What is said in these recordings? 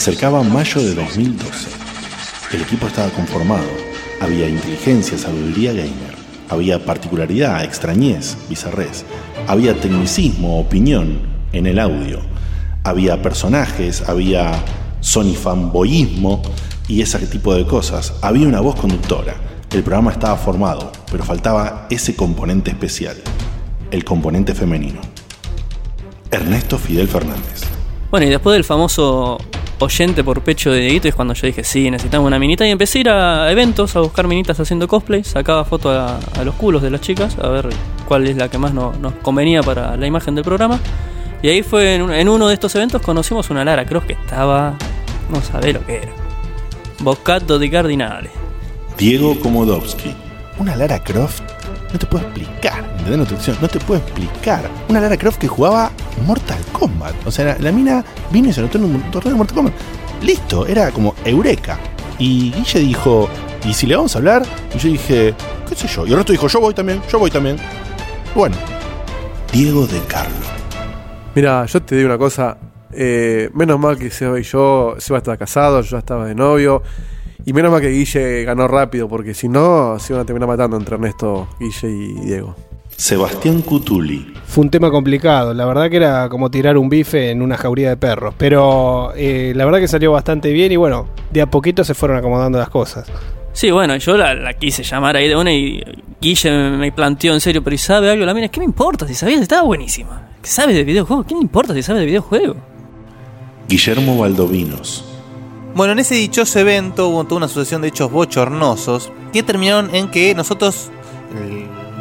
acercaba mayo de 2012. El equipo estaba conformado. Había inteligencia, sabiduría gamer. Había particularidad, extrañez, bizarrez. Había tecnicismo, opinión en el audio. Había personajes, había sonifanboyismo y ese tipo de cosas. Había una voz conductora. El programa estaba formado, pero faltaba ese componente especial, el componente femenino. Ernesto Fidel Fernández. Bueno, y después del famoso oyente por pecho de Dieguito es cuando yo dije, sí, necesitamos una minita. Y empecé a ir a eventos a buscar minitas haciendo cosplay. Sacaba fotos a, los culos de las chicas, a ver cuál es la que más nos convenía para la imagen del programa. Y ahí fue en, uno de estos eventos conocimos una Lara Croft que estaba. No sabe lo que era. Boccato di Cardinale. Diego Komodowski. Una Lara Croft no te puedo explicar, No te puedo explicar. Una Lara Croft que jugaba Mortal Kombat. O sea, la, mina vino y se anotó en un torneo de Mortal Kombat. Listo, era como Eureka. Y Guille dijo, ¿y si le vamos a hablar? Y yo dije, ¿qué sé yo? Y el resto dijo, yo voy también, yo voy también. Bueno, Diego de Carlo. Mira, yo te digo una cosa. Eh, menos mal que Seba y yo, Seba estaba casado, yo ya estaba de novio. Y menos mal que Guille ganó rápido, porque si no, se iban a terminar matando entre Ernesto, Guille y Diego. Sebastián Cutuli. Fue un tema complicado, la verdad que era como tirar un bife en una jauría de perros, pero eh, la verdad que salió bastante bien y bueno, de a poquito se fueron acomodando las cosas. Sí, bueno, yo la, quise llamar ahí de una y Guille me planteó en serio, pero ¿y sabe algo la mina? ¿Qué me importa si sabías? Estaba buenísima. ¿Qué sabe de videojuegos? ¿Qué me importa si sabe de videojuegos? Guillermo Valdovinos. Bueno, en ese dichoso evento hubo toda una sucesión de hechos bochornosos que terminaron en que nosotros,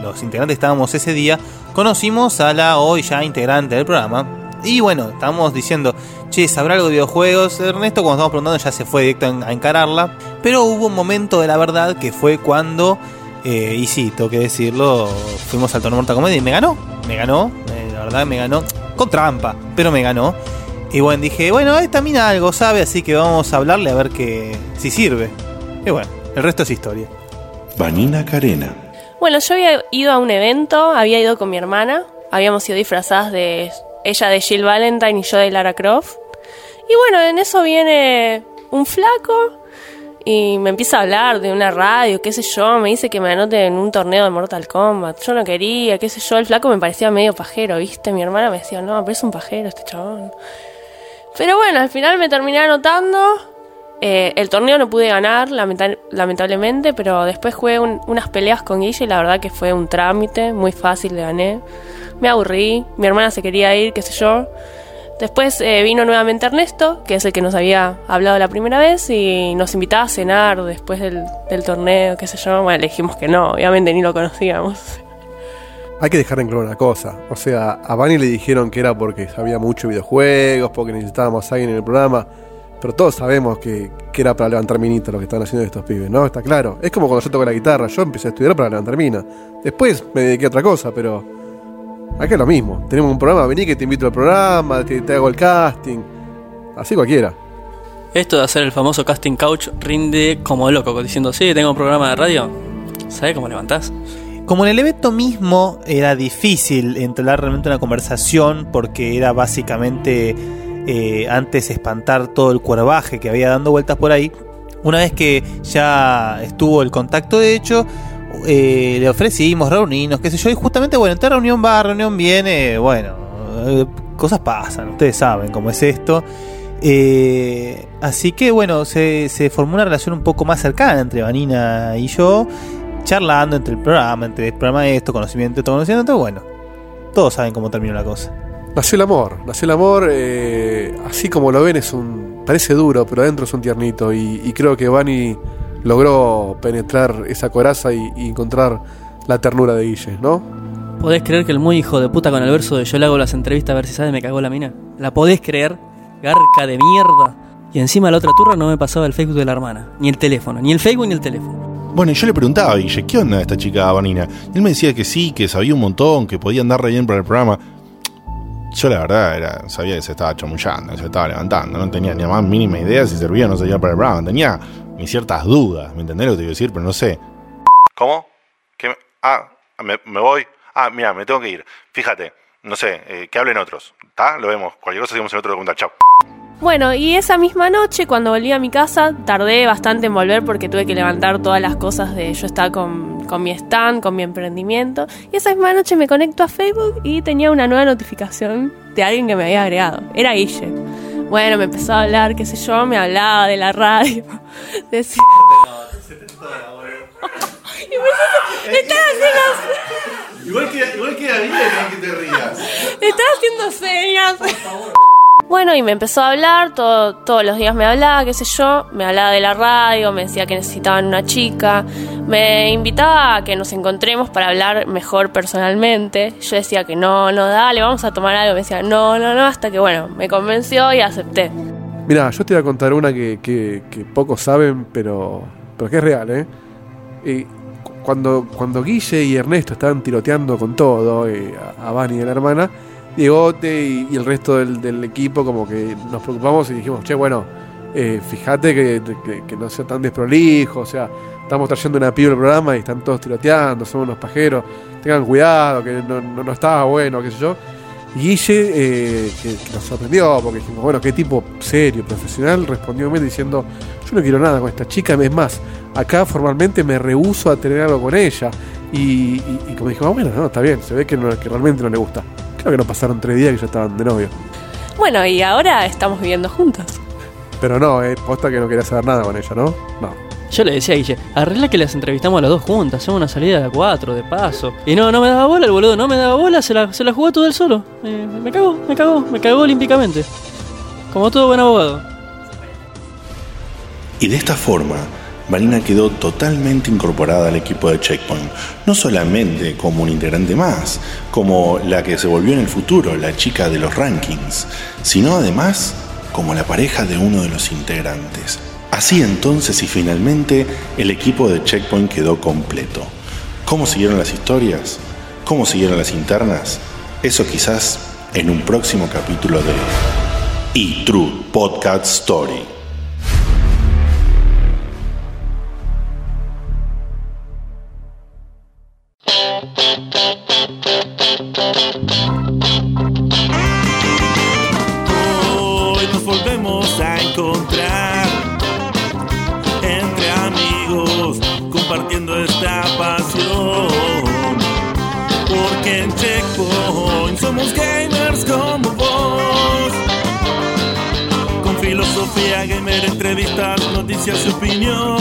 los integrantes estábamos ese día, conocimos a la hoy ya integrante del programa. Y bueno, estábamos diciendo, che, ¿sabrá algo de videojuegos? Ernesto, cuando estábamos preguntando, ya se fue directo a encararla. Pero hubo un momento de la verdad que fue cuando, eh, y sí, tengo que decirlo, fuimos al torneo Mortal Kombat y me ganó. Me ganó, eh, la verdad me ganó. Con trampa, pero me ganó. Y bueno, dije, bueno, esta mina algo sabe, así que vamos a hablarle a ver que, si sirve. Y bueno, el resto es historia. Vanina Carena. Bueno, yo había ido a un evento, había ido con mi hermana, habíamos sido disfrazadas de ella de Jill Valentine y yo de Lara Croft. Y bueno, en eso viene un flaco y me empieza a hablar de una radio, qué sé yo, me dice que me anote en un torneo de Mortal Kombat. Yo no quería, qué sé yo, el flaco me parecía medio pajero, ¿viste? Mi hermana me decía, no, pero es un pajero este chabón. Pero bueno, al final me terminé anotando. Eh, el torneo no pude ganar, lamentablemente, pero después jugué unas peleas con Guille y la verdad que fue un trámite, muy fácil de gané. Me aburrí, mi hermana se quería ir, qué sé yo. Después eh, vino nuevamente Ernesto, que es el que nos había hablado la primera vez, y nos invitaba a cenar después del, torneo, qué sé yo. Bueno, le dijimos que no, obviamente ni lo conocíamos. Hay que dejar en claro una cosa. O sea, a Bani le dijeron que era porque sabía mucho videojuegos, porque necesitábamos a alguien en el programa. Pero todos sabemos que, era para levantar minita lo que están haciendo estos pibes, ¿no? Está claro. Es como cuando yo toco la guitarra. Yo empecé a estudiar para levantar mina. Después me dediqué a otra cosa, pero. Acá es lo mismo. Tenemos un programa, vení que te invito al programa, te, te hago el casting. Así cualquiera. Esto de hacer el famoso casting couch rinde como loco, diciendo, sí, tengo un programa de radio. ¿Sabes cómo levantás? Como en el evento mismo era difícil entrar realmente en una conversación porque era básicamente eh, antes espantar todo el cuervaje que había dando vueltas por ahí, una vez que ya estuvo el contacto de hecho, eh, le ofrecimos reunirnos, qué sé yo, y justamente, bueno, entre reunión va, reunión viene, bueno, eh, cosas pasan, ustedes saben cómo es esto. así que bueno, se, se formó una relación un poco más cercana entre Vanina y yo charlando entre el programa, entre el programa de esto, conocimiento, todo conocimiento, bueno, todos saben cómo terminó la cosa. Nació el amor, nació el amor, eh, así como lo ven es un, parece duro, pero adentro es un tiernito y, creo que Vani logró penetrar esa coraza y, encontrar la ternura de Guille, ¿no? ¿Podés creer que el muy hijo de puta con el verso de yo le hago las entrevistas a ver si sabe me cagó la mina? ¿La podés creer? Garca de mierda. Y encima la otra turra no me pasaba el Facebook de la hermana, ni el teléfono, ni el Facebook ni el teléfono. Bueno, y yo le preguntaba a Guille, ¿qué onda esta chica Vanina? Y él me decía que sí, que sabía un montón, que podía andar re bien para el programa. Yo la verdad era, sabía que se estaba chamullando, se estaba levantando, no tenía ni la más mínima idea si servía o no servía para el programa. Tenía mis ciertas dudas, ¿me entendés lo que te quiero decir? Pero no sé. ¿Cómo? ¿Qué Ah, me, voy. Ah, mira, me tengo que ir. Fíjate, no sé, eh, que hablen otros. ¿Está? Lo vemos. Cualquier cosa hacemos en otro documental. Chao. Bueno, y esa misma noche, cuando volví a mi casa, tardé bastante en volver porque tuve que levantar todas las cosas de. Yo estaba con, con mi stand, con mi emprendimiento. Y esa misma noche me conecto a Facebook y tenía una nueva notificación de alguien que me había agregado. Era Guille. Bueno, me empezó a hablar, qué sé yo, me hablaba de la radio. Decía. y me estaba haciendo, Igual, igual queda bien ¿no? que te rías. estaba haciendo señas. Bueno, y me empezó a hablar, todo- todos los días me hablaba, qué sé yo, me hablaba de la radio, me decía que necesitaban una chica, me invitaba a que nos encontremos para hablar mejor personalmente. Yo decía que no, no, dale, vamos a tomar algo. Me decía, no, no, no, hasta que bueno, me convenció y acepté. Mira, yo te voy a contar una que, que- que pocos saben, pero, pero que es real, ¿eh? Y cu- cuando, cuando Guille y Ernesto estaban tiroteando con todo, eh, a, a Vani y a la hermana, Diegote y, el resto del, equipo como que nos preocupamos y dijimos, che, bueno, eh, fíjate que, no sea tan desprolijo, o sea, estamos trayendo una piba al programa y están todos tiroteando, son unos pajeros, tengan cuidado, que no, no, no estaba bueno, qué sé yo. Guille, eh, que, nos sorprendió, porque dijimos, bueno, qué tipo serio, profesional, respondió bien diciendo, yo no quiero nada con esta chica, es más, acá formalmente me rehuso a tener algo con ella. Y, y- y como dijimos, bueno, no, está bien, se ve que, no- que realmente no le gusta. Creo que no pasaron tres días que ya estaban de novio. Bueno, y ahora estamos viviendo juntos. Pero no, eh, posta que no quería saber nada con ella, ¿no? No. Yo le decía a Guille, arregla que las entrevistamos a las dos juntas, hacemos una salida de cuatro, de paso. Y no, no me daba bola el boludo, no me daba bola, se la, se la jugó todo él solo. Eh, me cagó, me cagó, me cagó olímpicamente. Como todo buen abogado. Y de esta forma, Marina quedó totalmente incorporada al equipo de Checkpoint, no solamente como un integrante más, como la que se volvió en el futuro la chica de los rankings, sino además como la pareja de uno de los integrantes. Así entonces y finalmente el equipo de Checkpoint quedó completo. ¿Cómo siguieron las historias? ¿Cómo siguieron las internas? Eso quizás en un próximo capítulo de E True Podcast Story. Esta pasión. Porque en Checkpoint somos gamers como vos. Con filosofía gamer, entrevistas, noticias y opinión.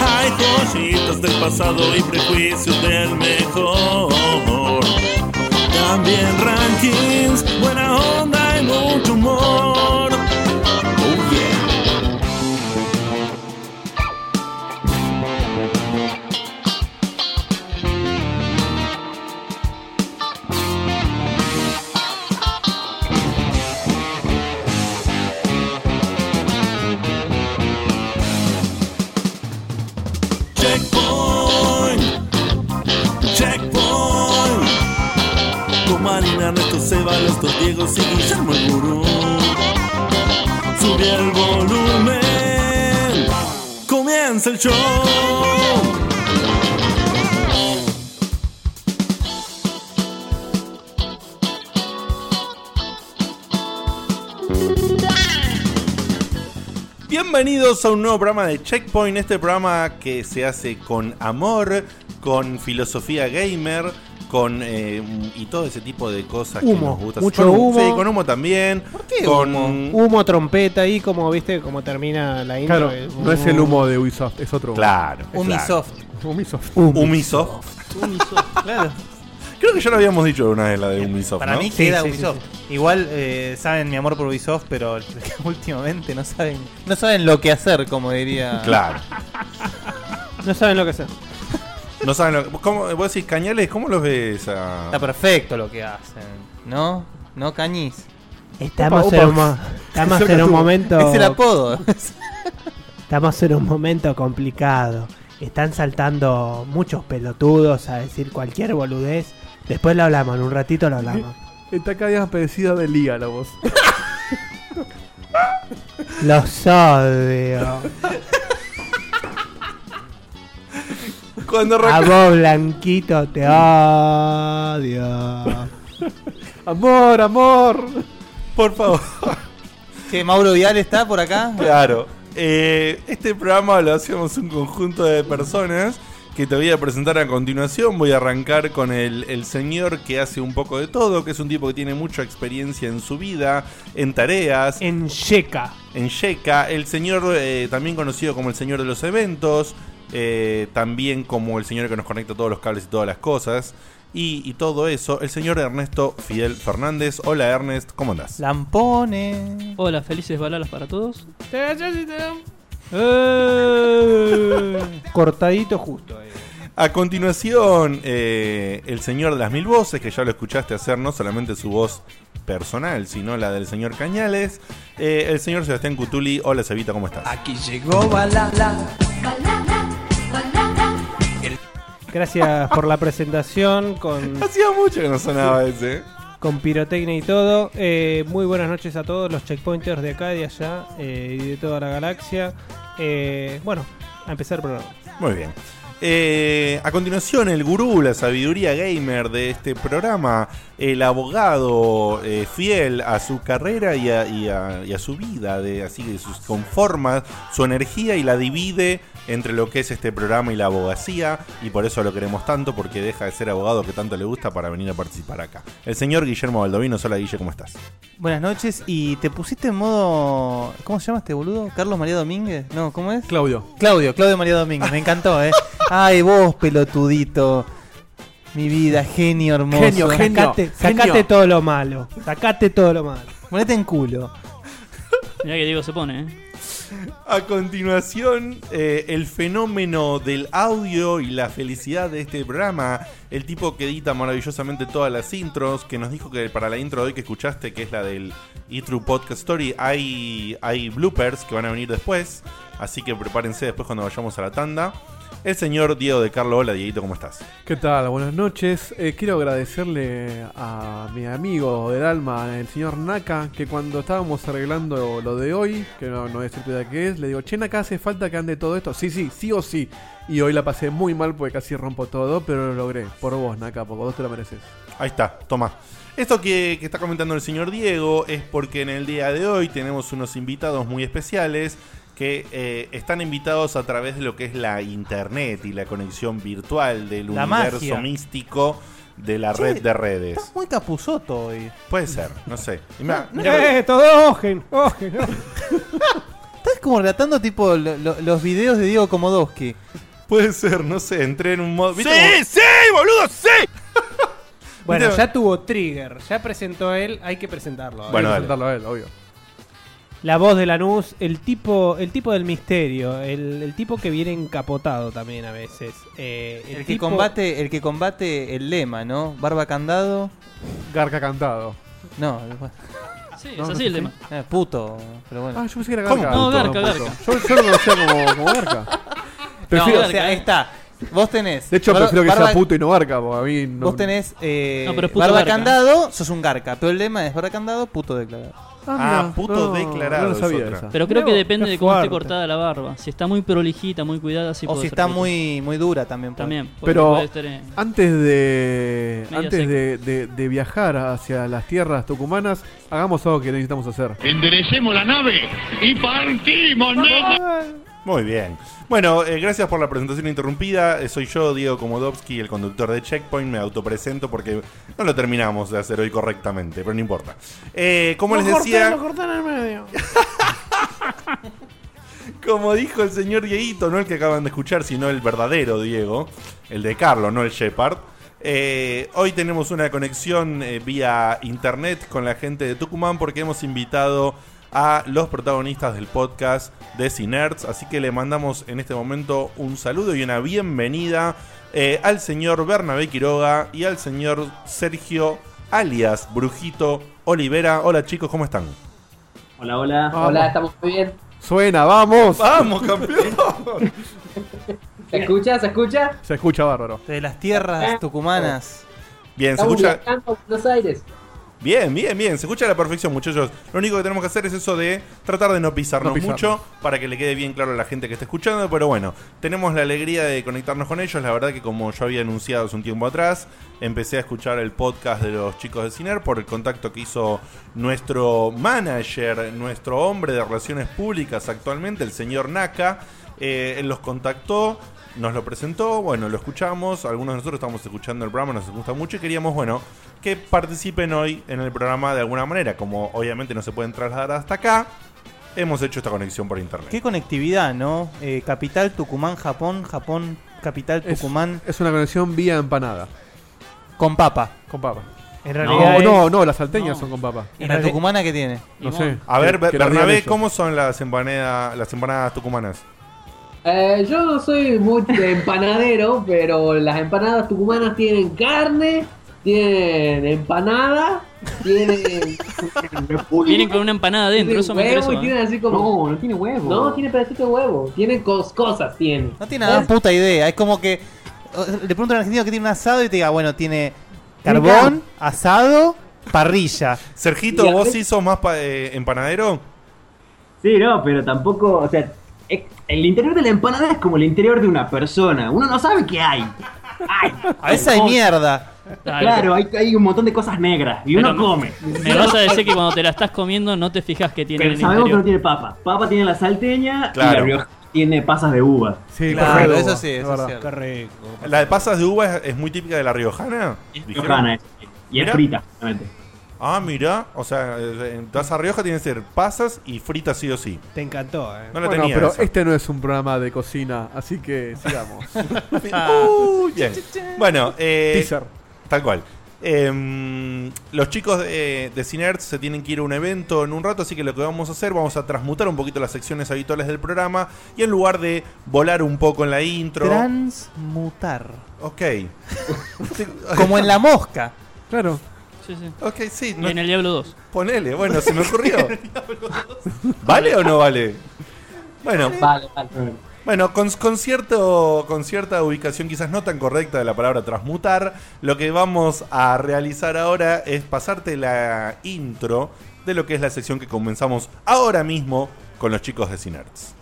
Hay joyitas del pasado y prejuicios del mejor. También rankings, buena onda y mucho humor. Bienvenidos a un nuevo programa de Checkpoint, este programa que se hace con amor, con filosofía gamer, con eh, y todo ese tipo de cosas que Humo, nos gusta. mucho Con- humo. Sí, con humo también. qué con Humo, trompeta ahí, como viste, como termina la intro. Claro, no es el humo de Ubisoft, es otro humo. Claro. claro. Umisoft. Ubisoft. Umisoft. Claro. Creo que ya lo habíamos dicho una vez la de Ubisoft, Para ¿no? mí Sí, queda sí, Ubisoft. Igual eh, saben mi amor por Ubisoft, pero últimamente no saben no saben lo que hacer, como diría. Claro. No saben lo que hacer. No saben lo ¿cómo, Vos decís Cañales, ¿cómo los ves a- Está perfecto lo que hacen, ¿no? ¿No, Cañiz? Estamos en un, mo- estamos en un momento. Es el apodo. Estamos en un momento complicado. Están saltando muchos pelotudos a decir cualquier boludez. Después lo hablamos, en un ratito lo hablamos. Está cada día parecida de Liga la voz. Los odio. Cuando A vos, Blanquito, te odio. Amor, amor. Por favor. Che, Mauro Vial está por acá. Claro. Eh, este programa lo hacemos un conjunto de personas que te voy a presentar a continuación. Voy a arrancar con el, el señor que hace un poco de todo, que es un tipo que tiene mucha experiencia en su vida, en tareas. En Sheka. En Sheka. El señor eh, también conocido como el señor de los eventos. eh, también como el señor que nos conecta todos los cables y todas las cosas. Y, y todo eso, el señor Ernesto Fidel Fernández. Hola Ernest, ¿cómo andás? Lampone. Hola, felices balalas para todos. Cortadito justo. eh. A continuación, eh, el señor de las mil voces, que ya lo escuchaste hacer no solamente su voz personal, sino la del señor Cañales. Eh, el señor Sebastián Cutuli. Hola, Cevita, ¿cómo estás? Aquí llegó Balala. Gracias por la presentación con, Hacía mucho que no sonaba ese. Con pirotecnia y todo. Eh, muy buenas noches a todos los checkpointers de acá, de allá eh, y de toda la galaxia. Eh, bueno, a empezar el programa. Muy bien. Eh, a continuación, el gurú, la sabiduría gamer de este programa, el abogado eh, fiel a su carrera y a, y a- y su vida, de, así que sus, conforma su energía y la divide entre lo que es este programa y la abogacía, y por eso lo queremos tanto, porque deja de ser abogado que tanto le gusta para venir a participar acá. El señor Guillermo Baldovino, hola Guille, ¿cómo estás? Buenas noches. Y te pusiste en modo. ¿Cómo se llama este boludo? ¿Carlos María Domínguez? No, ¿cómo es? Claudio. Claudio, Claudio María Domínguez. Me encantó, ¿eh? Ay, vos, pelotudito. Mi vida, genio hermoso. Genio, genio. Sacate, sacate todo lo malo. Sacate todo lo malo. Ponete en culo. Mirá que Diego se pone, ¿eh? A continuación, eh, el fenómeno del audio y la felicidad de este programa. El tipo que edita maravillosamente todas las intros, que nos dijo que para la intro de hoy que escuchaste, que es la del E-True Podcast Story, hay, hay bloopers que van a venir después. Así que prepárense después cuando vayamos a la tanda. El señor Diego de Carlo, hola Dieguito, ¿cómo estás? ¿Qué tal? Buenas noches. Eh, quiero agradecerle a mi amigo del alma, el señor Naka, que cuando estábamos arreglando lo de hoy, que no, no voy a decir todavía qué es, le digo, che, Naka, ¿hace falta que ande todo esto? Sí, sí, sí o sí. Y hoy la pasé muy mal porque casi rompo todo, pero lo logré. Por vos, Naka, porque vos te lo mereces. Ahí está, toma. Esto que, que está comentando el señor Diego es porque en el día de hoy tenemos unos invitados muy especiales que eh, están invitados a través de lo que es la internet y la conexión virtual del La universo magia. místico de la Che, red de redes. Estás muy capuzoto hoy. Puede ser, no sé. Mirá- Eh, todo ojen, ojen. Estás como relatando tipo lo- lo- los videos de Diego Komodowski. puede ser, no sé, entré en un modo... ¿viste sí, boludo, sí. Bueno, ya tuvo trigger, ya presentó él, hay que presentarlo. Bueno, Hay que presentarlo a él, obvio. La voz de Lanús, el tipo, el tipo del misterio, el, el tipo que viene encapotado también a veces. Eh, El, que tipo- combate, el que combate el lema, ¿no? Barba candado. Garca cantado. No, Sí, No, es así el tema. eh, puto, pero bueno. Ah, yo pensé que era ¿Cómo? Garca. No, Garca. Garca. Yo, yo lo conocía como, como Garca. O sea, ahí está. Vos tenés. de hecho, Bar- prefiero que barba- sea puto y no Garca, porque a mí no. Vos tenés eh, No, pero es puto barba garca. candado, sos un garca. Pero el lema es barba candado, puto declarado. Ah, mira, puto declarado No lo es sabía esa. Pero creo que depende de cómo esté cortada la barba. Si está muy prolijita, muy cuidada, sí o puede si ser está muy, muy dura también. puede. También. Pero puede estar en- antes de antes de, de- de viajar hacia las tierras tucumanas, hagamos algo que necesitamos hacer. Enderecemos la nave y partimos, ¿no? Muy bien. Bueno, eh, gracias por la presentación interrumpida. Eh, soy yo, Diego Komodowski, el conductor de Checkpoint. Me autopresento porque no lo terminamos de hacer hoy correctamente, pero no importa. Eh, como les decía, como dijo el señor Dieguito, no el que acaban de escuchar, sino el verdadero Diego, el de Carlos, no el Shepard. eh, hoy tenemos una conexión eh, vía internet con la gente de Tucumán porque hemos invitado a los protagonistas del podcast de Cinerds. Así que le mandamos en este momento un saludo y una bienvenida eh, al señor Bernabé Quiroga y al señor Sergio alias Brujito Olivera. Hola chicos, ¿cómo están? Hola, hola. Vamos. Hola, estamos muy bien. Suena, vamos. ¡Vamos, campeón! ¿Se escucha? ¿Se escucha? Se escucha bárbaro. De las tierras tucumanas. Bien, se escucha, Buenos Aires. Bien, bien, bien. Se escucha a la perfección, muchachos. Lo único que tenemos que hacer es eso de tratar de no pisarnos No pisarnos. mucho para que le quede bien claro a la gente que está escuchando. Pero bueno, tenemos la alegría de conectarnos con ellos. La verdad que como yo había anunciado hace un tiempo atrás, empecé a escuchar el podcast de los chicos de Ciner por el contacto que hizo nuestro manager, nuestro hombre de relaciones públicas actualmente, el señor Naka. Eh, él los contactó, nos lo presentó, bueno, lo escuchamos, algunos de nosotros estamos escuchando el programa, nos gusta mucho y queríamos, bueno, que participen hoy en el programa de alguna manera. Como obviamente no se pueden trasladar hasta acá, hemos hecho esta conexión por internet. Qué conectividad, ¿no? Eh, capital Tucumán, Japón, Japón, capital Tucumán, es una conexión vía empanada. con papa. Con papa. En No, realidad no, es- no, las salteñas No. son con papa. ¿Y la tucumana qué tiene? No sé. A ver, Bernabé. ¿cómo son las empanadas, las empanadas tucumanas? Eh, yo no soy muy de empanadero, pero las empanadas tucumanas tienen carne, tienen empanada, tienen. Vienen con una empanada adentro, eso me huevo interesa. y ¿eh? tienen así como. No, no tiene huevo. No, tiene pedacito de huevo. Tiene cos- cosas, tiene. No tiene nada puta idea. Es como que le pregunto a un argentino que tiene un asado y te diga, bueno, tiene carbón, asado, parrilla. Sergito, ¿vos sí sos más pa- eh, empanadero? Sí, no, pero tampoco, o sea, el interior de la empanada es como el interior de una persona. Uno no sabe qué hay. Ay, A veces hay mierda. Dale. Claro, hay, hay un montón de cosas negras y Pero uno come. Me vas a decir que cuando te la estás comiendo no te fijas que tiene en Pero el sabemos que no tiene papa. Papa tiene la salteña y Claro. la rioja tiene pasas de uva. Sí, Claro, eso sí, es eso verdad. es cierto. ¿La de pasas de uva es, es muy típica de la riojana? Riojana es. Y es Mira. frita, obviamente. Ah, mira, o sea, eh, en taza rioja tiene que ser pasas y fritas sí o sí. Te encantó, eh. No la Bueno, tenía pero esa. este no es un programa de cocina, así que sigamos. Uh, bien. Bueno, eh, Teaser. tal cual. Em, los chicos de, de Cinerts se tienen que ir a un evento en un rato, así que lo que vamos a hacer, vamos a transmutar un poquito las secciones habituales del programa y en lugar de volar un poco en la intro, Transmutar. ok, Como en la mosca. Claro. Sí, sí. ok, sí, Y no- en el Diablo 2. ponele, bueno, se me ocurrió. ¿Vale o no vale? Bueno, Vale, vale. Bueno, con, con cierto, con cierta ubicación quizás no tan correcta de la palabra transmutar, lo que vamos a realizar ahora es pasarte la intro de lo que es la sección que comenzamos ahora mismo con los chicos de Cinerts.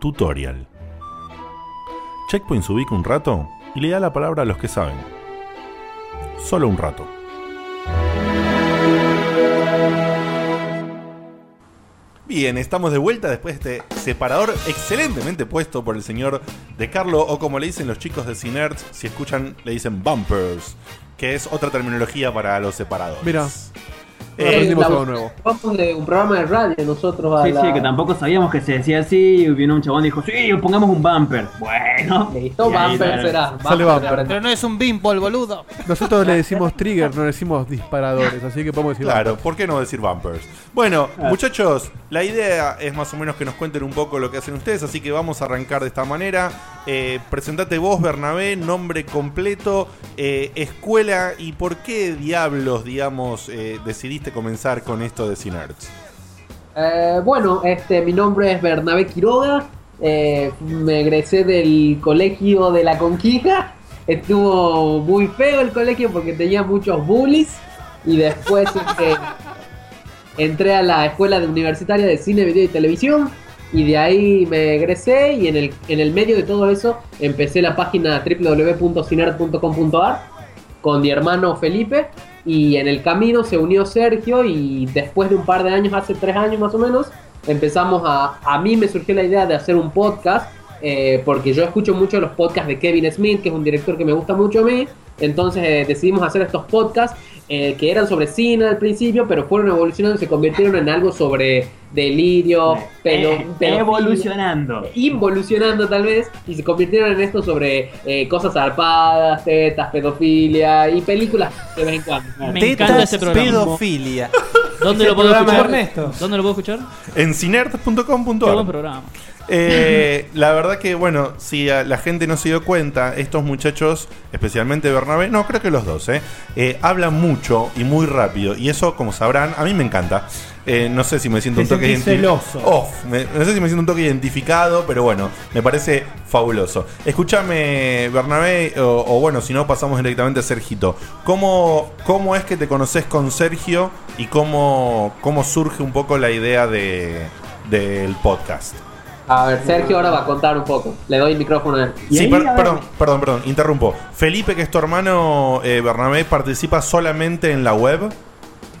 Tutorial. Checkpoint se ubica un rato y le da la palabra a los que saben. Solo un rato. Bien, estamos de vuelta después de este separador excelentemente puesto por el señor De Carlo, o como le dicen los chicos de Cinerts, si escuchan, le dicen bumpers, que es otra terminología para los separadores. Mira. Eh, Aprendimos la- algo nuevo. Vamos de un programa de radio nosotros a Sí, la... sí, que tampoco sabíamos que se decía así. Y vino un chabón y dijo, sí, pongamos un bumper. Bueno. Listo, bumper será. Sale bumper. Pero no es un bimbo boludo. Nosotros le decimos trigger, no le decimos disparadores, así que podemos decir. Claro, ¿por qué no decir bumpers? Bueno, muchachos, la idea es más o menos que nos cuenten un poco lo que hacen ustedes, así que vamos a arrancar de esta manera. Eh, presentate vos, Bernabé, nombre completo, eh, escuela y por qué diablos, digamos, eh, decidiste comenzar con esto de Cinerts. Eh, bueno, este, mi nombre es Bernabé Quiroga. eh, me egresé del colegio de la Conquija. Estuvo muy feo el colegio porque tenía muchos bullies. Y después este, entré a la escuela de universitaria de cine, video y televisión. Y de ahí me egresé. Y en el, en el medio de todo eso empecé la página www.cinert.com.ar con mi hermano Felipe. Y en el camino se unió Sergio y después de un par de años, hace tres años más o menos, empezamos a... A mí me surgió la idea de hacer un podcast, eh, porque yo escucho mucho los podcasts de Kevin Smith, que es un director que me gusta mucho a mí. Entonces eh, decidimos hacer estos podcasts eh, que eran sobre cine al principio, pero fueron evolucionando y se convirtieron en algo sobre delirio, pedo, Eh, pedofilia evolucionando. involucionando tal vez y se convirtieron en esto sobre eh, cosas zarpadas, tetas, pedofilia y películas de vez en cuando. Me encanta ese programa. pedofilia. ¿Dónde lo puedo escuchar? Ernesto. ¿Dónde lo puedo escuchar? En cinert.com.ar. programa. Eh, la verdad que, bueno, si a la gente no se dio cuenta, estos muchachos, especialmente Bernabé, no, creo que los dos, ¿eh? eh, hablan mucho y muy rápido. Y eso, como sabrán, a mí me encanta. Eh, no sé si me siento Te un toque sentís identi- celoso. Me- no sé si me siento un toque identificado, pero bueno, me parece fabuloso. Escúchame, Bernabé, o, o bueno, si no, pasamos directamente a Sergito. ¿Cómo, ¿Cómo es que te conoces con Sergio y cómo, cómo surge un poco la idea de, del podcast? A ver, Sergio ahora va a contar un poco. Le doy el micrófono a él. Sí, per- perdón, perdón, perdón, interrumpo. Felipe, que es tu hermano eh, Bernabé, participa solamente en la web.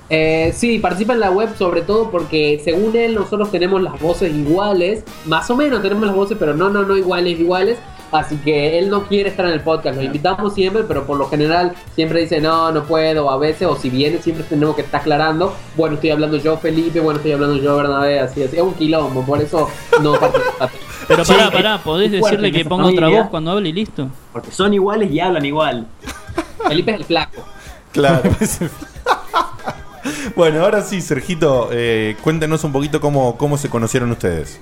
Eh, sí, participa en la web sobre todo porque según él nosotros tenemos las voces iguales, más o menos tenemos las voces, pero no, no, no iguales, iguales. Así que él no quiere estar en el podcast, lo invitamos siempre, pero por lo general siempre dice no, no puedo, a veces, o si viene siempre tenemos que estar aclarando, bueno, estoy hablando yo Felipe, bueno, estoy hablando yo Bernabé, así, así, es un quilombo, por eso no participa. Pero pará, pará, podés decirle que ponga otra voz cuando hable y listo. Porque son iguales y hablan igual. Felipe es el flaco. Claro. bueno, ahora sí, Sergito, eh, cuéntenos un poquito cómo, cómo se conocieron ustedes.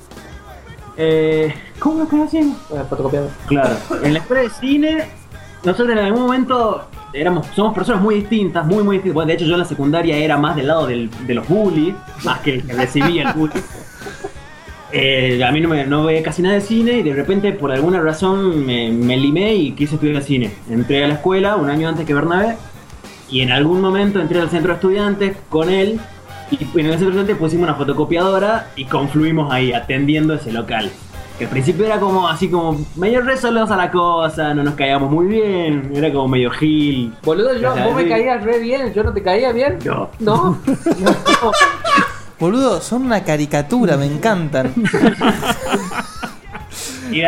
Eh, ¿Cómo nos conocimos? fotocopiador. Claro. En la escuela de cine, nosotros en algún momento éramos, somos personas muy distintas, muy, muy distintas. Bueno, de hecho, yo en la secundaria era más del lado del- de los bullies, más que el que recibía el bullying. Eh, a mí no me no veía casi nada de cine y de repente, por alguna razón, me, me limé y quise estudiar cine. Entré a la escuela un año antes que Bernabé y en algún momento entré al centro de estudiantes con él y en el centro pusimos una fotocopiadora y confluimos ahí atendiendo ese local. Que al principio era como así como medio resolosa la cosa, no nos caíamos muy bien, era como medio gil. Boludo, yo, vos me caías re bien, yo no te caía bien. No. No. Boludo, son una caricatura, me encantan. Y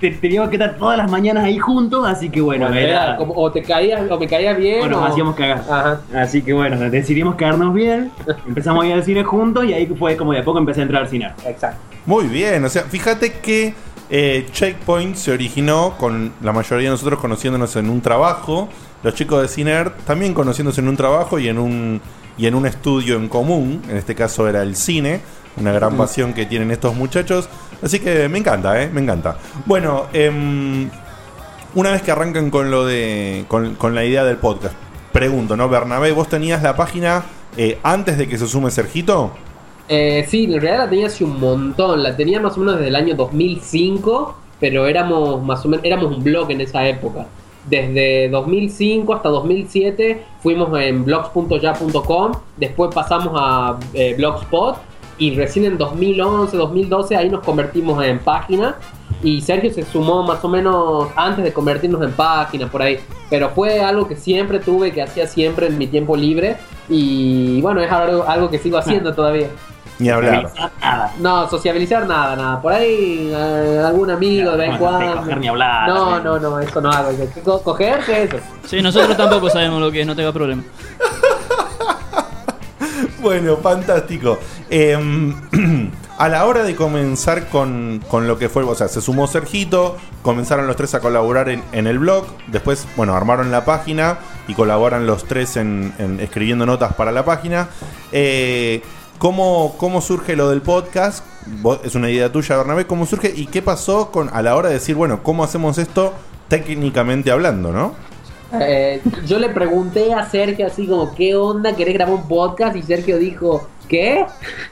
te- teníamos que estar todas las mañanas ahí juntos, así que bueno, Bueno, era, era como, o te caías, o me caías bien, o nos o- hacíamos cagar. Ajá. Así que bueno, decidimos quedarnos bien, empezamos a ir al cine juntos y ahí fue como de a poco empecé a entrar al cine. Exacto. Muy bien, o sea, fíjate que eh, Checkpoint se originó con la mayoría de nosotros conociéndonos en un trabajo, los chicos de Ciner también conociéndose en un trabajo y en un, y en un estudio en común, en este caso era el cine, una gran pasión que tienen estos muchachos, así que me encanta, ¿eh? me encanta. Bueno, em, una vez que arrancan con lo de con, la idea del podcast, pregunto, ¿no? Bernabé, ¿vos tenías la página eh, antes de que se sume Sergito? Eh, sí, en realidad la tenía hace un montón. La tenía más o menos desde el año 2005, pero éramos más o menos éramos un blog en esa época. Desde 2005 hasta 2007 fuimos en blogs.ya.com, después pasamos a eh, Blogspot y recién en 2011, 2012 ahí nos convertimos en página y Sergio se sumó más o menos antes de convertirnos en página por ahí, pero fue algo que siempre tuve, que hacía siempre en mi tiempo libre y bueno, es algo, algo que sigo haciendo todavía. Ni hablar. No, sociabilizar nada, nada. Por ahí eh, algún amigo de vez en cuando. coger ni hablar, No, no, no, eso no hago. ¿Qué co- ¿Coger? ¿Qué es eso? Sí, nosotros tampoco sabemos lo que es, no tenga problema. Bueno, fantástico. Em, a la hora de comenzar con, con lo que fue, o sea, se sumó Sergito, comenzaron los tres a colaborar en, el blog, después, bueno, armaron la página y colaboran los tres en, en escribiendo notas para la página. Eh, ¿cómo, ¿Cómo surge lo del podcast? Es una idea tuya, Bernabé, ¿cómo surge y qué pasó con, a la hora de decir, bueno, ¿cómo hacemos esto técnicamente hablando, no? Eh, yo le pregunté a Sergio así como, ¿qué onda? ¿Querés grabar un podcast? Y Sergio dijo, ¿qué?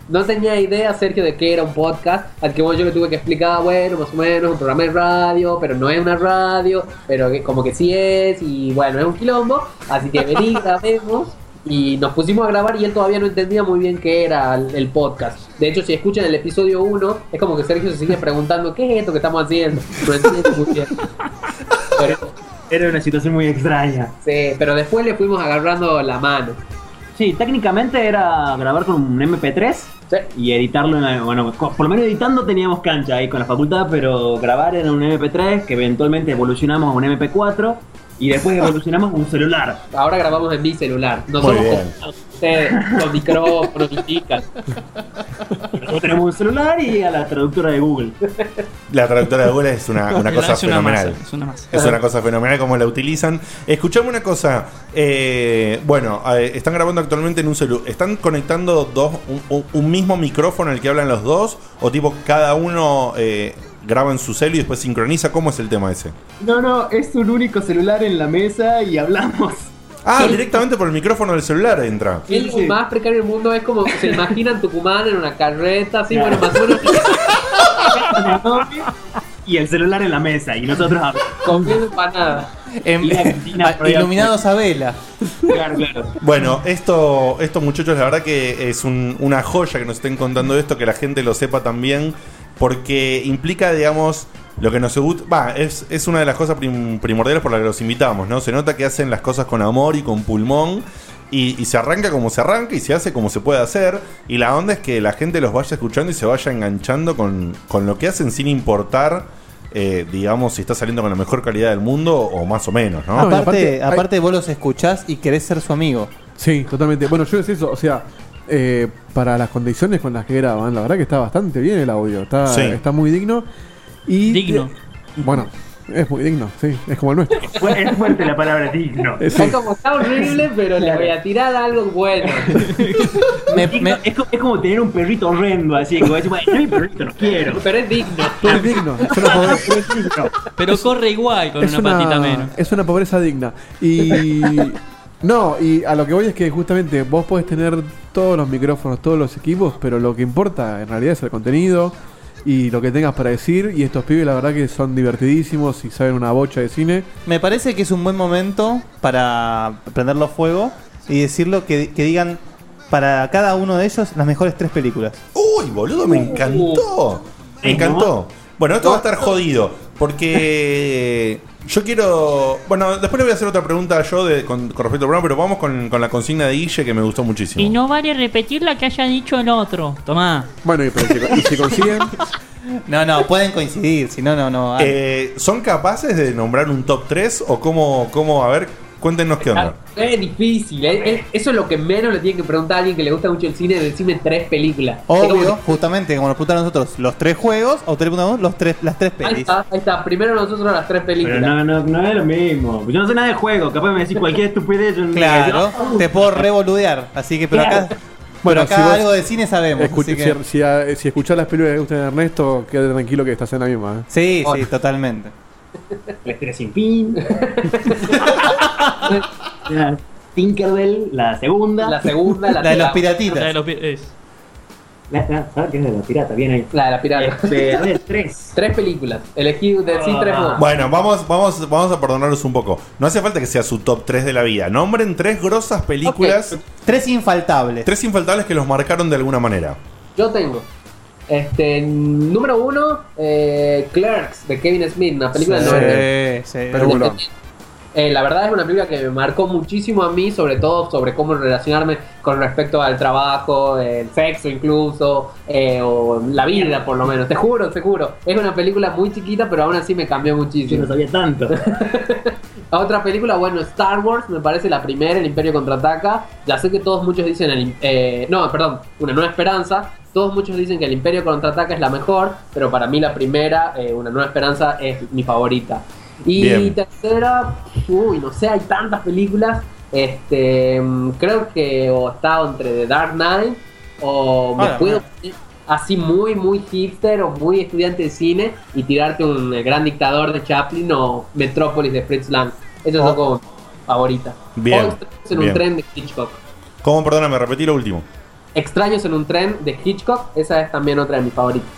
No tenía idea Sergio de qué era un podcast. Al que bueno, yo le tuve que explicar, bueno, más o menos, un programa de radio, pero no es una radio, pero como que sí es, y bueno, es un quilombo. Así que vení, grabemos. Y nos pusimos a grabar y él todavía no entendía muy bien qué era el, podcast. De hecho, si escuchan el episodio 1, es como que Sergio se sigue preguntando, ¿qué es esto que estamos haciendo? No entiende muy bien. Pero, Era una situación muy extraña. Sí, pero después le fuimos agarrando la mano. Sí, técnicamente era grabar con un MP3 y editarlo en la- bueno, por lo menos editando teníamos cancha ahí con la facultad, pero grabar en un MP3 que eventualmente evolucionamos a un MP4 Y después evolucionamos a un celular. Ahora grabamos en mi celular. No Muy somos bien. como ustedes, con micrófonos. Nosotros tenemos un celular y a la traductora de Google. La traductora de Google es una, una cosa Es una fenomenal. masa, es una masa. Es una cosa fenomenal como la utilizan. Escuchame una cosa. eh, bueno, eh, están grabando actualmente en un celu. ¿Están conectando dos, un, un- un mismo micrófono al que hablan los dos? ¿O tipo cada uno eh, graba en su celu y después sincroniza? ¿Cómo es el tema ese? No, no, es un único celular en la mesa y hablamos. Ah, directamente por el micrófono del celular entra. Es lo más precario del mundo, es como se imaginan Tucumán en una carreta, así, bueno, más o menos Y el celular en la mesa y nosotros comiendo empanada. Y la cantina por ahí iluminados a vela. Claro, claro. Bueno, esto, estos muchachos, la verdad que es un- una joya que nos estén contando esto, que la gente lo sepa también, porque implica, digamos, lo que nos gusta. Va, es, es una de las cosas prim- primordiales por las que los invitamos, ¿no? Se nota que hacen las cosas con amor y con pulmón. Y, y se arranca como se arranca y se hace como se puede hacer. Y la onda es que la gente los vaya escuchando y se vaya enganchando con, con lo que hacen sin importar, eh, digamos, si está saliendo con la mejor calidad del mundo o más o menos, ¿no? aparte, aparte, vos los escuchás y querés ser su amigo. Sí, totalmente. Bueno, yo es eso, o sea, eh, para las condiciones con las que graban, la verdad que está bastante bien el audio, está, Sí. está muy digno. Y Digno. bueno, es muy digno, sí, es como el nuestro. Es fuerte la palabra digno. Eh, sí. Es como está horrible, pero le voy a tirar algo bueno. Digno, Es, co- es como tener un perrito horrendo, así como decir, bueno, yo mi perrito no quiero. Pero es digno. Es digno, es una pobreza, Pero corre igual con es una, una- patita menos. es una pobreza digna. Y no, y a lo que voy es que justamente vos podés tener todos los micrófonos, todos los equipos, pero lo que importa en realidad es el contenido y lo que tengas para decir. Y estos pibes, la verdad, que son divertidísimos y saben una bocha de cine. Me parece que es un buen momento para prenderlo fuego y decirlo que, que digan para cada uno de ellos las mejores tres películas. Uy, boludo, me encantó. Me encantó. Bueno, esto va a estar jodido. Porque yo quiero. Bueno, después le voy a hacer otra pregunta yo de, con, con respecto al programa, pero vamos con, con la consigna de Guille que me gustó muchísimo. Y no vale repetir la que haya dicho el otro. Tomá. Bueno, y, pero si, y si consiguen. No, no, pueden coincidir, si no, no, no. Eh, ¿Son capaces de nombrar un top 3 o cómo, cómo a ver, cuéntenos qué onda? Es difícil, es- es- eso es lo que menos le tiene que preguntar a alguien que le gusta mucho el cine, decirme tres películas. Es como Obvio, justamente como nos preguntaron nosotros, los tres juegos, o tres preguntamos los tres, las tres que- ahí está, ahí está, primero nosotros las tres películas. Pero no, no, no es lo mismo. Yo no sé nada de juego, capaz me decís cualquier estupidez. yo no- Claro, te puedo revoludear, así que, pero acá, Bueno, acá si vos algo de cine sabemos. Escucha- así que- si, si, a- si escuchás las películas que gustan de Ernesto, quédate tranquilo que estás en la misma. ¿eh? Sí, sí, totalmente. La historia sin fin. La Tinkerbell, la segunda. La segunda, la, La de los piratitas. La de los es. La, la, ¿sabes qué es de la pirata? Bien ahí. La de la pirata. Este, a ver, tres. Tres películas. Elegí de sí tres vos. Bueno, vamos, vamos, vamos a perdonarlos un poco. No hace falta que sea su top 3 de la vida. Nombren tres grosas películas, Tres infaltables. tres infaltables que los marcaron de alguna manera. Yo tengo. Este, número uno, eh, Clerks, de Kevin Smith, una película de 90. Sí, sí. Peliculón. Eh, la verdad es una película que me marcó muchísimo a mí, sobre todo sobre cómo relacionarme con respecto al trabajo, el sexo incluso, eh, o la vida por lo menos. Te juro, te juro. Es una película muy chiquita, pero aún así me cambió Yo no muchísimo. sabía tanto. Otra película, bueno, Star Wars, me parece la primera, El Imperio Contraataca. Ya sé que todos muchos dicen, el, eh, no, perdón, Una Nueva Esperanza. Todos muchos dicen que El Imperio Contraataca es la mejor, pero para mí la primera, eh, Una Nueva Esperanza, es mi favorita. Y Bien. tercera, uy, no sé, hay tantas películas. Este, mm, creo que o está entre The Dark Knight o me Ah, puedo poner así muy, muy hipster o muy estudiante de cine y tirarte un eh, gran dictador de Chaplin o Metrópolis de Fritz Lang. Esas Oh. son como favoritas. Bien, O en bien. un tren de Hitchcock. ¿Cómo? Perdóname, repetí lo último. Extraños en un tren de Hitchcock, esa es también otra de mis favoritas.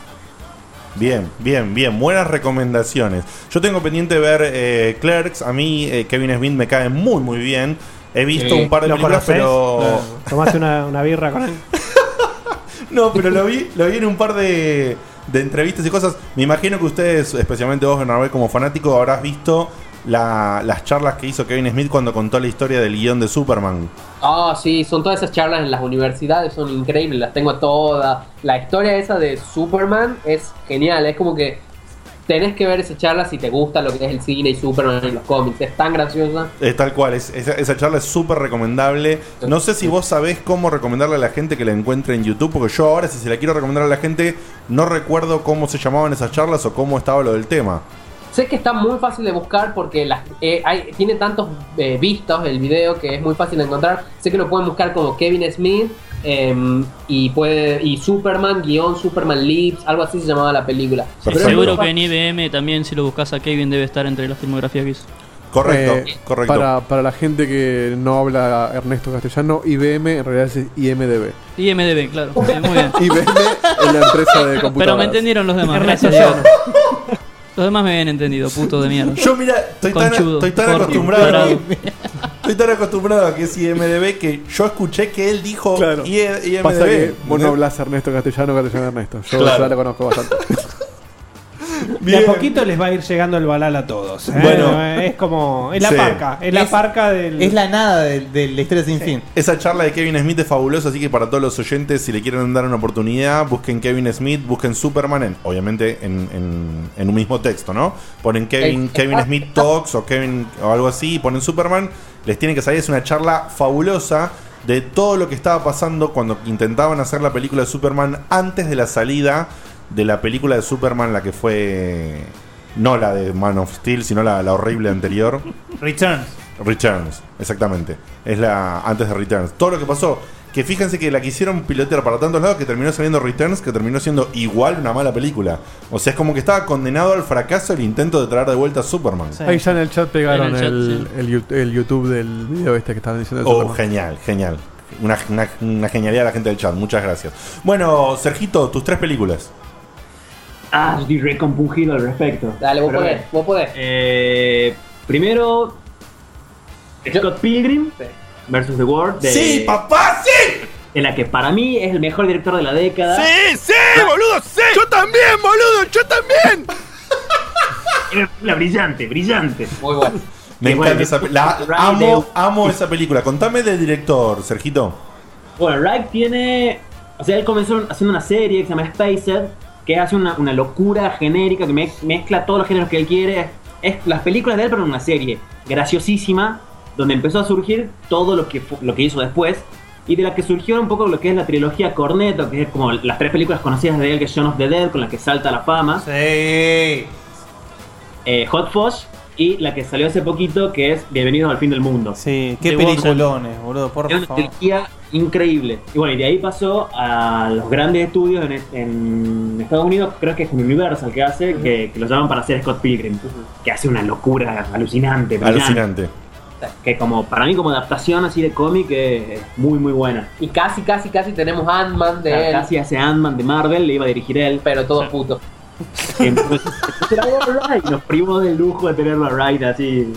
Bien, bien, bien. Buenas recomendaciones. Yo tengo pendiente ver eh, Clerks. A mí eh, Kevin Smith me cae muy, muy bien. He visto Sí. un par de ¿Lo películas, conocés? pero... Tomaste una, una birra con él. No, pero lo vi, lo vi en un par de, de entrevistas y cosas. Me imagino que ustedes, especialmente vos, Bernabé, como fanático, habrás visto la- las charlas que hizo Kevin Smith cuando contó la historia del guion de Superman. Ah, sí, son todas esas charlas en las universidades, son increíbles, las tengo todas. La historia esa de Superman es genial, es como que tenés que ver esa charla si te gusta lo que es el cine y Superman y los cómics. Es tan graciosa. Es tal cual, es- esa, esa charla es súper recomendable. No sé si vos sabés cómo recomendarle a la gente que la encuentre en YouTube, porque yo ahora si se la quiero recomendar a la gente, no recuerdo cómo se llamaban esas charlas o cómo estaba lo del tema. Sé que está muy fácil de buscar porque las- eh, hay- tiene tantos eh, vistos el video que es muy fácil de encontrar. Sé que lo pueden buscar como Kevin Smith em, y puede y Superman guion Superman Lives, algo así se llamaba la película. Pero Seguro que en IBM también, si lo buscas a Kevin, debe estar entre la filmografía que hizo. Eh, Para, para la gente que no habla Ernesto Castellano, IBM en realidad es IMDB. IMDB, claro. Muy bien. IBM es la empresa de computadoras. Pero me entendieron los demás, gracias. Los demás me habían entendido, puto de mierda. Yo, mira, estoy tan, Conchudo, estoy tan corto, acostumbrado. tarado. Estoy tan acostumbrado a que es IMDB que yo escuché que él dijo IE- IMDB. Pasa que vos no ¿entendés? hablas Ernesto Castellano, Castellano Ernesto. Yo Claro. ya lo conozco bastante. De a poquito les va a ir llegando el balal a todos. ¿eh? Bueno. es como. Es la Sí. parca. Es la Es- parca del. Es la nada de, de la historia sin fin. Esa charla de Kevin Smith es fabulosa, así que para todos los oyentes, si le quieren dar una oportunidad, busquen Kevin Smith, busquen Superman, en- obviamente en, en- en un mismo texto, ¿no? Ponen Kevin, Kevin Smith Talks o Kevin o algo así, y ponen Superman, les tiene que salir, es una charla fabulosa de todo lo que estaba pasando cuando intentaban hacer la película de Superman antes de la salida de la película de Superman, la que fue... No la de Man of Steel, sino la, la horrible anterior. Returns. Returns, exactamente. Es la antes de Returns. Todo lo que pasó, que fíjense que la quisieron pilotear para tantos lados que terminó saliendo Returns, que terminó siendo igual una mala película. O sea, es como que estaba condenado al fracaso el intento de traer de vuelta a Superman. Ahí ya en el chat pegaron En el chat, el, el yu- el YouTube del video este que estaban diciendo. de Oh, Superman. genial, genial. Una, una- una genialidad de la gente del chat, muchas gracias. Bueno, Sergito, tus tres películas. Ah, estoy recompungido al respecto. Dale, vos Pero podés, vos podés. Eh, primero, Scott Pilgrim versus The World. de- ¡Sí, papá, sí! En la que para mí es el mejor director de la década. ¡Sí, sí, boludo, sí! ¡Yo también, boludo! ¡Yo también! La brillante, brillante. Muy bueno. Me encanta bueno, esa pe- la- Ray amo, amo esa película. Contame del director, Sergito. Bueno, Wright tiene. O sea, él comenzó haciendo una serie que se llama Spacer, que hace una, una locura genérica que me- mezcla todos los géneros que él quiere. Es las películas de él, pero en una serie graciosísima, donde empezó a surgir todo lo que, lo que hizo después. Y de la que surgió un poco lo que es la trilogía Cornetto, que es como las tres películas conocidas de él, que es of the Dead, con la que salta la fama. Sí. Hot Fuzz y la que salió hace poquito, que es Bienvenidos al fin del mundo. Sí, qué The peliculones, boludo, por Era una favor. increíble. Y bueno, y de ahí pasó a los grandes estudios en, en Estados Unidos, creo que es Universal que hace, que, que lo llaman para hacer Scott Pilgrim, que hace una locura alucinante. Alucinante. Que como para mí como adaptación así de cómic es muy muy buena. Y casi, casi, casi tenemos Ant-Man de él. Casi hace Ant-Man de Marvel, le iba a dirigir él. Pero todos putos. Y nos primos del lujo de tenerlo a Wright así.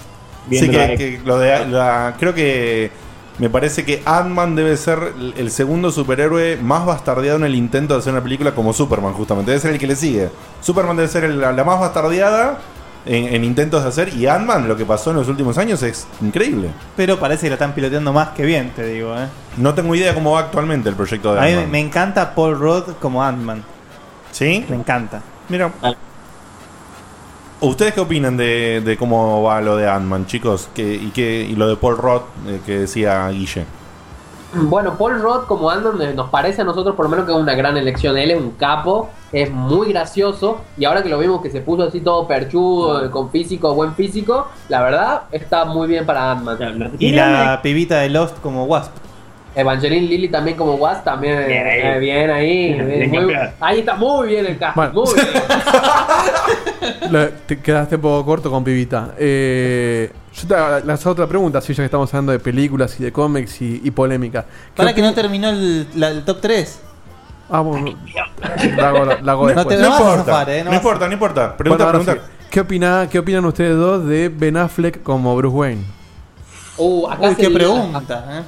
Sí, que, ahí. que lo de la- creo que me parece que Ant-Man debe ser el- segundo superhéroe más bastardeado en el intento de hacer una película como Superman, justamente. Debe ser el que le sigue. Superman debe ser el- la, la más bastardeada en, en intentos de hacer. Y Ant-Man, lo que pasó en los últimos años es increíble. Pero parece que lo están piloteando más que bien, te digo, eh. No tengo idea cómo va actualmente el proyecto de A mí Ant-Man. me encanta Paul Rudd como Ant-Man. ¿Sí? Me encanta. Mira. ¿Ustedes qué opinan de, de cómo va lo de Ant-Man, chicos? ¿Qué- y, qué, y lo de Paul Roth eh, que decía Guille? Bueno, Paul Roth como Ant-Man eh, nos parece a nosotros por lo menos que es una gran elección. Él es un capo, es muy gracioso y ahora que lo vimos que se puso así todo perchudo, eh, con físico, buen físico, la verdad está muy bien para Ant-Man. Y la pibita de Lost como Wasp. Evangeline Lilly también como Wasp, también Bien ahí. eh, bien ahí. Bien, bien, bien muy- campeón. ahí está muy bien el casting, Bueno. muy bien. Te quedaste un poco corto con Pibita. Eh, yo te hago la otra pregunta, si ya que estamos hablando de películas y de cómics y, y polémica. ¿Qué Para que no terminó el, la- el top 3. Ah, bueno. La hago, la hago No te- no vas a zafar, eh, no no importa, no importa. Pregunta, Bueno, pregunta. sí. ¿Qué, opina, ¿Qué opinan ustedes dos de Ben Affleck como Bruce Wayne? Uh, acá Uy, qué pregunta, eh.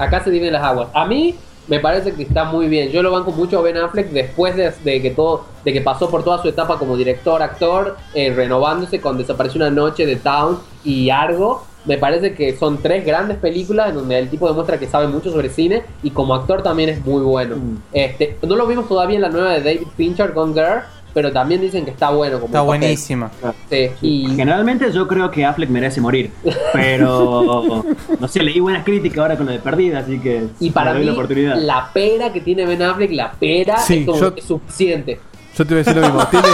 Acá se dividen las aguas. A mí me parece que está muy bien. Yo lo banco mucho a Ben Affleck después de, de que todo, de que pasó por toda su etapa como director, actor, eh, renovándose con Desapareció una noche de Town y Argo. Me parece que son tres grandes películas en donde el tipo demuestra que sabe mucho sobre cine y como actor también es muy bueno. Este, no lo vimos todavía en la nueva de David Fincher con Girl, pero también dicen que está bueno. Como Está buenísima. Sí, y Generalmente yo creo que Affleck merece morir. Pero no sé, leí buenas críticas ahora con lo de perdida, así que Y para mí, la oportunidad. la pera que tiene Ben Affleck, la pera Sí, es como yo- que es suficiente. Yo te voy a decir lo mismo. Tiene,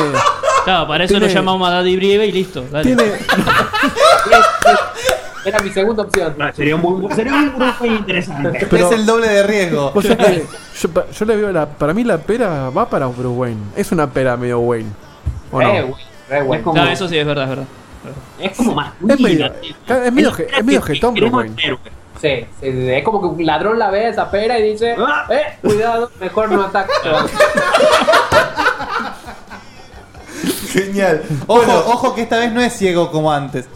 Claro, para eso Tiene- lo llamamos a Daddy Brieve y listo. Dale. tiene, Era mi segunda opción. No, sería un buen, sería un grupo interesante. Pero- es el doble de riesgo. vos sabés que yo, le veo la. Para mí la pera va para Bruce Wayne. Es una pera medio Wayne. ¿O no? Bueno. Es como, Claro, eso sí es verdad, es verdad. es como más Es medio, es medio, es medio jetón Bruce Wayne. Sí, sí, sí, es como que un ladrón la ve a esa pera y dice, Ah. eh, cuidado, mejor no ataque. Genial. Ojo, Bueno, ojo que esta vez no es ciego como antes.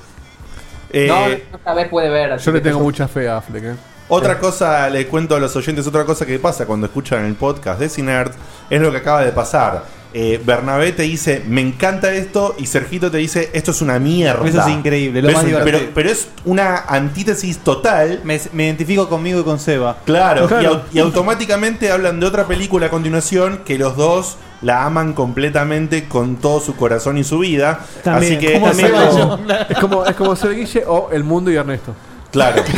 Eh, no, esta vez puede ver. así Yo le tengo eso- mucha fe a Affleck. ¿eh? Otra cosa, le cuento a los oyentes, otra cosa que pasa cuando escuchan el podcast de Cinerd es lo que acaba de pasar. Eh, Bernabé te dice, me encanta esto, y Sergito te dice, esto es una mierda. Eso es increíble, lo pero, más es, pero, pero es una antítesis total. Me, me identifico conmigo y con Seba. Claro, Claro. Y automáticamente hablan de otra película a continuación que los dos la aman completamente con todo su corazón y su vida. También. Así que Como es algo- yo. Es como, es como ser Guille o El Mundo y Ernesto. Claro.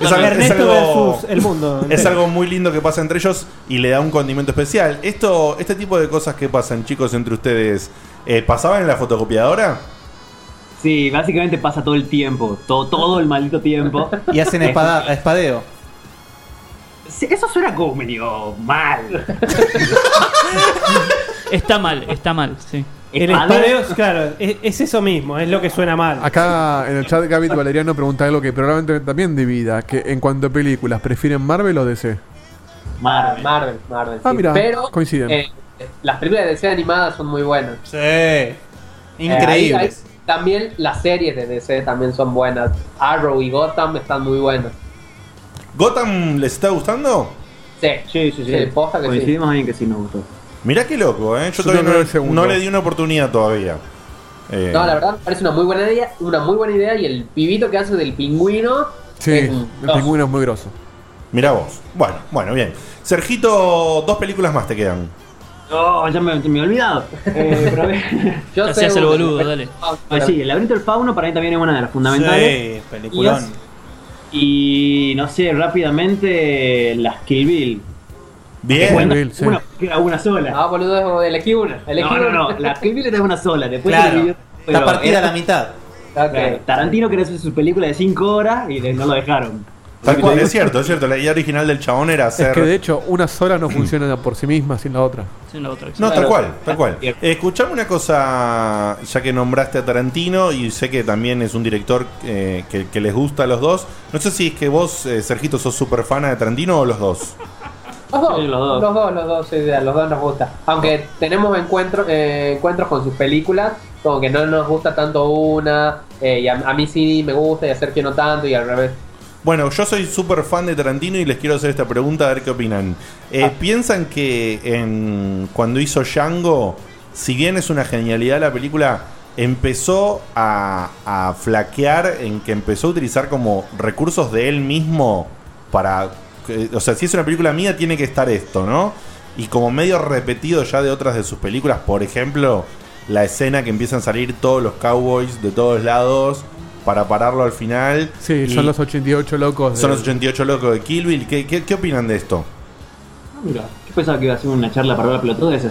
Es Ernesto algo- versus el mundo. Es algo muy lindo que pasa entre ellos y le da un condimento especial. Esto, este tipo de cosas que pasan, chicos, entre ustedes, eh, ¿pasaban en la fotocopiadora? Sí, básicamente pasa todo el tiempo, todo, todo el maldito tiempo. Y hacen espada- espadeo. Eso suena como medio mal. Está mal, está mal, sí. El claro, es, es eso mismo, es lo que suena mal. Acá en el chat Gavit Valeriano pregunta algo que probablemente también divida, que en cuanto a películas, ¿prefieren Marvel o DC? Marvel. Marvel, Marvel. Ah, sí. mira, Pero coinciden. eh, las películas de DC animadas son muy buenas. Sí. Eh, Increíbles. ahí- ahí también las series de DC también son buenas. Arrow y Gotham están muy buenas. ¿Gotham les está gustando? Sí, Sí, sí, sí. Posta que sí. Coincidimos en que sí nos gustó. Mirá qué loco, ¿eh? Yo, Yo todavía no, no le di una oportunidad todavía. Eh, No, la verdad me parece una muy buena idea, una muy buena idea y el pibito que hace del pingüino Sí, es un el pingüino es muy grosso. Mirá vos. Bueno, bueno, bien. Sergito, dos películas más te quedan. Oh, ya me, me he olvidado. Eh, pero a ver. Yo Te sé hacías el boludo, dale. Ah, sí, el laberinto del fauno para mí también es una de las fundamentales. Sí, peliculón. Y no sé, rápidamente las Kill Bill. Bien. Bueno, Bill, sí. una, queda una sola. Ah, boludo, elegí una. Elegí No, no, una. no, la Kill Bill era una sola. Después Claro. Está partida a la mitad. Tarantino quería hacer su película de 5 horas y no lo dejaron. Tal cual, es cierto, es cierto. La idea original del chabón era hacer. Es que de hecho una sola no funciona por sí misma sin la otra. Sin la otra. No, tal cual, tal cual. Eh, escuchame una cosa, ya que nombraste a Tarantino y sé que también es un director eh, que, que les gusta a los dos. No sé si es que vos, eh, Sergito, sos super fan de Tarantino o los dos. Los dos, Sí, los dos. los dos, los dos, sí, los dos nos gusta. Aunque tenemos encuentros, eh, encuentros con sus películas, como que no nos gusta tanto una, eh, y a, a mí sí me gusta y a Sergio no tanto, y al revés. Bueno, yo soy súper fan de Tarantino y les quiero hacer esta pregunta a ver qué opinan. Eh, ¿Piensan que en, cuando hizo Django, si bien es una genialidad la película, empezó a, a flaquear en que empezó a utilizar como recursos de él mismo para... o sea, si es una película mía tiene que estar esto, ¿no? Y como medio repetido ya de otras de sus películas, por ejemplo, la escena que empiezan a salir todos los cowboys de todos lados para pararlo al final. Sí, Y- son los 88 locos. son de- los 88 locos de Kill Bill. ¿Qué, qué, qué opinan de esto? Ah, mira, yo pensaba que iba a ser una charla para hablar pelotudes. eh,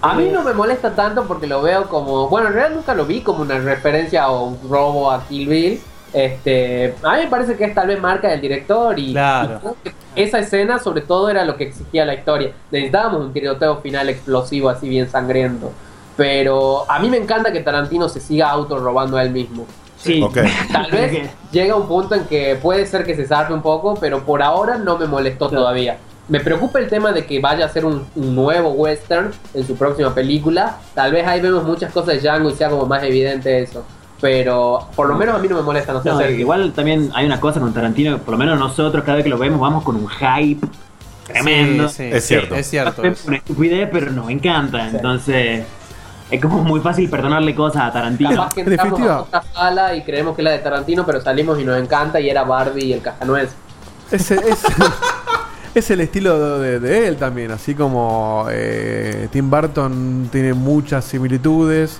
A mí no me molesta tanto porque lo veo como, bueno, en realidad nunca lo vi como una referencia o un robo a Kill Bill. Este, a mí me parece que es tal vez marca del director y, Claro. y esa escena sobre todo era lo que exigía la historia. Necesitábamos un tiroteo final explosivo así bien sangriento. Pero a mí me encanta que Tarantino se siga auto robando a él mismo. sí. Ok. Tal vez llega un punto en que puede ser que se zarpe un poco, pero por ahora no me molestó todavía. Me preocupa el tema de que vaya a ser un, un nuevo western en su próxima película. Tal vez ahí vemos muchas cosas de Django y sea como más evidente eso. Pero por lo menos a mí no me molesta, no sé. No, hacer- igual también hay una cosa con Tarantino, por lo menos nosotros cada vez que lo vemos vamos con un hype tremendo. Sí, sí, Es cierto. Es cierto. Es una estupidez, pero nos encanta. Entonces, es como muy fácil perdonarle cosas a Tarantino. Capaz que En entramos definitiva- a otra sala y creemos que es la de Tarantino, pero salimos y nos encanta y era Barbie y el Cajanuez. Ese- es- Es el estilo de, de él también, así como eh, Tim Burton tiene muchas similitudes.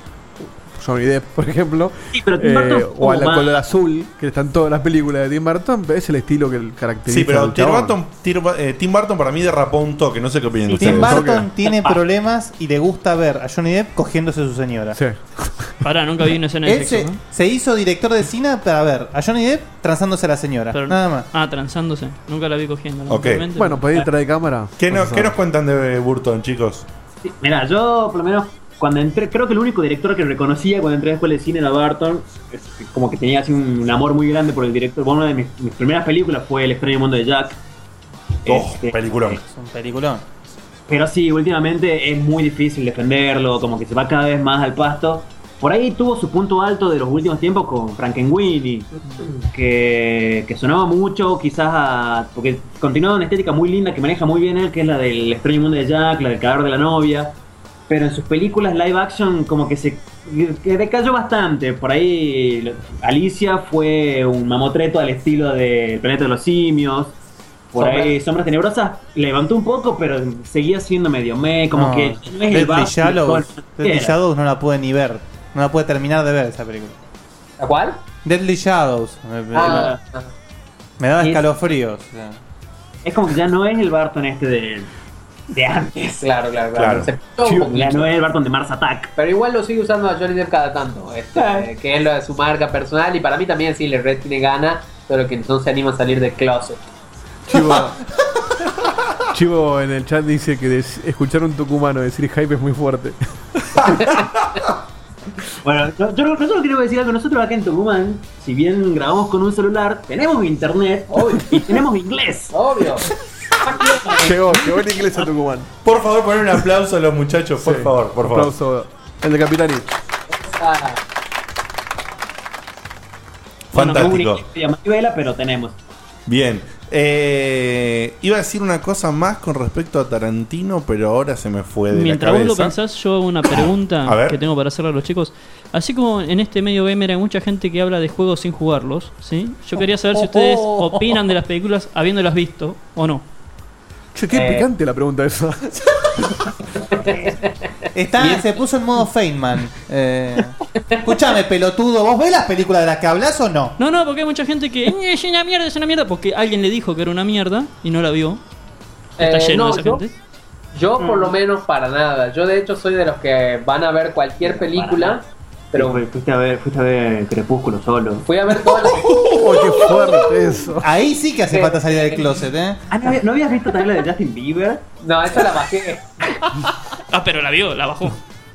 Johnny Depp, por ejemplo. pero Tim Eh, Burton o como a la más- color azul, que está en todas las películas de Tim Burton, es el estilo que caracteriza Sí, pero al Tim. Burton, Tim, eh, Tim Burton para mí derrapó un toque, no sé qué opinan Tim ustedes. Burton tiene problemas y le gusta ver a Johnny Depp cogiéndose a su señora. Sí. Pará, nunca vi una escena de Él se, sexo. ¿no? se hizo director de cine para ver a Johnny Depp transándose a la señora. Pero- Nada más. Ah, transándose. Nunca la vi cogiendo. Ok. Bueno, podés entrar de cámara. ¿Qué, a ¿Qué nos cuentan de Burton, chicos? Mira, yo por lo menos cuando entré, creo que el único director que reconocía cuando entré a la escuela de cine era Barton. Es como que tenía así un, un amor muy grande por el director. Bueno, una de mis, mis primeras películas fue El extraño mundo de Jack. Oh, Este, peliculón. Es un peliculón. Pero sí, últimamente es muy difícil defenderlo, como que se va cada vez más al pasto. Por ahí tuvo su punto alto de los últimos tiempos con Frankenweenie, que, que sonaba mucho, quizás a- porque continuaba una estética muy linda que maneja muy bien él, que es la del extraño mundo de Jack, la del cadáver de la novia. Pero en sus películas live action como que se que decayó bastante. Por ahí Alicia fue un mamotreto al estilo de El planeta de los simios. Por Sombra- ahí Sombras Tenebrosas levantó un poco, pero seguía siendo medio me, como No, que no es el Deathly Shallows, Deathly. Shadows no la pude ni ver. No la pude terminar de ver esa película. ¿La cuál? Deadly Shadows. Ah, me daba escalofríos. sea. Es como que ya no es el Barton este de, de antes. claro, claro, Claro. claro. Es el Barton de Mars Attack. Pero igual lo sigue usando a Johnny Depp cada tanto, este, que es lo de su marca personal y para mí también sí, le Red tiene gana, pero que no se anima a salir del closet. Chivo, Chivo en el chat dice que escuchar un tucumano decir hype es muy fuerte. Bueno, yo, yo, solo quiero decir algo. Nosotros acá en Tucumán, si bien grabamos con un celular, tenemos internet y tenemos inglés. Obvio. Llegó, llegó el inglés a Tucumán. Por favor, poner un aplauso a los muchachos, por Sí. favor, por favor. Aplauso. El de Capitani. Ah, Bueno, Fantástico. pero tenemos. Bien. Eh, iba a decir una cosa más con respecto a Tarantino, pero ahora se me fue de Mientras la vos lo pensás, yo hago una pregunta ver. que tengo para hacerle a los chicos. Así como en este medio gamer hay mucha gente que habla de juegos sin jugarlos, ¿sí? Yo quería saber si ustedes opinan de las películas habiéndolas visto o no. Che, qué Eh. picante la pregunta esa. Está, se puso en modo Feynman. Eh, escuchame, pelotudo, ¿vos ves las películas de las que hablas o no? No, no, porque hay mucha gente que "Eh, es una mierda, es una mierda, porque alguien le dijo que era una mierda y no la vio. Está Eh, lleno no, de esa yo- gente. yo por lo menos para nada. Yo de hecho soy de los que van a ver cualquier película, pero fuiste a ver, fuiste a ver Crepúsculo solo. fui a ver todas las Oh, qué fuerte eso. Ahí sí que hace falta salir del closet, ¿eh? Ah, ¿no, había- ¿no habías visto también la de Justin Bieber? No, esa la bajé. Ah, pero la vio, la bajó. O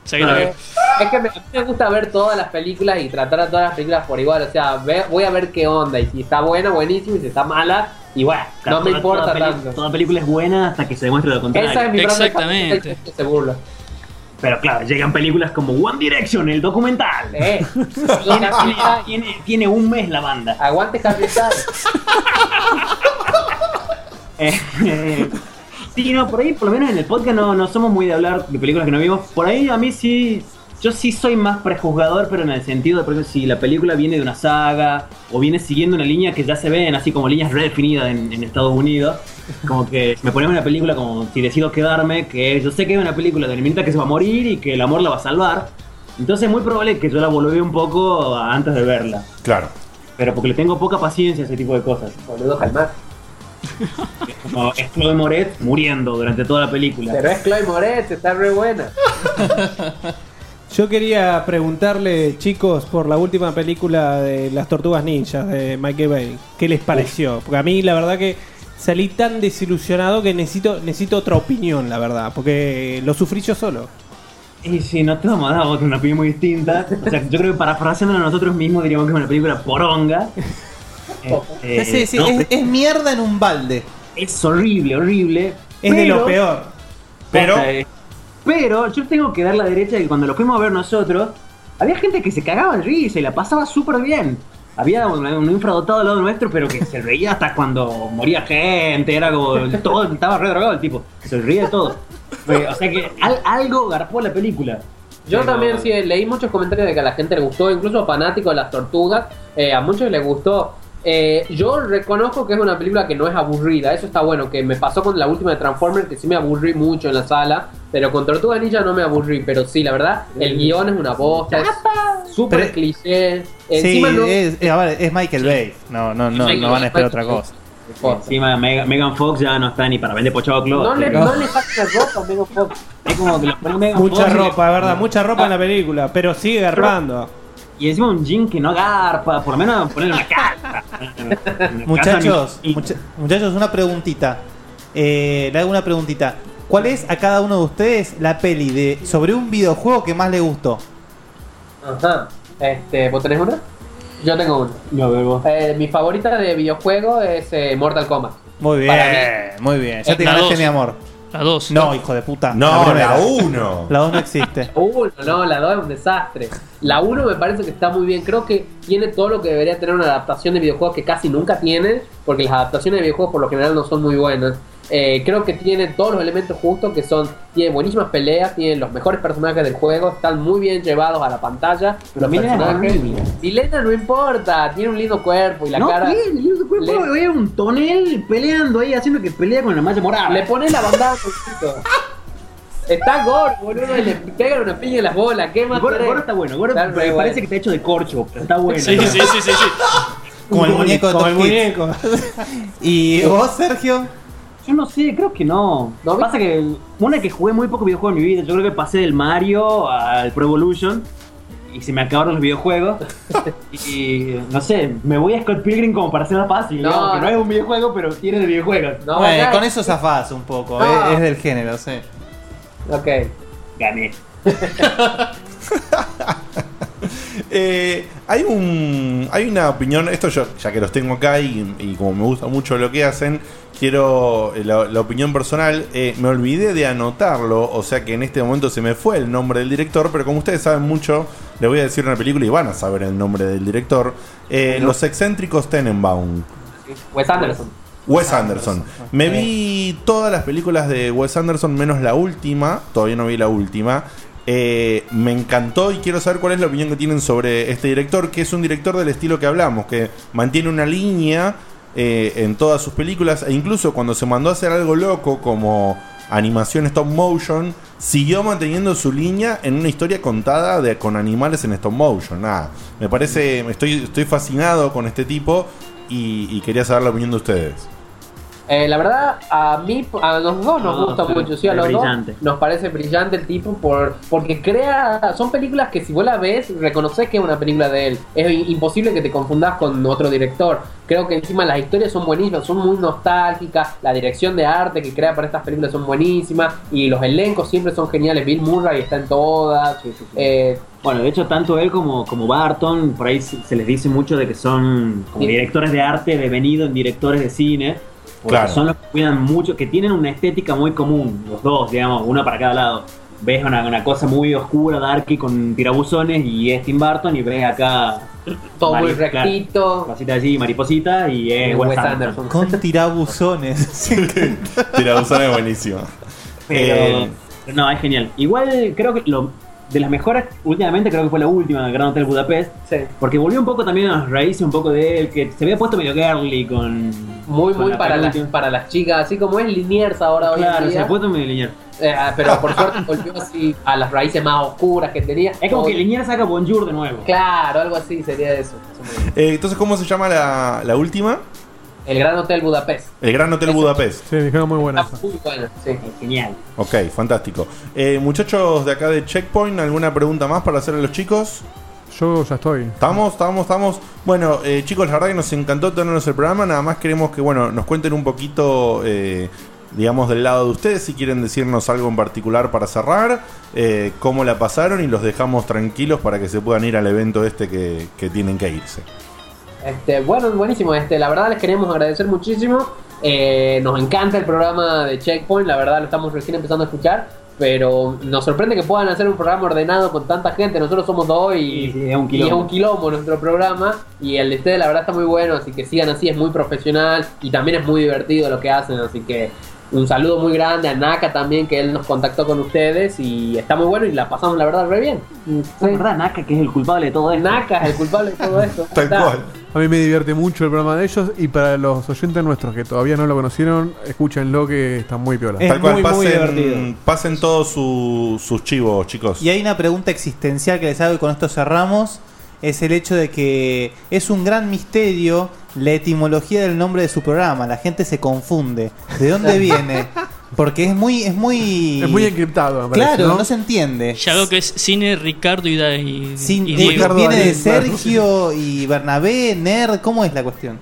sea que la vio. Eh, es que me, a mí me gusta ver todas las películas y tratar a todas las películas por igual. O sea, ve- voy a ver qué onda. Y si está buena, buenísimo. Y si está mala, y bueno, no me Toda- importa toda tanto. Toda película es buena hasta que se demuestre lo contrario. Esa es mi Exactamente. se burla. Pero claro, llegan películas como One Direction, el documental. Eh, Tiene, tiene- un mes la banda. aguante Harry Styles. Eh, eh, sí, no, por ahí, por lo menos en el podcast no, no somos muy de hablar de películas que no vimos. Por ahí a mí sí, yo sí soy más prejuzgador, pero en el sentido de, por ejemplo, si la película viene de una saga o viene siguiendo una línea que ya se ven así como líneas redefinidas en, en Estados Unidos, como que me ponemos una película como si decido quedarme, que yo sé que es una película de minita que se va a morir y que el amor la va a salvar. Entonces es muy probable que yo la volví un poco antes de verla. Claro. Pero porque le tengo poca paciencia a ese tipo de cosas. Boludo, calmar. Como es Chloe Moret muriendo durante toda la película. Pero es Chloe Moretz, está re buena. Yo quería preguntarle, chicos, por la última película de Las Tortugas Ninjas de Michael Bay, ¿qué les pareció? Porque a mí la verdad que salí tan desilusionado que necesito, necesito otra opinión, la verdad, porque lo sufrí yo solo. Y si no te vamos a dar una opinión muy distinta. O sea, yo creo que parafraseándola a nosotros mismos diríamos que es una película poronga. Este, sí, sí, no, es, es mierda en un balde. es horrible, horrible. Es de lo peor. Pero- eh, Pero yo tengo que dar la derecha de que cuando lo fuimos a ver nosotros, había gente que se cagaba de risa y la pasaba súper bien. Había un, un infradotado al lado nuestro, pero que se reía hasta cuando moría gente, era como. todo, estaba re drogado el tipo. Se reía de todo. O sea que al- algo garpó la película. Yo Pero- también sí leí muchos comentarios de que a la gente le gustó, incluso fanáticos de las tortugas, eh, a muchos les gustó. Eh, yo reconozco que es una película que no es aburrida, eso está bueno, que me pasó con la última de Transformers, que sí me aburrí mucho en la sala, pero con Tortuga Ninja no me aburrí, pero sí, la verdad, el guion es una bosta, es súper cliché. Sí, Encima no- es, es- a ver, es Michael Bay. No, no, no, Michael no van a esperar otra cosa. Encima Mega- Megan Fox ya no está ni para vender pochoclo. no, le, pero- no le ropa, amigo Fox. Es como que lo Megan Mucha Fox ropa, de verdad, mucha ropa en la película, pero sigue garpando. Y encima un jean que no garpa, por lo menos ponerle una carta. Muchachos, mucha- muchachos, una preguntita. Eh, le hago una preguntita. ¿Cuál es a cada uno de ustedes la peli de sobre un videojuego que más le gustó? Ajá. Este, ¿Vos tenés una? Yo tengo una. No, vos. Eh, mi favorita de videojuego es eh, Mortal Kombat. Muy bien, muy bien. Ya te ganaste dos. mi amor. La 2. No, hijo de puta. No, la uno. La 2 no existe. Uno, no, la 2 es un desastre. La 1 me parece que está muy bien. Creo que tiene todo lo que debería tener una adaptación de videojuegos que casi nunca tiene, porque las adaptaciones de videojuegos por lo general no son muy buenas. Eh, creo que tiene todos los elementos justos que son, tiene buenísimas peleas, tiene los mejores personajes del juego, están muy bien llevados a la pantalla. Los Milena es personajes. Milena no importa, tiene un lindo cuerpo y la no, cara. ¿qué? Le- le- Veo un tonel peleando ahí, haciendo que pelea con la malla morada. Le pone la bandada Juancito. Está gordo, boludo, y le pegan una piña en las bolas. ¿Qué más gordo está bueno, gordo Está parece bueno. que está hecho de corcho, pero está bueno. Sí, sí, sí, sí, sí. Como el muñeco de Como el muñeco. ¿Y vos, Sergio? Yo no sé, creo que no. ¿No Pasa que una que jugué muy poco videojuegos en mi vida, yo creo que pasé del Mario al Pro Evolution y se me acabaron los videojuegos. y no sé, me voy a Scott Pilgrim como para hacerla fácil, No, digamos, que no es un videojuego, pero tiene de videojuegos. No, bueno, con eso zafás un poco. No. Es, es del género, sí. Ok. Gané. Eh, hay un hay una opinión, esto yo, ya que los tengo acá y, y como me gusta mucho lo que hacen, quiero eh, la, la opinión personal. eh, me olvidé de anotarlo, o sea que en este momento se me fue el nombre del director, pero como ustedes saben mucho, les voy a decir una película y van a saber el nombre del director. Eh, Los excéntricos Tenenbaum. Wes Anderson. Wes Anderson. Me vi todas las películas de Wes Anderson menos la última. Todavía no vi la última. Eh, me encantó y quiero saber cuál es la opinión que tienen sobre este director, que es un director del estilo que hablamos, que mantiene una línea eh, en todas sus películas e incluso cuando se mandó a hacer algo loco como animación stop motion, siguió manteniendo su línea en una historia contada de, con animales en stop motion. Nada, me parece, estoy, estoy fascinado con este tipo y, y quería saber la opinión de ustedes. Eh, la verdad, a mí, a los dos nos No, gusta mucho, sí, a los brillante. dos nos parece brillante el tipo por, porque crea, son películas que si vos la ves, reconoces que es una película de él. Es imposible que te confundas con otro director. Creo que encima las historias son buenísimas, son muy nostálgicas, la dirección de arte que crea para estas películas son buenísimas y los elencos siempre son geniales. Bill Murray está en todas. Eh, Bueno, de hecho, tanto él como, como Barton, por ahí se les dice mucho de que son como directores de arte devenido en directores de cine. Porque Claro. son los que cuidan mucho, que tienen una estética muy común, los dos, digamos, uno para cada lado. Ves una, una cosa muy oscura, darky, con tirabuzones y es Tim Burton, y ves acá. todo muy rectito. Cosita así, mariposita, y es Wes Wes Anderson. Anderson. Con tirabuzones. Tirabuzón es buenísimo. Pero, Eh, no, es genial. Igual creo que lo de las mejores, últimamente creo que fue la última, Gran Hotel Budapest. Sí. Porque volvió un poco también a las raíces, un poco de él, que se había puesto medio girly con. Muy, con muy la para las, para las chicas, así como es Liniers ahora hoy Claro, en se día. ha puesto medio lineal. Eh, ah, pero por suerte volvió así a las raíces más oscuras que tenía. Es como O- que Linier saca Bonjour de nuevo. Claro, algo así sería eso. eh, entonces, ¿cómo se llama la, la última? El Gran Hotel Budapest. El Gran Hotel Budapest. Sí, me dijeron muy buena Está muy buena, sí. Genial. Ok, fantástico. Eh, muchachos de acá de Checkpoint, ¿alguna pregunta más para hacer a los chicos? Yo ya estoy. ¿Estamos? ¿Estamos? ¿Estamos? Bueno, eh, chicos, la verdad que nos encantó tenernos el programa. Nada más queremos que, bueno, nos cuenten un poquito, eh, digamos, del lado de ustedes, si quieren decirnos algo en particular para cerrar, eh, cómo la pasaron y los dejamos tranquilos para que se puedan ir al evento este que, que tienen que irse. Este, bueno, buenísimo. Este, la verdad les queremos agradecer muchísimo. Eh, nos encanta el programa de Checkpoint, la verdad lo estamos recién empezando a escuchar. Pero nos sorprende que puedan hacer un programa ordenado con tanta gente. Nosotros somos dos y, Sí, sí, es un y quilombo. es un quilombo nuestro programa. Y el de ustedes, la verdad, está muy bueno. Así que sigan así, es muy profesional y también es muy divertido lo que hacen. Así que un saludo muy grande a Naka también, que él nos contactó con ustedes. Y está muy bueno y la pasamos, la verdad, re bien. Es verdad, Naka, que es el culpable de todo esto. Naka es el culpable de todo esto. Tal cual. A mí me divierte mucho el programa de ellos y para los oyentes nuestros que todavía no lo conocieron, escúchenlo que está muy piola. Tal cual, pasen, pasen todos su- sus chivos, chicos. Y hay una pregunta existencial que les hago y con esto cerramos. Es el hecho de que es un gran misterio la etimología del nombre de su programa. La gente se confunde. ¿De dónde viene? Porque es muy... Es muy, Es muy encriptado, me parece, Claro, ¿no? no, se entiende. Ya veo que es cine Ricardo y, Da- y, Sin- y eh, Diego. viene de Sergio y Bernabé, Nerd. ¿Cómo es la cuestión?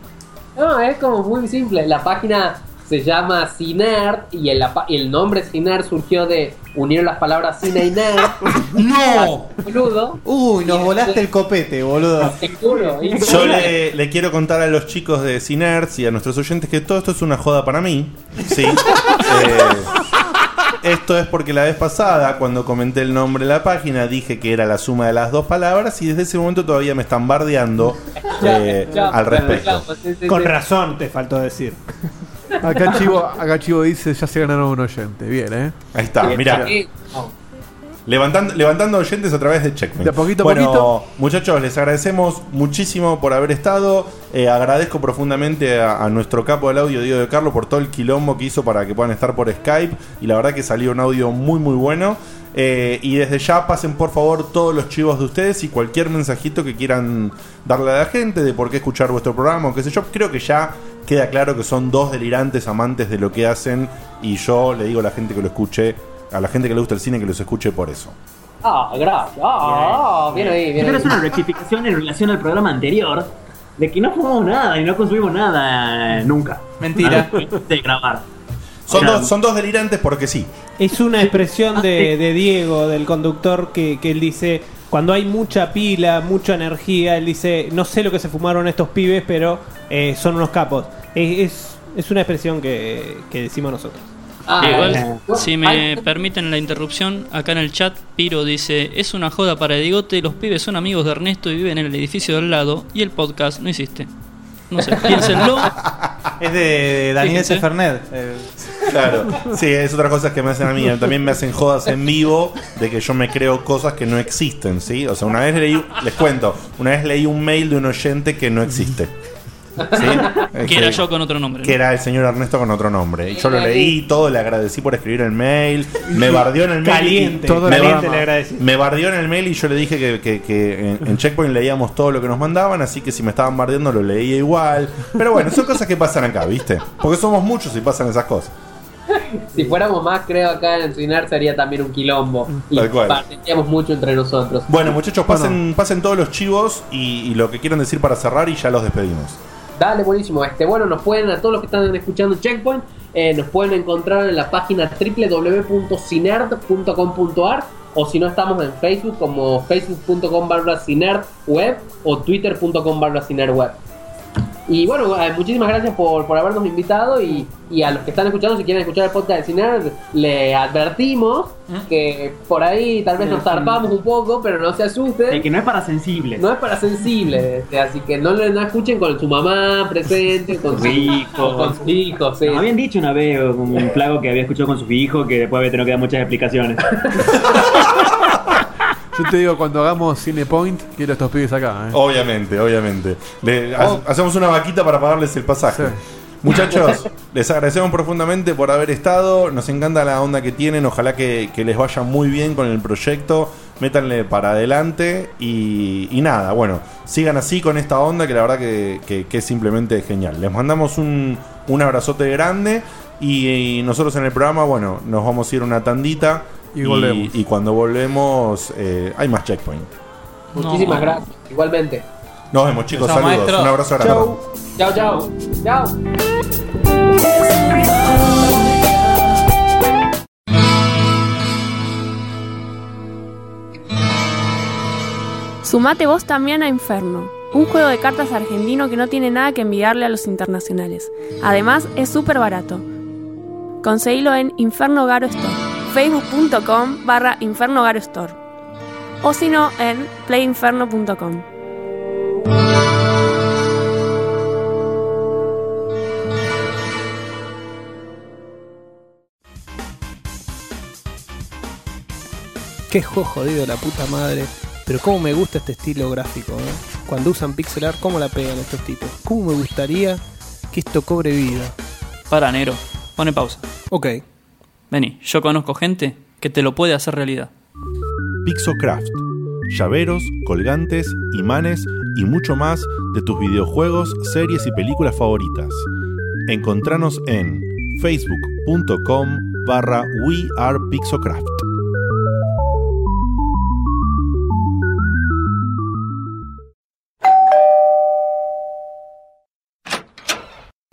No, es como muy simple. La página se llama Cinerd y el, el nombre Cinerd surgió de unir las palabras cine y nerd. ¡No! Boludo. Uy, nos volaste el copete, boludo. Te juro. Y- Yo le, le quiero contar a los chicos de Cinerts y a nuestros oyentes que todo esto es una joda para mí. Sí. Eh, esto es porque la vez pasada, cuando comenté el nombre de la página, dije que era la suma de las dos palabras y desde ese momento todavía me están bardeando eh, al respecto. Con razón te faltó decir. Acá Chivo, acá Chivo dice, ya se ganaron un oyente. Bien, ¿eh? Ahí está, mirá. Levantando, levantando oyentes a través de Checkmate. De poquito a bueno, poquito. muchachos, les agradecemos muchísimo por haber estado. Eh, agradezco profundamente a, a nuestro capo del audio, Diego de Carlos, por todo el quilombo que hizo para que puedan estar por Skype. Y la verdad que salió un audio muy, muy bueno. Eh, y desde ya pasen por favor todos los chivos de ustedes y cualquier mensajito que quieran darle a la gente de por qué escuchar vuestro programa o qué sé yo. Creo que ya queda claro que son dos delirantes amantes de lo que hacen. Y yo le digo a la gente que lo escuche, a la gente que le gusta el cine, que los escuche por eso. Ah, gracias. Ah, bien ahí, bien Quiero ahí. hacer una rectificación en relación al programa anterior de que no fumamos nada y no consumimos nada eh, nunca. Mentira. De grabar. Son, dos, son dos delirantes porque sí. Es una expresión de, de Diego, del conductor, que, que él dice, cuando hay mucha pila, mucha energía, él dice, no sé lo que se fumaron estos pibes, pero eh, son unos capos. Es, es, es una expresión que, que decimos nosotros. Ah, Igual, eh, si me permiten la interrupción, acá en el chat Piro dice, es una joda para Digote, los pibes son amigos de Ernesto y viven en el edificio del lado y el podcast no existe. No sé, piénsenlo. Es de Daniel Fíjense. Sefernet. Eh, Claro, sí, es otra cosa que me hacen a mí. También me hacen jodas en vivo de que yo me creo cosas que no existen, ¿sí? O sea, una vez leí, les cuento, una vez leí un mail de un oyente que no existe. ¿Sí? Que era yo con otro nombre. Que era el señor Ernesto con otro nombre. Y yo lo leí todo, le agradecí por escribir el mail, me bardeó en el mail. y- Caliente, todo caliente le agradecí. me bardeó en el mail y yo le dije que, que- que en, en Checkpoint leíamos todo lo que nos mandaban, así que si me estaban bardeando lo leía igual. Pero bueno, son cosas que pasan acá, ¿viste? Porque somos muchos y pasan esas cosas. Si fuéramos más, creo, acá en Cinerd sería también un quilombo. Y Tal cual. partiríamos mucho entre nosotros. Bueno, muchachos, pasen, pasen todos los chivos y, y lo que quieran decir para cerrar y ya los despedimos. Dale, buenísimo. Este, bueno, nos pueden, a todos los que están escuchando Checkpoint, eh, nos pueden encontrar en la página www.cinerd.com.ar o si no estamos en Facebook como facebook.com barra web o twitter.com barra web. Y bueno, eh, muchísimas gracias por, por habernos invitado y, y a los que están escuchando, si quieren escuchar el podcast de Cinerd, le advertimos que por ahí tal vez nos zarpamos un poco, pero no se asusten. de que no es para sensibles. No es para sensibles, este, así que no lo no escuchen con su mamá presente, con su hijo, con sus hijos, sí. Nos habían dicho una vez eh, un flaco que había escuchado con su hijo que después había tenido que dar muchas explicaciones. Yo te digo, cuando hagamos Cinepoint, quiero estos pibes acá. ¿eh? Obviamente, obviamente. Le- ha- Hacemos una vaquita para pagarles el pasaje. Muchachos, les agradecemos profundamente por haber estado. Nos encanta la onda que tienen. Ojalá que, que les vaya muy bien con el proyecto. Métanle para adelante. Y, y nada, bueno, sigan así con esta onda que la verdad que, que- que es simplemente genial. Les mandamos un, un abrazote grande. Y, y nosotros en el programa, bueno, nos vamos a ir una tandita. Y volvemos. y cuando volvemos, eh, hay más checkpoint. Muchísimas gracias, igualmente. Nos vemos, chicos. Chao, Saludos. maestro. Un abrazo grande. Chau, chau, chau. Sumate vos también a Inferno, un juego de cartas argentino que no tiene nada que envidiarle a los internacionales. Además, es súper barato. Conseguilo en Inferno Garo Store, facebook.com barra Inferno Garo Store. O si no, en playinferno.com. Qué jodido la puta madre. Pero cómo me gusta este estilo gráfico, ¿eh? cuando usan pixel art, ¿cómo la pegan estos tipos? ¿Cómo me gustaría que esto cobre vida? Para, negro. Pone pausa. Ok. Vení, yo conozco gente que te lo puede hacer realidad. Pixocraft. Llaveros, colgantes, imanes y mucho más de tus videojuegos, series y películas favoritas. Encontranos en facebook.com barra wearepixocraft.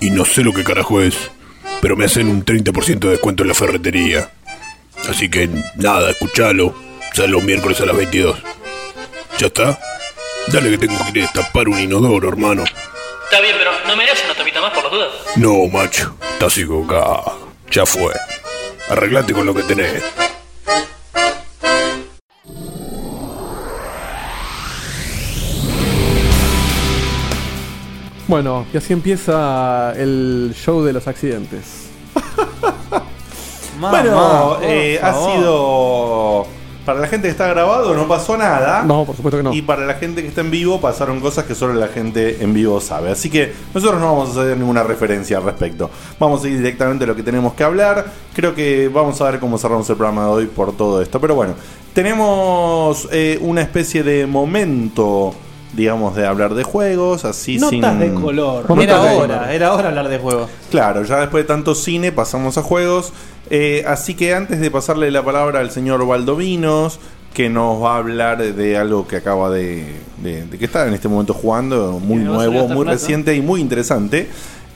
y no sé lo que carajo es, pero me hacen un 30% de descuento en la ferretería. Así que nada, escuchalo. Sale los miércoles a las 22. ¿Ya está? Dale que tengo que ir a destapar un inodoro, hermano. Está bien, pero ¿no merece una tapita más por las dudas? No, macho, estás equivocado. Ya fue. Arreglate con lo que tenés. Bueno, y así empieza el show de los accidentes. bueno, eh, ha sido. Para la gente que está grabado no pasó nada. No, por supuesto que no. Y para la gente que está en vivo pasaron cosas que solo la gente en vivo sabe. Así que nosotros no vamos a hacer ninguna referencia al respecto. Vamos a ir directamente a lo que tenemos que hablar. Creo que vamos a ver cómo cerramos el programa de hoy por todo esto. Pero bueno, tenemos eh, una especie de momento, digamos, de hablar de juegos. Así Notas sin... de color. Era hora, era hora hablar de juegos. Claro, ya después de tanto cine pasamos a juegos. Eh, así que antes de pasarle la palabra al señor Valdovinos, que nos va a hablar de algo que acaba de, de- de que está en este momento jugando, muy nuevo, muy reciente y muy interesante.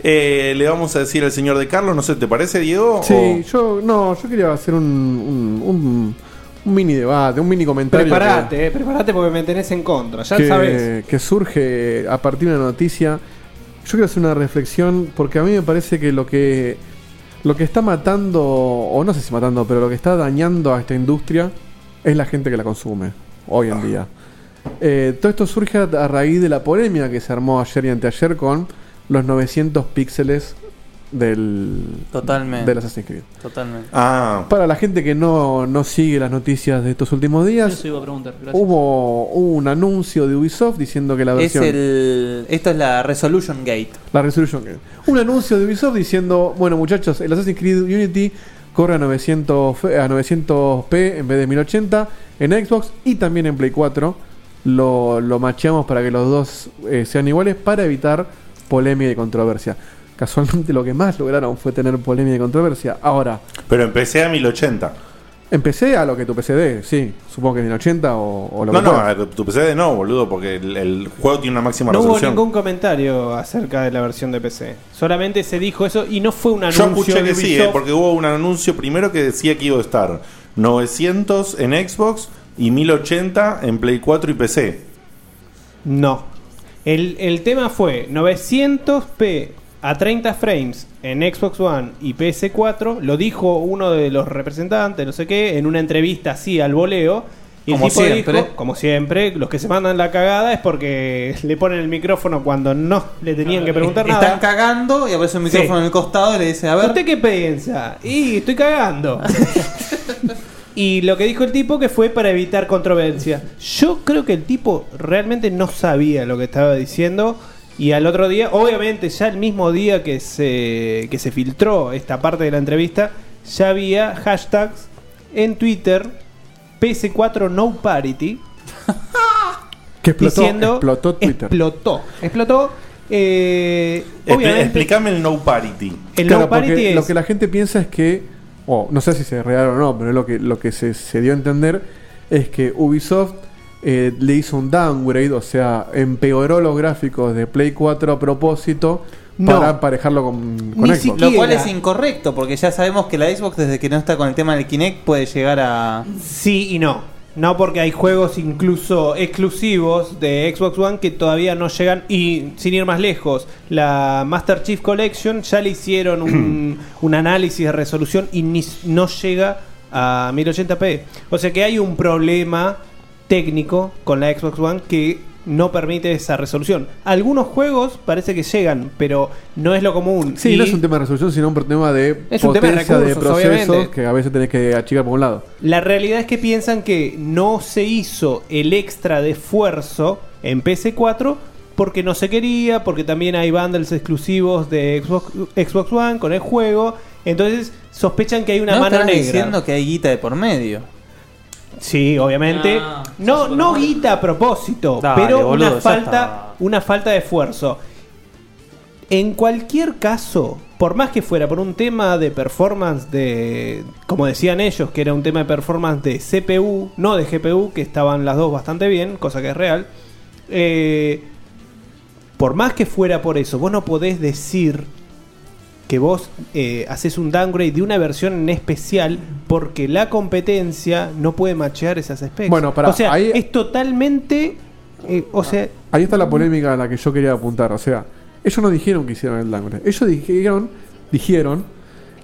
eh, le vamos a decir al señor de Carlos, no sé, ¿te parece, Diego? Sí, yo no, yo quería hacer un, un, un- un mini debate, un mini comentario. Preparate, eh, preparate porque me tenés en contra. Ya que, sabes. que surge a partir de una noticia. Yo quiero hacer una reflexión porque a mí me parece que lo que lo que está matando, o no sé si matando, pero lo que está dañando a esta industria es la gente que la consume hoy en día. Eh, todo esto surge a, a raíz de la polémica que se armó ayer y anteayer con los 900 píxeles del, Totalmente. del Assassin's Creed. Totalmente. Ah. Para la gente que no, no sigue las noticias de estos últimos días, Eso iba a preguntar. Gracias. hubo, un anuncio de Ubisoft diciendo que la Es versión... el. Esto es la Resolution Gate. La Resolution Gate. Un anuncio de Ubisoft diciendo, bueno muchachos, el Assassin's Creed Unity corre a 900 f- a 900p en vez de 1080 en Xbox y también en Play 4. Lo, lo macheamos para que los dos eh, sean iguales para evitar polémica y controversia. Casualmente lo que más lograron fue tener polémica y controversia. Ahora, Pero empecé a 1080. Empecé a lo que tu PC dé, sí. Supongo que en 80 o, o lo No, que no, pueda. a tu PC de no, boludo, porque el, el juego tiene una máxima No hubo resolución. ningún comentario acerca de la versión de PC. Solamente se dijo eso y no fue un Yo anuncio escuché de que sí, eh, porque hubo un anuncio primero que decía que iba a estar 900 en Xbox y 1080 en Play 4 y PC. No. El, el tema fue 900p a 30 frames en Xbox One y PS4. Lo dijo uno de los representantes, no sé qué, en una entrevista así al voleo. Y el Como tipo siempre. dijo, como siempre, los que se mandan la cagada es porque le ponen el micrófono cuando no le tenían que preguntar Están nada. cagando y aparece un micrófono Sí. en el costado y le dice, a ver. ¿Usted qué piensa? Y estoy cagando. y lo que dijo el tipo que fue para evitar controversia. Yo creo que el tipo realmente no sabía lo que estaba diciendo. Y al otro día, obviamente, ya el mismo día que se, que se filtró esta parte de la entrevista, ya había hashtags en Twitter PS4 No Parity. Que explotó, diciendo, explotó Twitter. Explotó. Explotó. eh, obviamente, Explícame el no parity. el Claro, No Parity porque es. lo que la gente piensa es que, o no sé si se real o no, pero lo que, lo que se, se dio a entender es que Ubisoft eh, le hizo un downgrade, o sea, empeoró los gráficos de Play 4 a propósito No. para emparejarlo con, con Xbox. Lo cual es incorrecto, porque ya sabemos que la Xbox, desde que no está con el tema del Kinect, puede llegar a. Sí y no. No porque hay juegos incluso exclusivos de Xbox One que todavía no llegan. Y sin ir más lejos, la Master Chief Collection ya le hicieron un, un análisis de resolución y ni- no llega a 1080p. O sea que hay un problema técnico con la Xbox One que no permite esa resolución. Algunos juegos parece que llegan, pero no es lo común. Sí, Y- no es un tema de resolución, sino un tema de Es un tema de potencia de, recursos, procesos obviamente. que a veces tenés que achicar por un lado. La realidad es que piensan que no se hizo el extra de esfuerzo en PC4 porque no se quería, porque también hay bundles exclusivos de Xbox, Xbox One con el juego. Entonces sospechan que hay una no mano estarás negra. diciendo que hay guita de por medio. Sí, obviamente. Ah, no, no guita a propósito, Dale, pero boludo, una falta, una falta de esfuerzo. En cualquier caso, por más que fuera por un tema de performance de, como decían ellos, que era un tema de performance de CPU, no de GPU, que estaban las dos bastante bien, cosa que es real. eh, por más que fuera por eso, vos no podés decir que vos eh, haces un downgrade de una versión en especial porque la competencia no puede machear esas specs. Bueno, pará, o sea, ahí- es totalmente. eh, o sea, Ahí está la polémica a la que yo quería apuntar. O sea, ellos no dijeron que hicieron el downgrade. Ellos dijeron, dijeron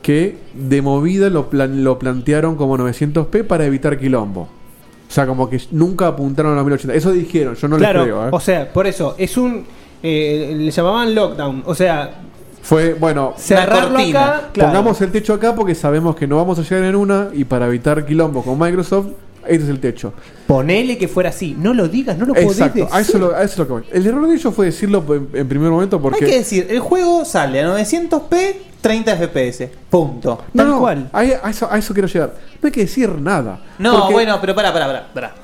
que de movida lo, plan- lo plantearon como 900p para evitar quilombo. O sea, como que nunca apuntaron a la 1080. Eso dijeron, yo no claro, les creo. ¿eh? o sea, por eso, es un. eh, le llamaban lockdown. O sea, Fue, bueno, cerrarlo acá. claro. Pongamos el techo acá porque sabemos que no vamos a llegar en una y para evitar quilombo con Microsoft, este es el techo. Ponele que fuera así. No lo digas, no lo podés Exacto, decir. a eso, lo- a eso es lo que voy. El error de ellos fue decirlo en, en primer momento porque... Hay que decir, el juego sale a 900p, 30 FPS. Punto. No, no, ahí- a, eso, a eso quiero llegar. No hay que decir nada. No, Porque- bueno, pero pará, pará, pará, pará.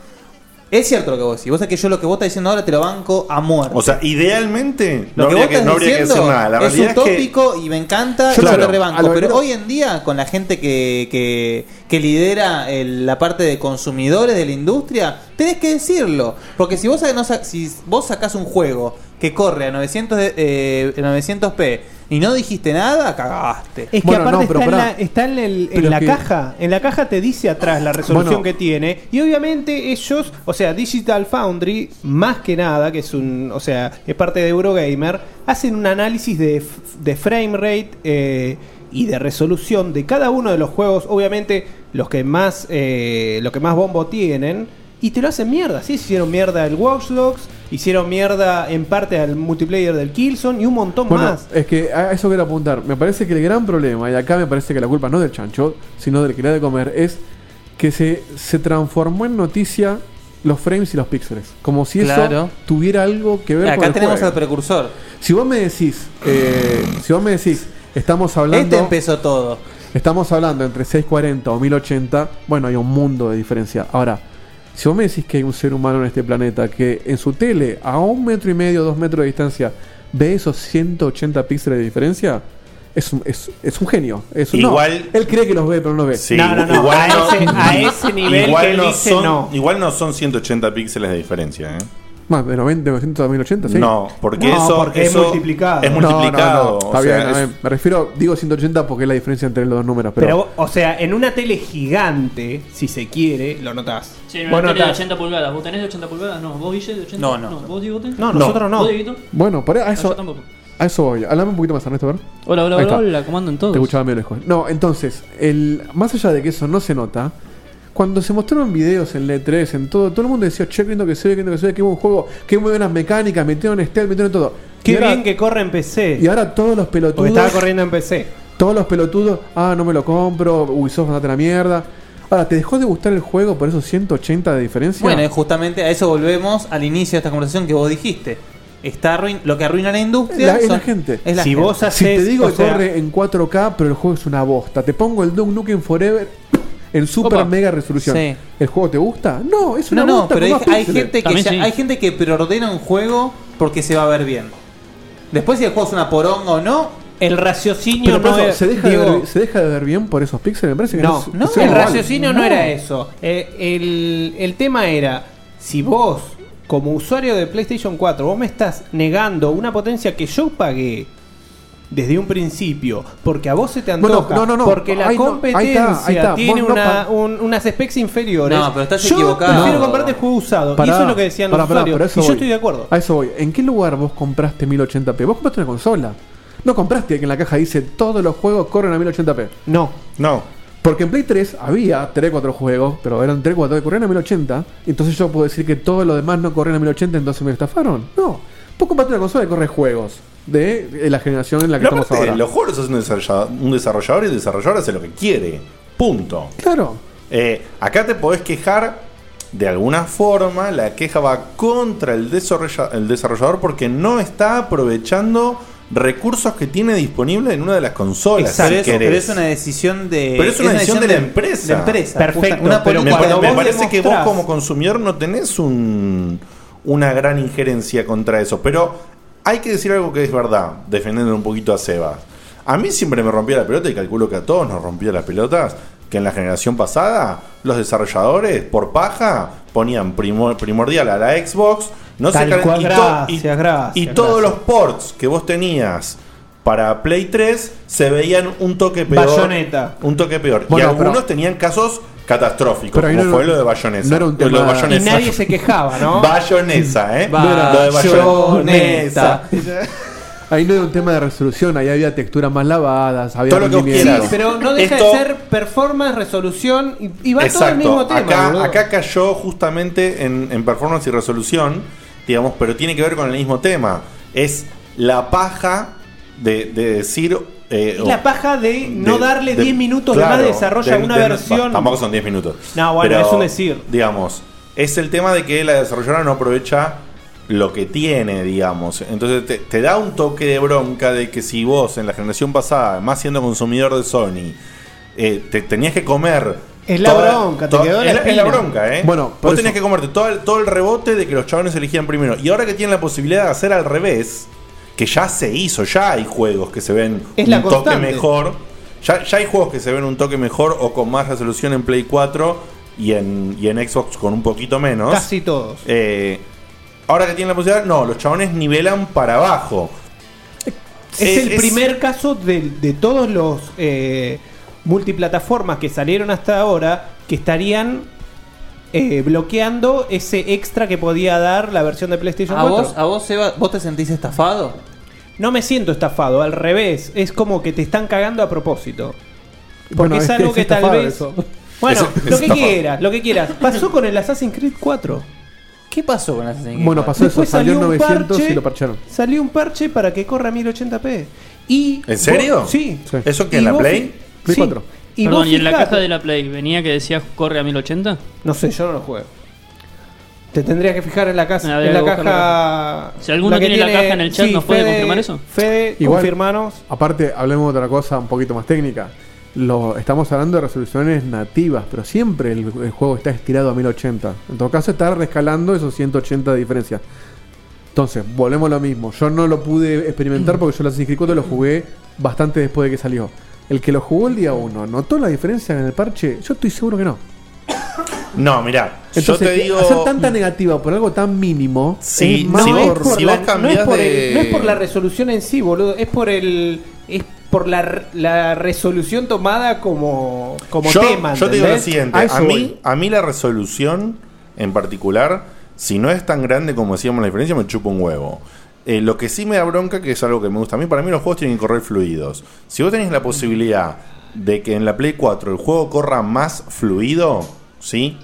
Es cierto lo que vos decís. Vos sabés que yo lo que vos estás diciendo ahora te lo banco a muerte. O sea, idealmente Lo no que habría vos que, estás no habría que decir nada. La es realidad es que y me encanta Yo claro, lo rebanco. pero hoy en día, con la gente que, que, que lidera el- la parte de consumidores de la industria, tenés que decirlo. Porque si vos, no si sacás un juego que corre a 900 de- eh, 900p y no dijiste nada, cagaste. Es que aparte está, en la, está en, el- en la que- caja. En la caja te dice atrás la resolución Bueno. que tiene. Y obviamente ellos, o sea, Digital Foundry, más que nada, que es un, o sea, es parte de Eurogamer, hacen un análisis de, de frame rate eh, y de resolución de cada uno de los juegos. Obviamente, los que más, eh, lo que más bombo tienen. Y te lo hacen mierda, sí, hicieron mierda el Watch Dogs, hicieron mierda en parte al multiplayer del Killzone y un montón Bueno, más. es que a eso quiero apuntar. Me parece que el gran problema, y acá me parece que la culpa no es del chancho, sino del que le da de comer, es que se, se transformó en noticia los frames y los píxeles. Como si eso tuviera algo que ver Acá con el tenemos juego. al precursor. Si vos me decís, eh, si vos me decís, estamos hablando. Este empezó todo. Estamos hablando entre 640 o 1080, bueno, hay un mundo de diferencia. Ahora, si vos me decís que hay un ser humano en este planeta que en su tele, a un metro y medio, dos metros de distancia, ve esos 180 píxeles de diferencia, Es un, es, es un genio. Es un- Igual- no, él cree que los ve, pero no los ve. Sí, igual no- igual no son, Igual no son 180 píxeles de diferencia, ¿eh? Más de 90, 900 a 1080, sí. No, porque No, eso- porque es multiplicado. es No, no, no, multiplicado, Está o bien, sea, a ver, es- me refiero, digo 180 porque es la diferencia entre los dos números. Pero, Pero, o sea, en una tele gigante, si se quiere, lo notás. Sí, en Vos una tele de notás. 80 pulgadas. ¿Vos tenés de 80 pulgadas? No. ¿Vos, Guille, de 80? No, no. ¿Vos, Diego? tenés? No, nosotros no. ¿Vos, Dieguito? bueno, por a No, eso, yo tampoco. a eso voy. Hablame un poquito más, Ernesto, a ver. Hola, hola, Ahí hola, está. hola, ¿cómo andan todos? Te escuchaba medio lejos. No, entonces, el, más allá de que eso no se nota, cuando se mostraron videos en L3, en todo, todo el mundo decía, che, qué lindo que se ve, qué lindo que se ve, qué buen juego, qué muy buenas mecánicas, metieron stealth, metieron todo. Qué Y ahora- bien que corre en PC. Y ahora todos los pelotudos. Porque estaba corriendo en PC. Todos los pelotudos, ah, no me lo compro, Ubisoft, andate a la mierda. Ahora, ¿te dejó de gustar el juego por esos 180 de diferencia? Bueno, y justamente a eso volvemos al inicio de esta conversación que vos dijiste. Está arruin- lo que arruina la industria La- es la gente. es la si gente. vos si te digo que corre en 4K, pero el juego es una bosta. Te pongo el Duke Nukem Forever en super Opa. mega resolución. Sí. ¿El juego te gusta? No, es una No, no, bosta. pero con hay, más hay píxeles. gente que ya- hay gente que preordena un juego porque se va a ver bien. Después si el juego es una poronga o no, el raciocinio Pero por no eso, es- ¿se, deja digo- de ver, ¿se deja de ver bien por esos píxeles? Me parece que No, es- no, es el igual. raciocinio no, era eso. Eh, el, el tema era, si vos, como usuario de PlayStation 4, vos me estás negando una potencia que yo pagué desde un principio, porque a vos se te Bueno, antoja, no, no, no. porque la Ahí no, ahí competencia está, ahí está. tiene una, un- unas specs inferiores. No, pero estás yo equivocado. prefiero comprarte el juego usado. y eso es lo que decían pará, los pará, usuarios. y yo estoy de acuerdo. A eso voy. ¿En qué lugar vos compraste 1080p? Vos compraste una consola. No compraste que en la caja dice todos los juegos corren a 1080p. No. No. Porque en Play 3 había 3 4 juegos, pero eran 3 4 que corrían a 1080. Entonces yo puedo decir que todo lo demás no corrían a 1080, entonces me estafaron. No. Vos compraste una consola que corre juegos de, de la generación en la que Pero estamos aparte, ahora. los juegos hace un desarrollador, un desarrollador y el desarrollador hace lo que quiere. Punto. Claro. Eh, acá te podés quejar de alguna forma, la queja va contra el, desarrolla- el desarrollador porque no está aprovechando recursos que tiene disponible en una de las consolas. Exacto, si pero es una decisión de. Pero es una decisión de la empresa. de empresa. Perfecto, Una pero me, parece que vos como consumidor no tenés un, una gran injerencia contra eso. Pero hay que decir algo que es verdad, defendiendo un poquito a Seba. A mí siempre me rompía la pelota y calculo que a todos nos rompía las pelotas. Que en la generación pasada los desarrolladores por paja ponían primor- primordial a la Xbox. No Tal se cual, y, to- y- gracias, y todos gracias. los ports que vos tenías para Play 3 se veían un toque peor. Bayonetta. Un toque peor. Bueno, y algunos pero- tenían casos catastróficos, Pero como no fue era- lo de Bayonesa. no era un Lo de tema- Bayonesa. Y nadie se quejaba, ¿no? Bayonesa, ¿eh? Bayonesa. Lo de Bayonesa. Ahí no era un tema de resolución, ahí había texturas más lavadas, había Todo lo que quieras. Pero no deja Esto- de ser performance, resolución y, y va todo el mismo tema. acá cayó justamente en, en performance y resolución, digamos, pero tiene que ver con el mismo tema. Es la paja de, de decir. eh, Es la paja de no de- darle de- 10 minutos claro, de más desarrollo a una de- versión. Tampoco son 10 minutos. No, bueno, Pero, es un decir. Digamos, es el tema de que la desarrolladora no aprovecha lo que tiene, digamos. Entonces te, te da un toque de bronca de que si vos en la generación pasada, más siendo consumidor de Sony, eh, te tenías que comer. Es la bronca, te quedó la es, la, es la bronca, ¿eh? Bueno, por vos eso- tenías que comerte todo el, todo el rebote de que los chavales elegían primero. Y ahora que tienen la posibilidad de hacer al revés, que ya se hizo, ya hay juegos que se ven Es un la toque mejor. Ya, ya hay juegos que se ven un toque mejor o con más resolución en Play 4 y en, y en Xbox con un poquito menos. Casi todos. Eh, ahora que tienen la posibilidad, no, los chabones nivelan para abajo. Es Eh, el primer caso de, de todos los eh, multiplataformas que salieron hasta ahora que estarían eh, bloqueando ese extra que podía dar la versión de PlayStation ¿A 4. vos, a vos, Seba, vos te sentís estafado? No me siento estafado, al revés. Es como que te están cagando a propósito. Porque Bueno, es algo es que tal vez. eso. Bueno, Es- lo que estafado. quieras, lo que quieras. Pasó con el Assassin's Creed 4. ¿Qué pasó con Assassin's Creed? Bueno, pasó eso, Después salió en salió un 900 parche. y lo parcharon. Salió un parche para que corra a 1080p. Y ¿En serio? vos- sí. ¿Eso que en la vos Play? Play sí. 4. Y Perdón, ¿y en la caja de la Play venía que decía corre a 1080? No sé, yo no lo juego. Te tendrías que fijar en la, casa, ver, en la caja. Si alguno que tiene la caja en el chat, ¿nos puede confirmar eso? Fede, Igual, confirmanos. Aparte, hablemos de otra cosa un poquito más técnica. Lo, estamos hablando de resoluciones nativas, pero siempre el, el juego está estirado a 1080. En todo caso, está rescalando esos 180 de diferencia. Entonces, volvemos a lo mismo. Yo no lo pude experimentar porque yo el Assassin's Creed 4 lo jugué bastante después de que salió. El que lo jugó el día 1, ¿notó la diferencia en el parche? Yo estoy seguro que no. No, mirá, Entonces, yo te digo. hacer tanta negativa por algo tan mínimo. Sí, es más si vos- por- por si la- vos no, es por de- el- no es por la resolución en sí, boludo. Es por el. Es por la, la resolución tomada como, como yo, tema. yo te digo lo siguiente: A mí, voy. a mí la resolución en particular, si no es tan grande como decíamos la diferencia, me chupa un huevo. Eh, lo que sí me da bronca, que es algo que me gusta a mí, para mí los juegos tienen que correr fluidos. Si vos tenés la posibilidad de que en la Play 4 el juego corra más fluido, ¿sí?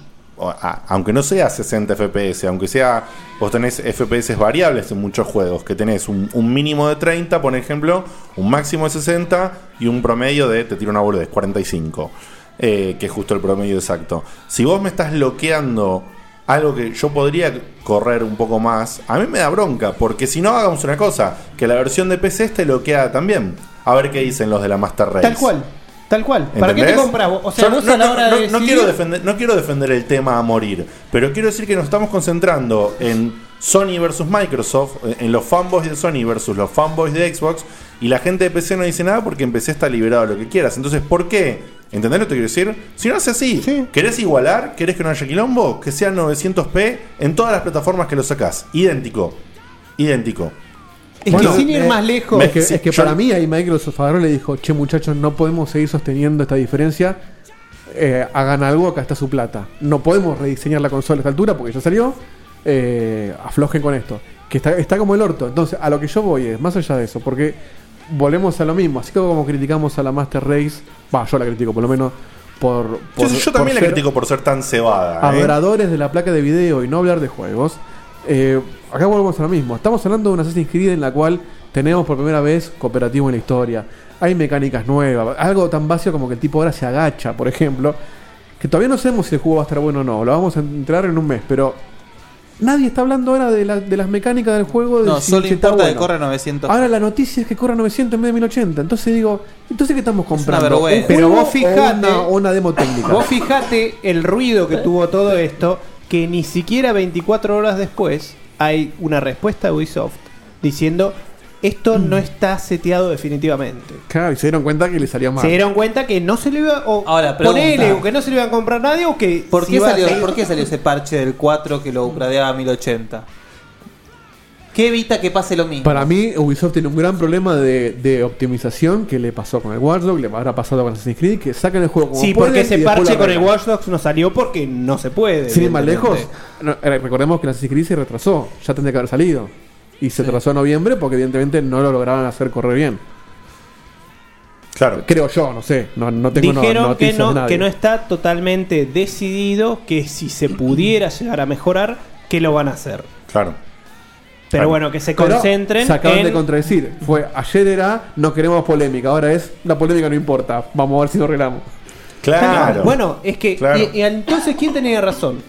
Aunque no sea 60 FPS, aunque sea, vos tenés FPS variables en muchos juegos, que tenés un, un mínimo de 30, por ejemplo, un máximo de 60 y un promedio de, te tiro una boludez, 45, eh, que es justo el promedio exacto. Si vos me estás bloqueando algo que yo podría correr un poco más, a mí me da bronca, porque si no hagamos una cosa, que la versión de PC esté bloqueada también. A ver qué dicen los de la Master Race. Tal cual. Tal cual. ¿Para qué te compras? O sea, vos no, a la no, hora no- de. no decidir- quiero defender, no quiero defender el tema a morir, pero quiero decir que nos estamos concentrando en Sony versus Microsoft, en los fanboys de Sony versus los fanboys de Xbox, y la gente de PC no dice nada porque en PC está liberado lo que quieras. Entonces, ¿por qué? ¿Entendés lo que quiero decir? Si no es así, ¿querés igualar? ¿Querés que no haya quilombo? Que sea 900p en todas las plataformas que lo sacás. Idéntico. Idéntico. Es que sin ir más lejos. Es que, es que yo- para mí ahí Microsoft agarró y le dijo, che muchachos, no podemos seguir sosteniendo esta diferencia. Eh, hagan algo, acá está su plata. No podemos rediseñar la consola a esta altura porque ya salió. Eh, aflojen con esto. Que está, está como el orto. Entonces, a lo que yo voy es, más allá de eso, porque volvemos a lo mismo. Así como criticamos a la Master Race, va, yo la critico por lo menos. Por, por- Yo, yo por también la critico por ser tan cebada. ¿eh? adoradores de la placa de video y no hablar de juegos. eh, acá volvemos a lo mismo. Estamos hablando de una Assassin's Creed en la cual tenemos por primera vez cooperativo en la historia. Hay mecánicas nuevas. Algo tan básico como que el tipo ahora se agacha, por ejemplo. Que todavía no sabemos si el juego va a estar bueno o no. Lo vamos a entrar en un mes. Pero nadie está hablando ahora de, la- de las mecánicas del juego. de No, si- solo importa que corra 900. Ahora la noticia es que corra 900 en vez de 1080. Entonces digo, ¿entonces qué estamos comprando? vergüenza. ¿Un Pero vos o fijate. una, o una demo técnica. Vos fijate el ruido que tuvo todo esto, que ni siquiera 24 horas después hay una respuesta de Ubisoft diciendo esto no está seteado definitivamente. Claro, y se dieron cuenta que le salió mal. Se dieron cuenta que no se le iba o Ahora, pregunta. ponele, o que no se le iba a comprar nadie o que ¿Por si qué, iba a salió, ¿Por qué salió ese parche del 4 que lo upgradeaba a 1080? ¿Qué evita que pase lo mismo? Para mí, Ubisoft tiene un gran problema de, de optimización que le pasó con el Watch Dogs, le habrá pasado con Assassin's Creed, que sacan el juego como Sí, porque ese parche con el. Watch Dogs no salió porque no se puede. Sin ir más lejos, no, eh, recordemos que el Assassin's Creed se retrasó, ya tendría que haber salido. Y se retrasó a noviembre porque evidentemente no lo lograban hacer correr bien. Claro. Creo yo, no sé, no, no tengo no- Dijeron que noticias de no, nadie. que no está totalmente decidido que si se pudiera llegar a mejorar, que lo van a hacer. Claro. Pero Claro. bueno, que se Pero concentren Se acaban en... de contradecir. Fue, ayer era no queremos polémica, ahora es la polémica no importa. Vamos a ver si lo arreglamos. Claro. Bueno, es que. Claro. y- y entonces, ¿quién tenía razón?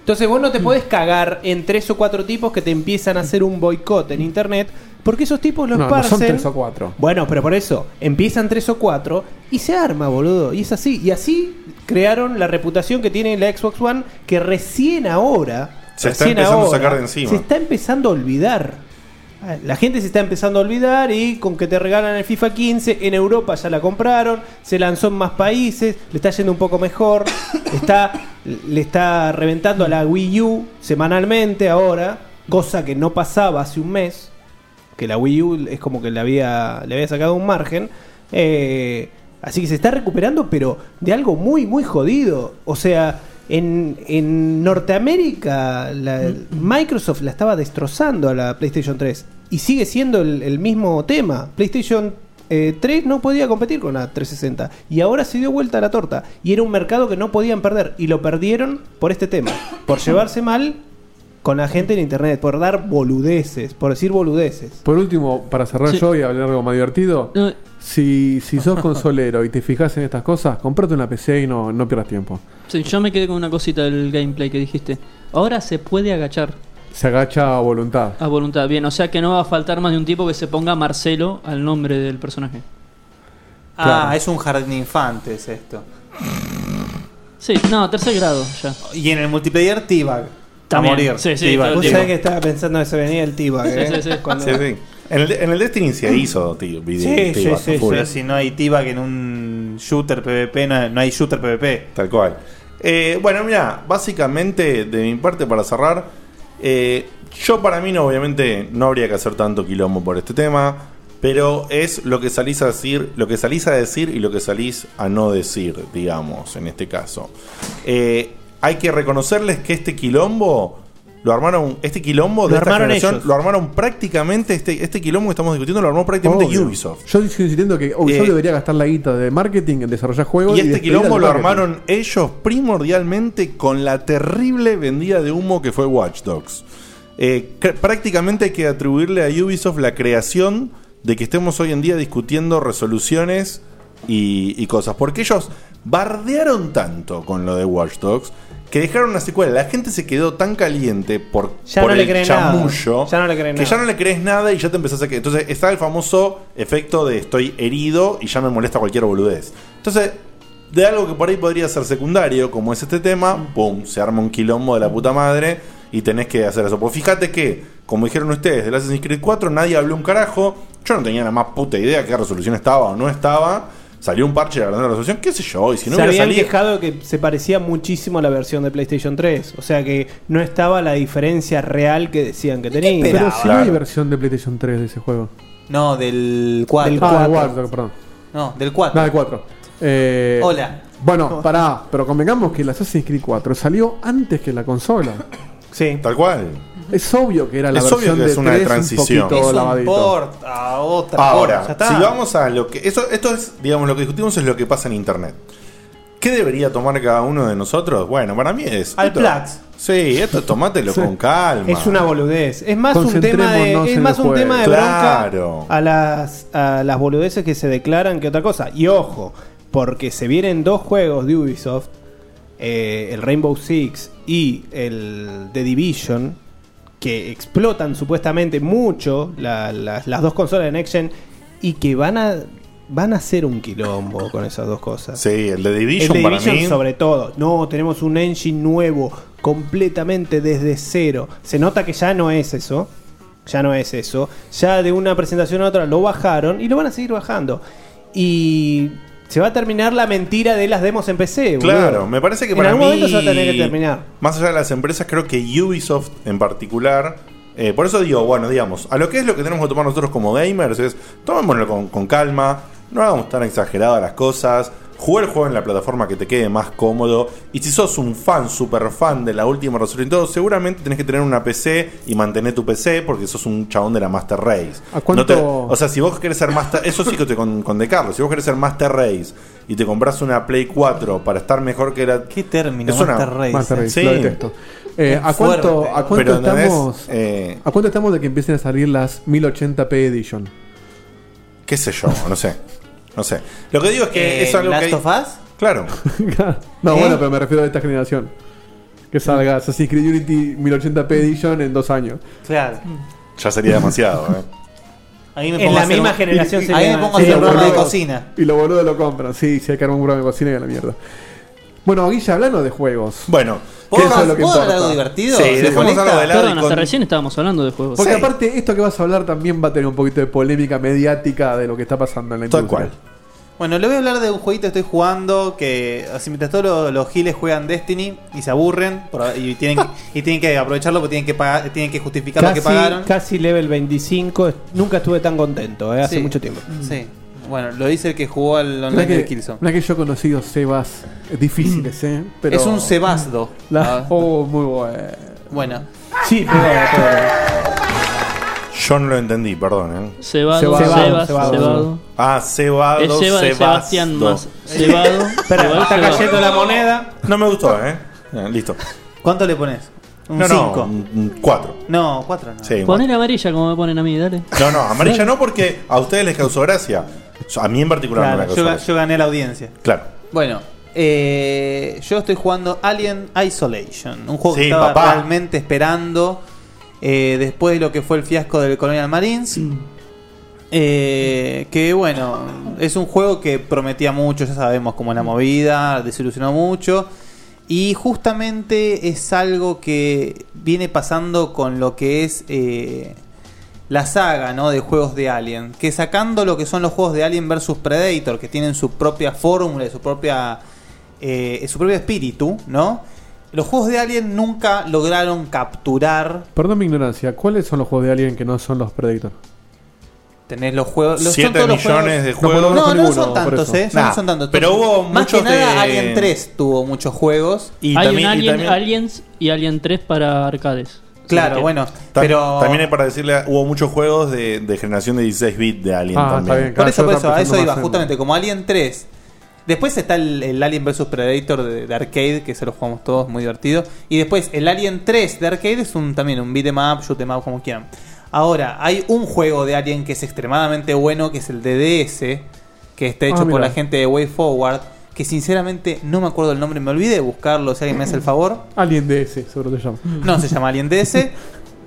Entonces, vos no te podés cagar en tres o cuatro tipos que te empiezan a hacer un boicot en internet. Porque esos tipos los No, no son tres o cuatro. Bueno, pero por eso, empiezan tres o cuatro y se arma, boludo. Y es así. Y así crearon la reputación que tiene la Xbox One, que recién ahora. Se está empezando a sacar de encima. Se está empezando a olvidar. La gente se está empezando a olvidar y con que te regalan el FIFA 15, en Europa ya la compraron, se lanzó en más países, le está yendo un poco mejor, está, le está reventando a la Wii U semanalmente ahora, cosa que no pasaba hace un mes, que la Wii U es como que le había, le había sacado un margen. eh, así que se está recuperando, pero de algo muy, muy jodido. O sea, en, en Norteamérica la- Microsoft la estaba destrozando a la PlayStation 3 y sigue siendo el, el mismo tema. PlayStation eh, 3 no podía competir con la 360 y ahora se dio vuelta a la torta y era un mercado que no podían perder y lo perdieron por este tema, por llevarse mal con la gente en internet, por dar boludeces, por decir boludeces. Por último, para cerrar Sí. yo y hablar algo más divertido, si, si sos consolero y te fijas en estas cosas, comprate una PC y no, no pierdas tiempo. Sí, yo me quedé con una cosita del gameplay que dijiste. Ahora se puede agachar Se agacha a voluntad. a voluntad. Bien, o sea que no va a faltar más de un tipo que se ponga Marcelo al nombre del personaje. Ah, es un jardín de infantes esto. Sí, no, tercer grado ya. Y en el multiplayer T-Bag. A También. morir. Sí, sí, T-Bag. todo Vos sabés que estaba pensando que se venía el T-Bag, Sí, ¿eh? sí, sí. Cuando- Sí, sí. En el, en el Destiny se hizo, tío. video- Tiba, full. Pero si no hay Tiba que en un shooter PvP, no, no hay shooter PvP. Tal cual. Eh, bueno, mira, básicamente de mi parte para cerrar, eh, yo para mí no, obviamente no habría que hacer tanto quilombo por este tema, pero es lo que salís a decir, lo que salís a decir y lo que salís a no decir, digamos, en este caso. Eh, hay que reconocerles que este quilombo lo armaron, este quilombo de Lo esta armaron generación, ellos. lo armaron prácticamente, este, este quilombo que estamos discutiendo lo armó prácticamente Obvio. Ubisoft. Yo sigo insistiendo que Ubisoft Eh, debería gastar la guita de marketing en desarrollar juegos. Y este despedir quilombo lo marketing. armaron ellos primordialmente con la terrible vendida de humo que fue Watch Dogs. Eh, cr- prácticamente hay que atribuirle a Ubisoft la creación de que estemos hoy en día discutiendo resoluciones y, y cosas. Porque ellos bardearon tanto con lo de Watch Dogs que dejaron una secuela. La gente se quedó tan caliente por, Ya por no le el creen nada. chamullo Ya no le creen que nada. ya no le crees nada y ya te empezás a que Entonces está el famoso efecto de estoy herido y ya me molesta cualquier boludez. Entonces, de algo que por ahí podría ser secundario, como es este tema, ¡pum! Se arma un quilombo de la puta madre y tenés que hacer eso. Pues fíjate que, como dijeron ustedes, del Assassin's Creed 4 nadie habló un carajo. Yo no tenía la más puta idea qué resolución estaba o no estaba. Salió un parche de la resolución, qué sé yo, y si no se hubiera habían salido. quejado que se parecía muchísimo a la versión de PlayStation 3. O sea que no estaba la diferencia real que decían que tenía. Pero si no hay versión de PlayStation 3 de ese juego. No, del 4. Del ah, del 4, perdón. No, del 4. No, del 4. Eh, Hola. Bueno, pará, pero convengamos que el Assassin's Creed 4 salió antes que la consola. Sí. Tal cual. Es obvio que era la Es obvio versión que de es una de 3 transición. un poquito Es un lavadito. port a otra Ahora, ya si vamos a lo que. Eso, esto es, digamos, lo que discutimos es lo que pasa en internet. ¿Qué debería tomar cada uno de nosotros? Bueno, para mí es. Al esto- Plax. Sí, esto tomátelo Sí. con calma. Es una boludez. Es más un tema de, es más un tema de bronca Claro. a las, a las boludeces que se declaran que otra cosa. Y ojo, porque se vienen dos juegos de Ubisoft, eh, el Rainbow Six y el The Division, que explotan supuestamente mucho la- la- las dos consolas de Next Gen y que van a van a hacer un quilombo con esas dos cosas. Sí, el de Division, El de para Division mí. sobre todo. No, tenemos un engine nuevo, completamente desde cero. Se nota que ya no es eso. Ya no es eso. Ya de una presentación a otra lo bajaron y lo van a seguir bajando. Y se va a terminar la mentira de las demos en PC. boludo. Claro, me parece que en para algún mí. momento se va a tener que terminar. Más allá de las empresas, creo que Ubisoft en particular. eh, por eso digo, bueno, digamos, a lo que es lo que tenemos que tomar nosotros como gamers es tomémoslo con, con calma, no hagamos tan exageradas las cosas, jugar el juego en la plataforma que te quede más cómodo. Y si sos un fan, super fan de la última resolución y todo, seguramente tenés que tener una PC y mantener tu PC porque sos un chabón de la Master Race. ¿A cuánto- No te- o sea, si vos querés ser Master. Eso sí que te con, con De Carlos. Si vos querés ser Master Race y te compras una Play 4 para estar mejor que la. ¿Qué término? Es una- Master Race. Master Race, Sí. lo detesto. Eh, ¿a, cuánto, fuerte. ¿A cuánto Pero, ¿entendés? estamos? Eh, ¿A cuánto estamos de que empiecen a salir las 1080p Edition? qué sé yo, no sé. No sé. Lo que digo es que Eh, es algo ¿Last que. hay- of Us? Claro. no, ¿Eh? bueno, pero me refiero a esta generación. Que salga Assassin's Creed Unity 1080p Edition en dos años. Claro. Ya sería demasiado, ¿eh? En a la hacer misma un- generación y- Ahí me pongo a hacer un programa de cocina. Y los boludos lo compran. Sí, si hay que armar un programa de cocina y a la mierda. Bueno, Guilla, hablando de juegos. Bueno, ¿Qué eso es lo que ¿Puedo hablar algo divertido? Sí, ¿Se dejemos molesta? algo de lado. Perdón, hasta con- recién estábamos hablando de juegos. Porque Sí. aparte, esto que vas a hablar también va a tener un poquito de polémica mediática de lo que está pasando en la Tal industria. cual. Bueno, le voy a hablar de un jueguito que estoy jugando que así mientras todos los, los giles juegan Destiny y se aburren por- y tienen que, y tienen que aprovecharlo porque tienen que pagar, tienen que justificar lo que Casi, pagaron. casi level 25. Nunca estuve tan contento, eh, hace Sí. mucho tiempo. Sí. Bueno, lo dice el que jugó al Mirá online que, de Killzone. mirá que yo he conocido Sebas difíciles, ¿eh? Pero Es un Sebasdo. La- Ah, oh, muy bueno. bueno. Sí, pero, pero- Yo no lo entendí, perdón, ¿eh? Cebado, Cebado, Sebas, cebado. Cebado. Ah, cebado, Es Seba de. Sebastián más Cebado. Espera, está Cebado. cayendo la moneda. No me gustó, ¿eh? Ya, listo. ¿Cuánto le pones? Un No, no, 5. un- un cuatro. No, 4 no. Sí, Poner amarilla como me ponen a mí, dale. No, no, amarilla no porque a ustedes les causó gracia. A mí en particular no me Claro, yo, ga- yo gané la audiencia. Claro. Bueno, eh, yo estoy jugando Alien Isolation, un juego Sí, que estaba papá. realmente esperando eh, después de lo que fue el fiasco del Colonial Marines. Eh, que bueno, es un juego que prometía mucho, ya sabemos cómo es la movida, desilusionó mucho. Y justamente es algo que viene pasando con lo que es eh, la saga ¿no? de juegos de Alien. Que sacando lo que son los juegos de Alien vs Predator, que tienen su propia fórmula y su propia, eh, su propio espíritu, ¿no? Los juegos de Alien nunca lograron capturar. Perdón mi ignorancia, ¿cuáles son los juegos de Alien que no son los Predator? Tenés los juegos. Los, Siete son todos los millones de juegos. No, no, No son tantos. ¿eh? No son tantos. pero hubo Más muchos que nada, de- Alien 3 tuvo muchos juegos. Hay un Alien, Aliens y Alien 3 para arcades. Claro, que- bueno, Ta- pero. También hay para decirle, hubo muchos juegos de, de generación de 16 bits de Alien Ah, también. Por eso, por eso, a eso iba, justamente, como Alien 3. Después está el, el Alien vs Predator de, de arcade, que se lo jugamos todos, muy divertido. Y después el Alien 3 de arcade es un también un beat'em up, shoot 'em up, como quieran. Ahora, hay un juego de Alien que es extremadamente bueno, que es el DDS, que está hecho Ah, por la gente de Way Forward, que sinceramente no me acuerdo el nombre, me olvidé de buscarlo, si alguien me hace el favor. Alien DS, seguro te llama. No, se llama Alien DS,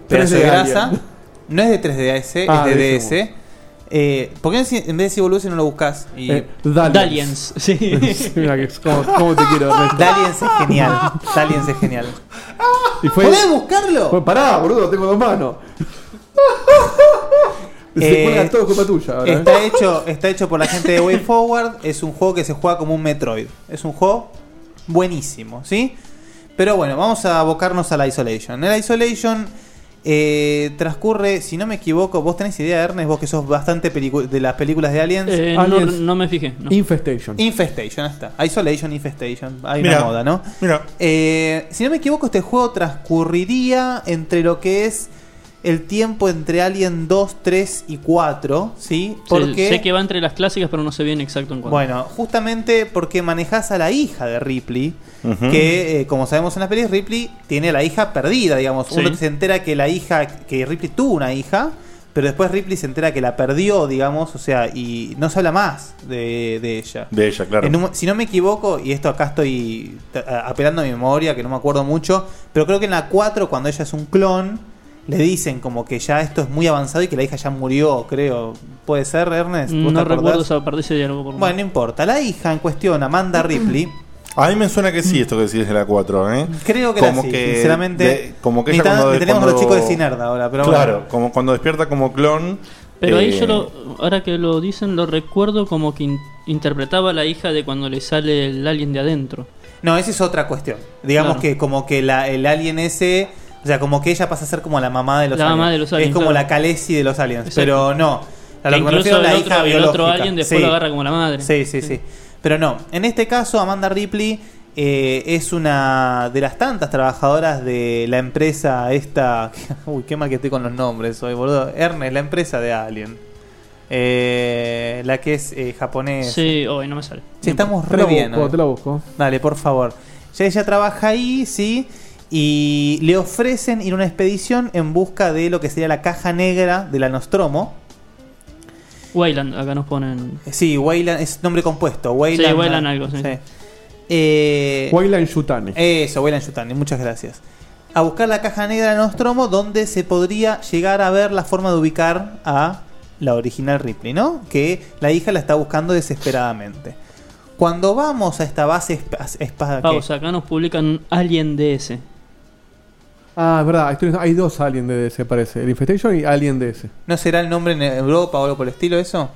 pero 3D de grasa. Alien. No es de 3DS, Ah, es de DS. Eh, ¿Por qué en vez de decir boludo no lo buscas? Y... Eh, Daliens. Sí. Mira que es como, cómo te quiero. Daliens es genial. Daliens es genial. Y fue, ¿Podés buscarlo? Fue, pará, boludo, tengo dos manos. Se Eh, cuelgan todo culpa tuya. ahora, ¿eh? Está hecho, está hecho por la gente de Way Forward. Es un juego que se juega como un Metroid. Es un juego buenísimo, ¿sí? Pero bueno, vamos a abocarnos a la Isolation. El Isolation eh, transcurre, si no me equivoco, vos tenés idea, Ernest, vos que sos bastante de las películas de Aliens. Eh, no, no me fijé. no. Infestation. Infestation, ahí está. Isolation, Infestation. Hay Mira, una moda, ¿no? Mira, Eh, si no me equivoco, este juego transcurriría entre lo que es el tiempo entre Alien 2, 3 y 4, ¿sí? Sé- Porque, sé que va entre las clásicas, pero no sé bien exacto en cuándo. bueno, justamente porque manejas a la hija de Ripley, que eh, como sabemos en las pelis, Ripley tiene a la hija perdida, digamos. Sí. Uno se entera que la hija, que Ripley tuvo una hija, pero después Ripley se entera que la perdió, digamos, o sea, y no se habla más de, de ella. de ella, claro. En un- si no me equivoco, y esto acá estoy a- apelando a mi memoria, que no me acuerdo mucho, pero creo que en la 4, cuando ella es un clon, le dicen como que ya esto es muy avanzado y que la hija ya murió, creo. ¿Puede ser, Ernest? ¿Vos te no recuerdo esa parte de ese diálogo. Por Bueno, no importa. La hija en cuestión, Amanda Ripley, A mí me suena que sí esto que decís de la 4, ¿eh? creo que era así, sinceramente. de- como que ella cuando, tenemos cuando- los chicos de Cinerda ahora, pero Claro, bueno. como cuando despierta como clon. Pero ahí eh, yo lo, ahora que lo dicen, lo recuerdo como que in- interpretaba a la hija de cuando le sale el alien de adentro. No, esa es otra cuestión. Digamos Claro. que como que la, el alien ese, o sea, como que ella pasa a ser como la mamá de los La aliens. mamá de los aliens, Es como claro. la Khaleesi de los aliens. Exacto. Pero no. A lo Que que me incluso refiero a la el hija otro- el otro biológica. alien después lo agarra como la madre. Sí, sí, sí. Pero no. En este caso, Amanda Ripley eh, es una de las tantas trabajadoras de la empresa esta. Uy, qué mal que estoy con los nombres hoy, boludo. Ernest, la empresa de Alien. Eh, la que es eh, japonesa. Sí, hoy no me sale. Sí, estamos Te re bien. busco, te la busco. Dale, por favor. Ya ella trabaja ahí, sí. Y le ofrecen ir a una expedición en busca de lo que sería la caja negra de la Nostromo. Wayland, acá nos ponen. Sí, Wayland es nombre compuesto. Wayland, Sí, Wayland algo, sí. Eh, Wayland Yutani. Eso, Wayland Yutani, muchas gracias. A buscar la caja negra de Nostromo, donde se podría llegar a ver la forma de ubicar a la original Ripley, ¿no? Que la hija la está buscando desesperadamente. Cuando vamos a esta base. Pausa, acá nos publican Alien DS. Ah, es verdad, hay dos Alien DS, parece. El Infestation y Alien DS. ¿No será el nombre en Europa o algo por el estilo eso?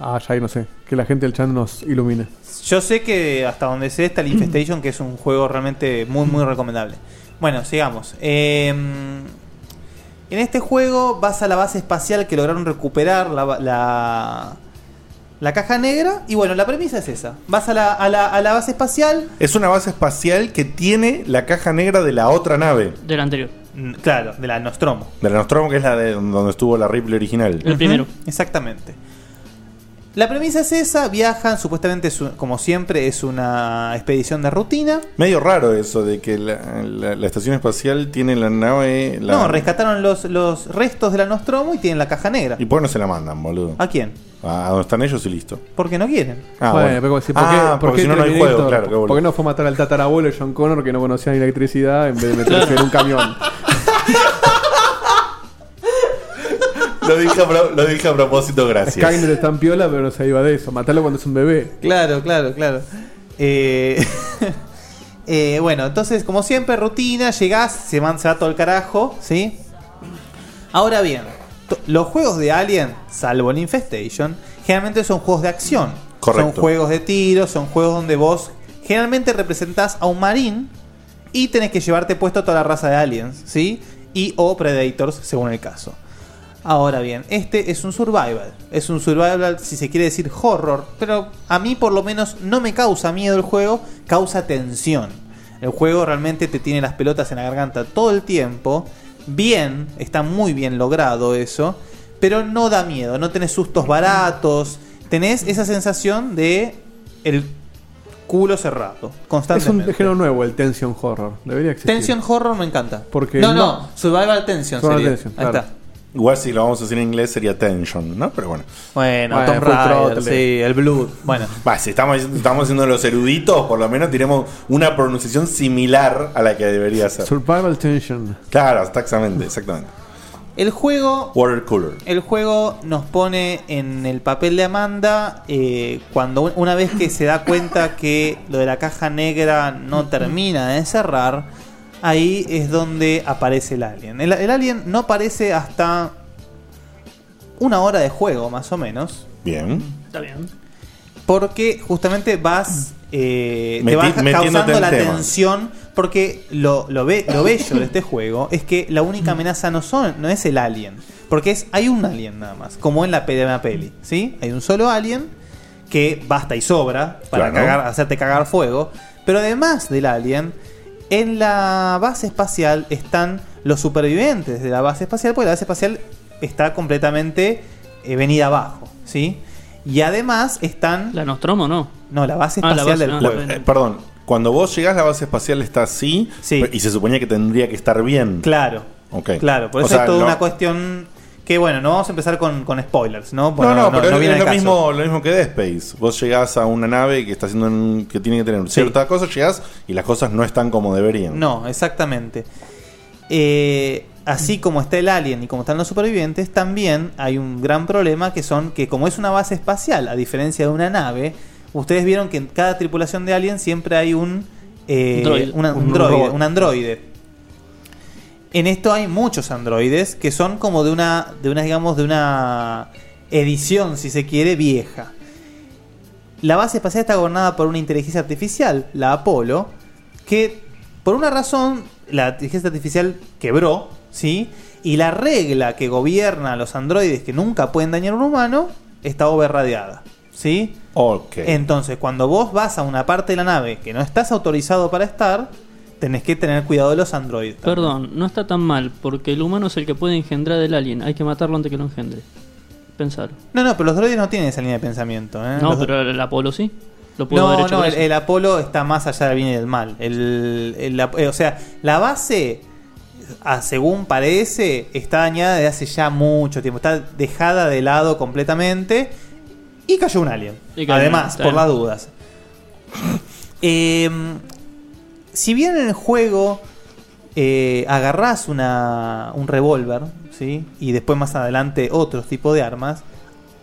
Ah, ya ahí no sé. Que la gente del chat nos ilumine. Yo sé que hasta donde sé está el Infestation, que es un juego realmente muy, muy recomendable. Bueno, sigamos. Eh, en este juego vas a la base espacial que lograron recuperar la, la, la caja negra. Y bueno, la premisa es esa. Vas a la, a la, a la base espacial. Es una base espacial que tiene la caja negra de la otra nave. Del anterior. Mm, Claro, de la Nostromo. De la Nostromo, que es la de donde estuvo la Ripley original. Ujú, Exactamente. La premisa es esa, viajan, supuestamente es un- como siempre es una expedición de rutina. Medio raro eso de que la, la- la estación espacial tiene la nave. la- No, rescataron los, los restos de la Nostromo y tienen la caja negra. ¿Y por qué no se la mandan, boludo? ¿A quién? A donde están ellos y listo. Porque no quieren. Ah, Bueno, bueno. pero como decir, ¿por Ah, por porque qué si no, no hay Terminator? juego, claro, qué boludo. ¿Por qué no fue matar al tatarabuelo de John Connor que no conocía ni electricidad en vez de meterse en un camión? Lo dije, a pro- lo dije a propósito, gracias. Skynet está en piola, pero no se iba de eso. Matarlo cuando es un bebé. Claro, claro, claro. Eh, eh, bueno, entonces, como siempre, rutina, llegás, se, man- se va todo el carajo, ¿sí? Ahora bien, to- los juegos de Alien, salvo el Infestation, generalmente son juegos de acción. Correcto. Son juegos de tiro, son juegos donde vos generalmente representás a un marín y tenés que llevarte puesto a toda la raza de aliens, ¿sí? Y o predators, según el caso. Ahora bien, este es un survival. Es un survival, si se quiere decir horror, pero a mí por lo menos no me causa miedo el juego, causa tensión. El juego realmente te tiene las pelotas en la garganta todo el tiempo. Bien, está muy bien logrado eso, pero no da miedo, no tenés sustos baratos, tenés esa sensación de el culo cerrado, Es un constantemente. género nuevo, el tension horror. Debería existir. Tension horror me encanta. Porque no, no- no, survival tension Survival sería. tension, Ahí claro. está. Igual si lo vamos a decir en inglés sería tension, ¿no? Pero bueno. Bueno, Bueno, Tomb full Raider, throttle. sí, el Blood. Bueno. Va, si estamos, estamos siendo los eruditos, por lo menos tenemos una pronunciación similar a la que debería ser. Survival tension. Claro, exactamente, exactamente. El juego Water cooler. El juego nos pone en el papel de Amanda eh, cuando un- una vez que se da cuenta que lo de la caja negra no termina de cerrar, ahí es donde aparece el alien. El, el alien no aparece hasta una hora de juego, más o menos. Bien. Está bien. Porque justamente vas. eh, te vas causando la tema. tensión. Porque lo, lo, ve, lo bello de este juego es que la única amenaza no, son, no es el alien. Porque es, hay un alien nada más. Como en la primera peli. ¿sí? Hay un solo alien que basta y sobra para Claro. cagar- hacerte cagar fuego. Pero además del alien, en la base espacial están los supervivientes de la base espacial. Porque la base espacial está completamente eh, venida abajo. ¿sí? Y además están. ¿La Nostromo no? No, la base Ah, la espacial base, del ah, juego. La- eh, perdón, cuando vos llegás la base espacial está así y se suponía que tendría que estar bien. Claro. Ok. Claro, por O eso sea, es toda una cuestión que, bueno, no vamos a empezar con, con spoilers, ¿no? No, Bueno, no, pero es- viene es lo caso. mismo, lo mismo que Dead Space. Vos llegás a una nave que está haciendo un- que tiene que tener ciertas cosas, llegás y las cosas no están como deberían. No, exactamente. Eh, así como está el alien y como están los supervivientes, también hay un gran problema que son que como es una base espacial, a diferencia de una nave, ustedes vieron que en cada tripulación de alien siempre hay un, eh, Droid. una- un, Un droide, robot. un androide. En esto hay muchos androides que son como de una, de una, digamos, de una edición, si se quiere, vieja. La base espacial está gobernada por una inteligencia artificial, la Apolo, que por una razón la inteligencia artificial quebró, ¿sí? Y la regla que gobierna a los androides que nunca pueden dañar a un humano está overradiada, ¿sí? Ok. Entonces, cuando vos vas a una parte de la nave que no estás autorizado para estar, tenés que tener cuidado de los androides. Perdón, no está tan mal, porque el humano es el que puede engendrar el alien. Hay que matarlo antes que lo engendre. Pensar. No, no, pero los droides no tienen esa línea de pensamiento. ¿eh? No, Los- pero el Apolo sí. Lo haber No, no, el, Apolo está más allá del bien y del mal. El, el- eh, o sea, la base, según parece, está dañada desde hace ya mucho tiempo. Está dejada de lado completamente. Y cayó un alien. Cayó Además, por las dudas. Em, si bien en el juego eh, agarrás una, un revólver, ¿sí? Y después más adelante otros tipos de armas,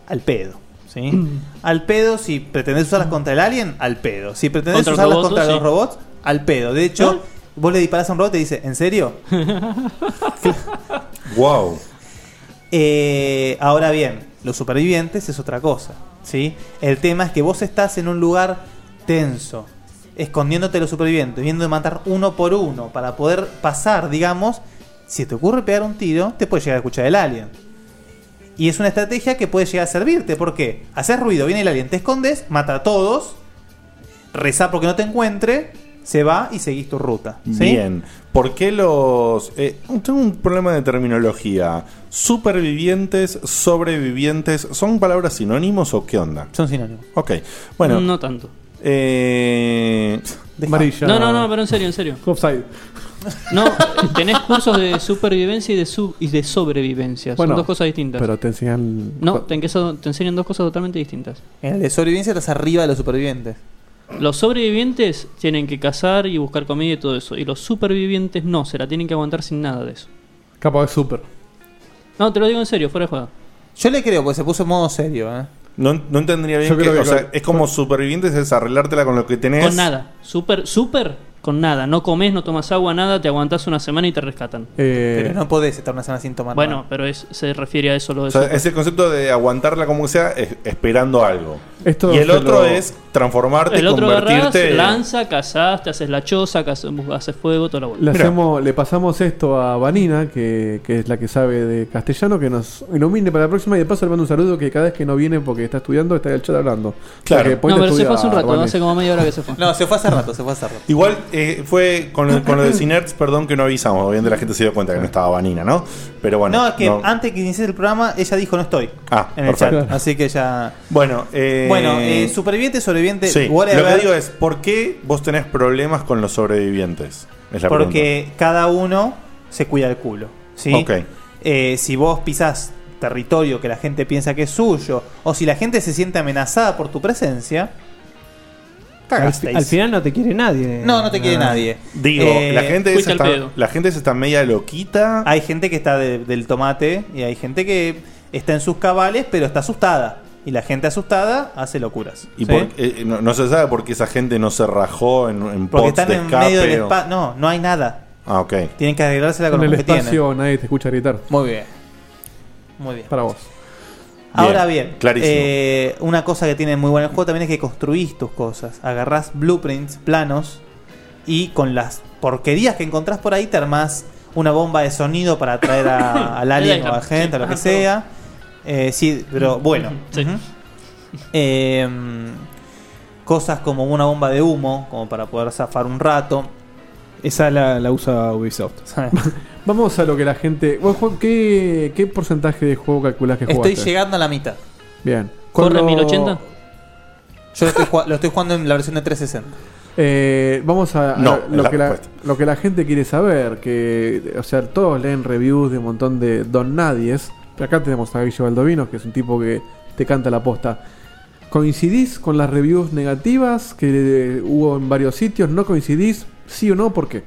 al pedo. ¿sí? al pedo, si pretendés usarlas contra el alien, al pedo. Si pretendés Contra usarlas contra sí. los robots, al pedo. De hecho, vos le disparás a un robot y te dice, ¿en serio? Wow. Eh, ahora bien, los supervivientes es otra cosa. ¿sí? El tema es que vos estás en un lugar tenso, escondiéndote los supervivientes, viendo de matar uno por uno para poder pasar, digamos. Si te ocurre pegar un tiro, te puede llegar a escuchar el alien. Y es una estrategia que puede llegar a servirte. ¿Por qué? Haces ruido, viene el alien, te escondes, mata a todos, reza porque no te encuentre, se va y seguís tu ruta. ¿sí? Bien. ¿Por qué los.? eh, tengo un problema de terminología. ¿Supervivientes, sobrevivientes, son palabras sinónimos o qué onda? Son sinónimos. Ok. Bueno. No tanto. Eh. Amarilla. No, no, no, pero en serio, en serio. Offside. No, tenés cursos de supervivencia y de, sub y de sobrevivencia. Bueno, Son dos cosas distintas. Pero te enseñan. No, te, enseñan dos cosas totalmente distintas. En el de sobrevivencia estás arriba de los supervivientes. Los sobrevivientes tienen que cazar y buscar comida y todo eso. Y los supervivientes no, se la tienen que aguantar sin nada de eso. Capaz es super. No, te lo digo en serio, fuera de juego. Yo le creo, porque se puso en modo serio. ¿eh? No, no entendería bien Yo que, creo que o sea, con- es como supervivientes es arreglártela con lo que tenés. Con nada. Super, super con nada. No comes, no tomas agua, nada, te aguantás una semana y te rescatan. Pero no podés estar una semana sin tomar Bueno, nada. pero es, se refiere a eso lo de O sea, es el concepto de aguantarla como sea, es- esperando algo. Esto y el otro lo- es transformarte, El otro agarrás, convertirte. lanza, cazás, te haces la choza, cazás- haces fuego, toda la bola. Le, hacemos, le pasamos esto a Vanina, que, que es la que sabe de castellano, que nos ilumine para la próxima y de paso le mando un saludo que cada vez que no viene porque está estudiando, está en el chat hablando. Claro. O sea que No, pero se fue hace un rato, Vane. hace como media hora que se fue. No, se fue hace rato, se fue hace rato. Igual eh, fue con, lo- con lo de Cinerts, perdón que no avisamos. Obviamente la gente se dio cuenta que no estaba Vanina, ¿no? Pero bueno. no, es que antes que inicie el programa, ella dijo no estoy. Ah, en el perfecto. chat. Así que ya. Bueno, eh, Bueno, eh, superviviente, sobreviviente, Sí, whatever. lo que digo es, ¿por qué vos tenés problemas con los sobrevivientes? Es la porque cada uno se cuida el culo. ¿sí? Ok. Eh, si vos pisás territorio que la gente piensa que es suyo, o si la gente se siente amenazada por tu presencia, Al, cagasteis. al final no te quiere nadie. No, no te quiere nadie. Digo, Eh, la gente está, la gente esa está media loquita. Hay gente que está de- del tomate y hay gente que está en sus cabales, pero está asustada. Y la gente asustada hace locuras. Y ¿sí? por- eh, no, no se sabe por qué esa gente no se rajó en, en Porque pods están de en escape. medio del o- espacio. No, no hay nada. Ah, ok. Tienen que arreglársela con En lo el que espacio tienen. nadie te escucha gritar. Muy bien. Muy bien. Para vos. Ahora bien, clarísimo. eh, una cosa que tiene muy bueno el juego también es que construís tus cosas. Agarrás blueprints, planos, y con las porquerías que encontrás por ahí te armás una bomba de sonido para atraer a- al alien o a la gente, a lo que sea. Eh, sí, pero bueno. Eh, cosas como una bomba de humo, como para poder zafar un rato. Esa la, la usa Ubisoft. Vamos a lo que la gente. vos, Juan, ¿qué, ¿Qué porcentaje de juego calculás que jugaste? Estoy llegando a la mitad. Bien. ¿Corre lo- 1080? Yo lo estoy, jugando- lo estoy jugando en la versión de 360. Eh, vamos a, a No, es lo, la que la, respuesta. lo que la gente quiere saber. Que, o sea, todos leen reviews de un montón de Don Nadies. Pero acá tenemos a Guillo Baldovino, que es un tipo que te canta la posta. ¿Coincidís con las reviews negativas que eh, hubo en varios sitios? ¿No coincidís? ¿Sí o no? ¿Por qué?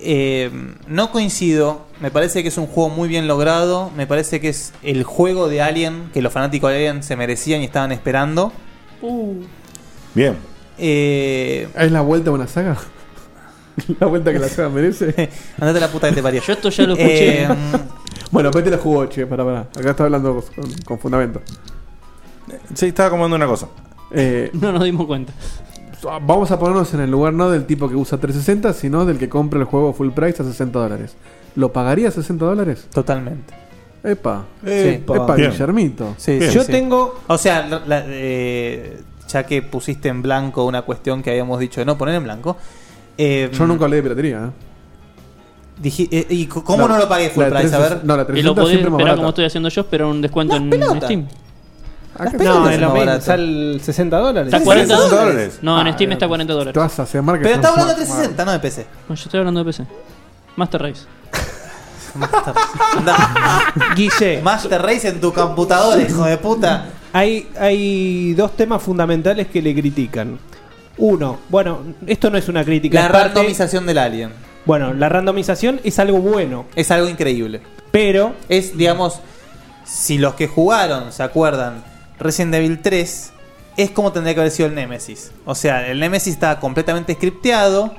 Eh, no coincido. Me parece que es un juego muy bien logrado. Me parece que es el juego de Alien que los fanáticos de Alien se merecían y estaban esperando. Bien. Eh, ¿Es la vuelta a una saga? ¿La vuelta que la saga merece? Andate la puta que te parió. Yo esto ya lo escuché. Eh, bueno, Pete la jugó, che, para, para. Acá está hablando con, con fundamento. Sí, estaba comiendo una cosa. Eh, No nos dimos cuenta. Vamos a ponernos en el lugar no del tipo que usa 360, sino del que compra el juego full price a 60 dólares. ¿Lo pagaría 60 dólares? Totalmente. Epa. Sí. Epa, Bien. Guillermito. Sí, Bien. Yo sí. tengo- O sea, la- la- eh, ya que pusiste en blanco una cuestión que habíamos dicho de no poner en blanco. eh, Yo nunca hablé de piratería. ¿eh? dije- eh, ¿Y c- cómo La- no lo pagué full la price? A 360 ver. no, la Y lo 360 podés siempre más esperar barata. como estoy haciendo yo, esperar un descuento en, en Steam. No, pelotas es lo más mismo, barato. sale 60 dólares. ¿Está 40 60 dólares? dólares? No, en Ah, Steam está a 40 dólares. Te vas a hacer marketing. Pero está hablando de 360, no de PC. No, yo estoy hablando de PC. Master Race. Guille, Master Race en tu computadora, hijo de puta. hay, hay dos temas fundamentales que le critican. Uno, bueno, esto no es una crítica. La parte- randomización del Alien. Bueno, la randomización es algo bueno, Es algo increíble. pero Es, digamos, si los que jugaron se acuerdan Resident Evil 3, es como tendría que haber sido el Nemesis. O sea, el Nemesis estaba completamente scripteado.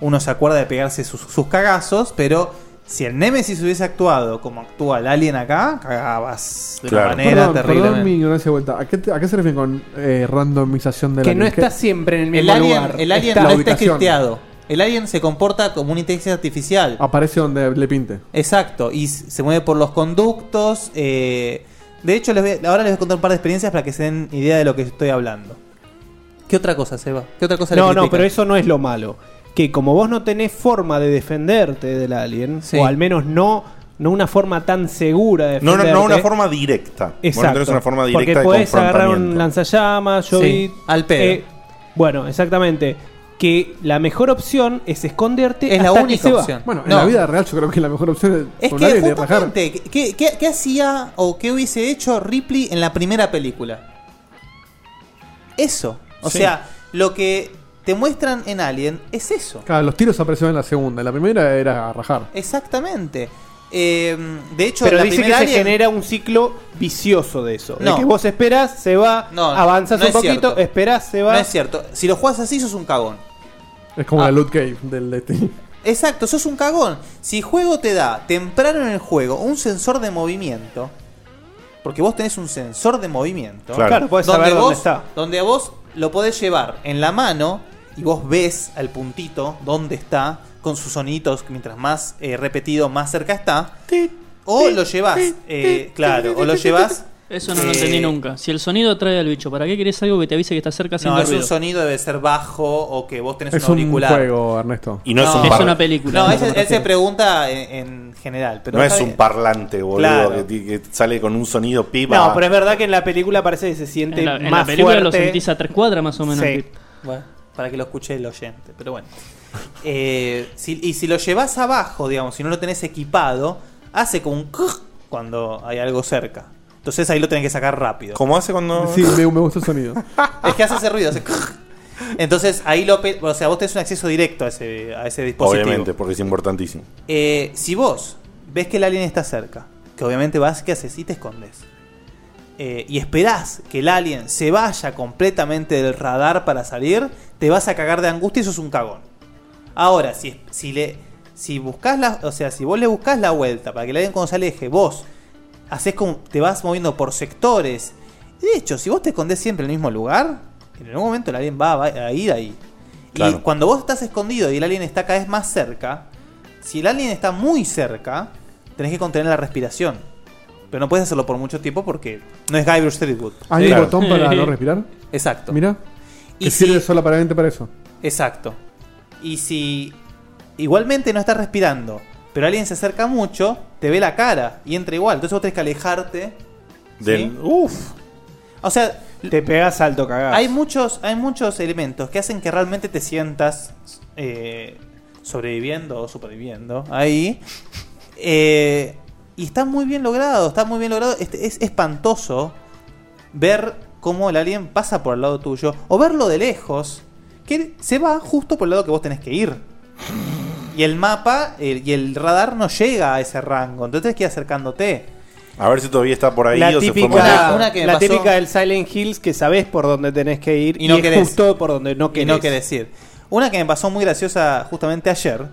Uno se acuerda de pegarse sus, sus cagazos, pero si el Nemesis hubiese actuado como actúa el Alien acá, cagabas de Claro. una manera Perdón, terrible. perdón mi ignorancia de vuelta. ¿A qué, te- a qué se refieren con eh, randomización de la que no está siempre en el mismo El Alien, lugar. el alien Está- no está scripteado. El Alien se comporta como una inteligencia artificial. Aparece donde le pinte. Exacto, y se mueve por los conductos. eh, de hecho, les voy- ahora les voy a contar un par de experiencias para que se den idea de lo que estoy hablando. ¿Qué otra cosa, Seba? ¿Qué otra cosa le No, no, critican? pero eso no es lo malo. Que como vos no tenés forma de defenderte del alien, Sí. o al menos no, no una forma tan segura de No, no, defenderte. no una forma directa. Exacto. tenés una forma directa Porque de podés agarrar un confrontamiento. lanzallamas, yo Sí, vi- al pedo. eh, bueno, exactamente. Que la mejor opción es esconderte Es la hasta que única se va. opción. Bueno, en No. la vida real yo creo que la mejor opción es, Es que alguien y rajar. justamente, ¿qué, qué, qué hacía o qué hubiese hecho Ripley en la primera película? Eso. O Sí. sea, lo que te muestran en Alien es eso. Claro, los tiros aparecieron en la segunda. En la primera era a rajar. Exactamente. Eh, de hecho, Pero la dice que primera se Alien- genera un ciclo vicioso de eso. No. De que vos esperás, se va, No, avanzas no un es poquito, cierto. esperás, se va. No es cierto. Si lo juegas así, sos un cagón. Es como Ah. la loot cave del Destiny. Exacto, sos un cagón. Si el juego te da temprano en el juego un sensor de movimiento, porque vos tenés un sensor de movimiento, Claro. Claro, podés saber dónde vos, está. Donde vos lo podés llevar en la mano y vos ves al puntito dónde está con sus sonidos, mientras más eh, repetido, más cerca está. O lo llevas, eh, claro, o lo llevas. Eso no lo eh, entendí nunca. Si el sonido atrae al bicho, ¿para qué querés algo que te avise que está cerca haciendo No, es un ruido? sonido, debe ser bajo o que vos tenés Es un un auricular. juego, Ernesto. Y no, es un es una película. No, ¿A él, se- él pregunta en, en general. Pero no es un parlante, boludo, Claro. que, sale con un sonido pipa. No, pero es verdad que en la película parece que se siente En la, en la más película fuerte. lo sentís a tres cuadras más o menos. Sí. Bueno, para que lo escuche el oyente, pero bueno. Eh, si- y si lo llevas abajo, digamos, si no lo tenés equipado, hace como un cuando hay algo cerca. Entonces ahí lo tenés que sacar rápido. ¿Cómo hace cuando.? Sí, me, me gustó el sonido. Es que hace ese ruido, hace Entonces ahí lo. pe- O sea, vos tenés un acceso directo a ese, a ese dispositivo. Obviamente, porque es importantísimo. Eh, si vos ves que el alien está cerca, que obviamente vas, ¿qué haces? Y te escondes. Eh, y esperás que el alien se vaya completamente del radar para salir, te vas a cagar de angustia y sos un cagón. Ahora, si, si le. Si buscas la. O sea, si vos le buscas la vuelta para que el alien cuando se aleje, vos haces como. te vas moviendo por sectores. De hecho, si vos te escondés siempre en el mismo lugar, en algún momento el alien va, va a ir ahí. Y cuando vos estás escondido y el alien está cada vez más cerca, si el alien está muy cerca, tenés que contener la respiración. Pero no puedes hacerlo por mucho tiempo porque no es Guybrush Threepwood. ¿Hay un botón para no respirar? Exacto. Mira. Y Que si- sirve solamente para eso. Exacto. Y si igualmente no estás respirando, pero alguien se acerca mucho, te ve la cara y entra igual. Entonces vos tenés que alejarte. Del- Uf. O sea, Te pegas alto cagás. hay muchos, hay muchos elementos que hacen que realmente te sientas eh, sobreviviendo o superviviendo ahí. Eh, y está muy bien logrado, está muy bien logrado. Este, es espantoso ver cómo el alien pasa por el lado tuyo o verlo de lejos, que se va justo por el lado que vos tenés que ir. Y el mapa y el radar no llega a ese rango, entonces tenés que ir acercándote. A ver si todavía está por ahí la o se fue típica, más lejos. una que me la pasó- típica del Silent Hills que sabés por dónde tenés que ir y, Y no es querés. justo por donde no Y querés. no que decir. Una que me pasó muy graciosa justamente ayer.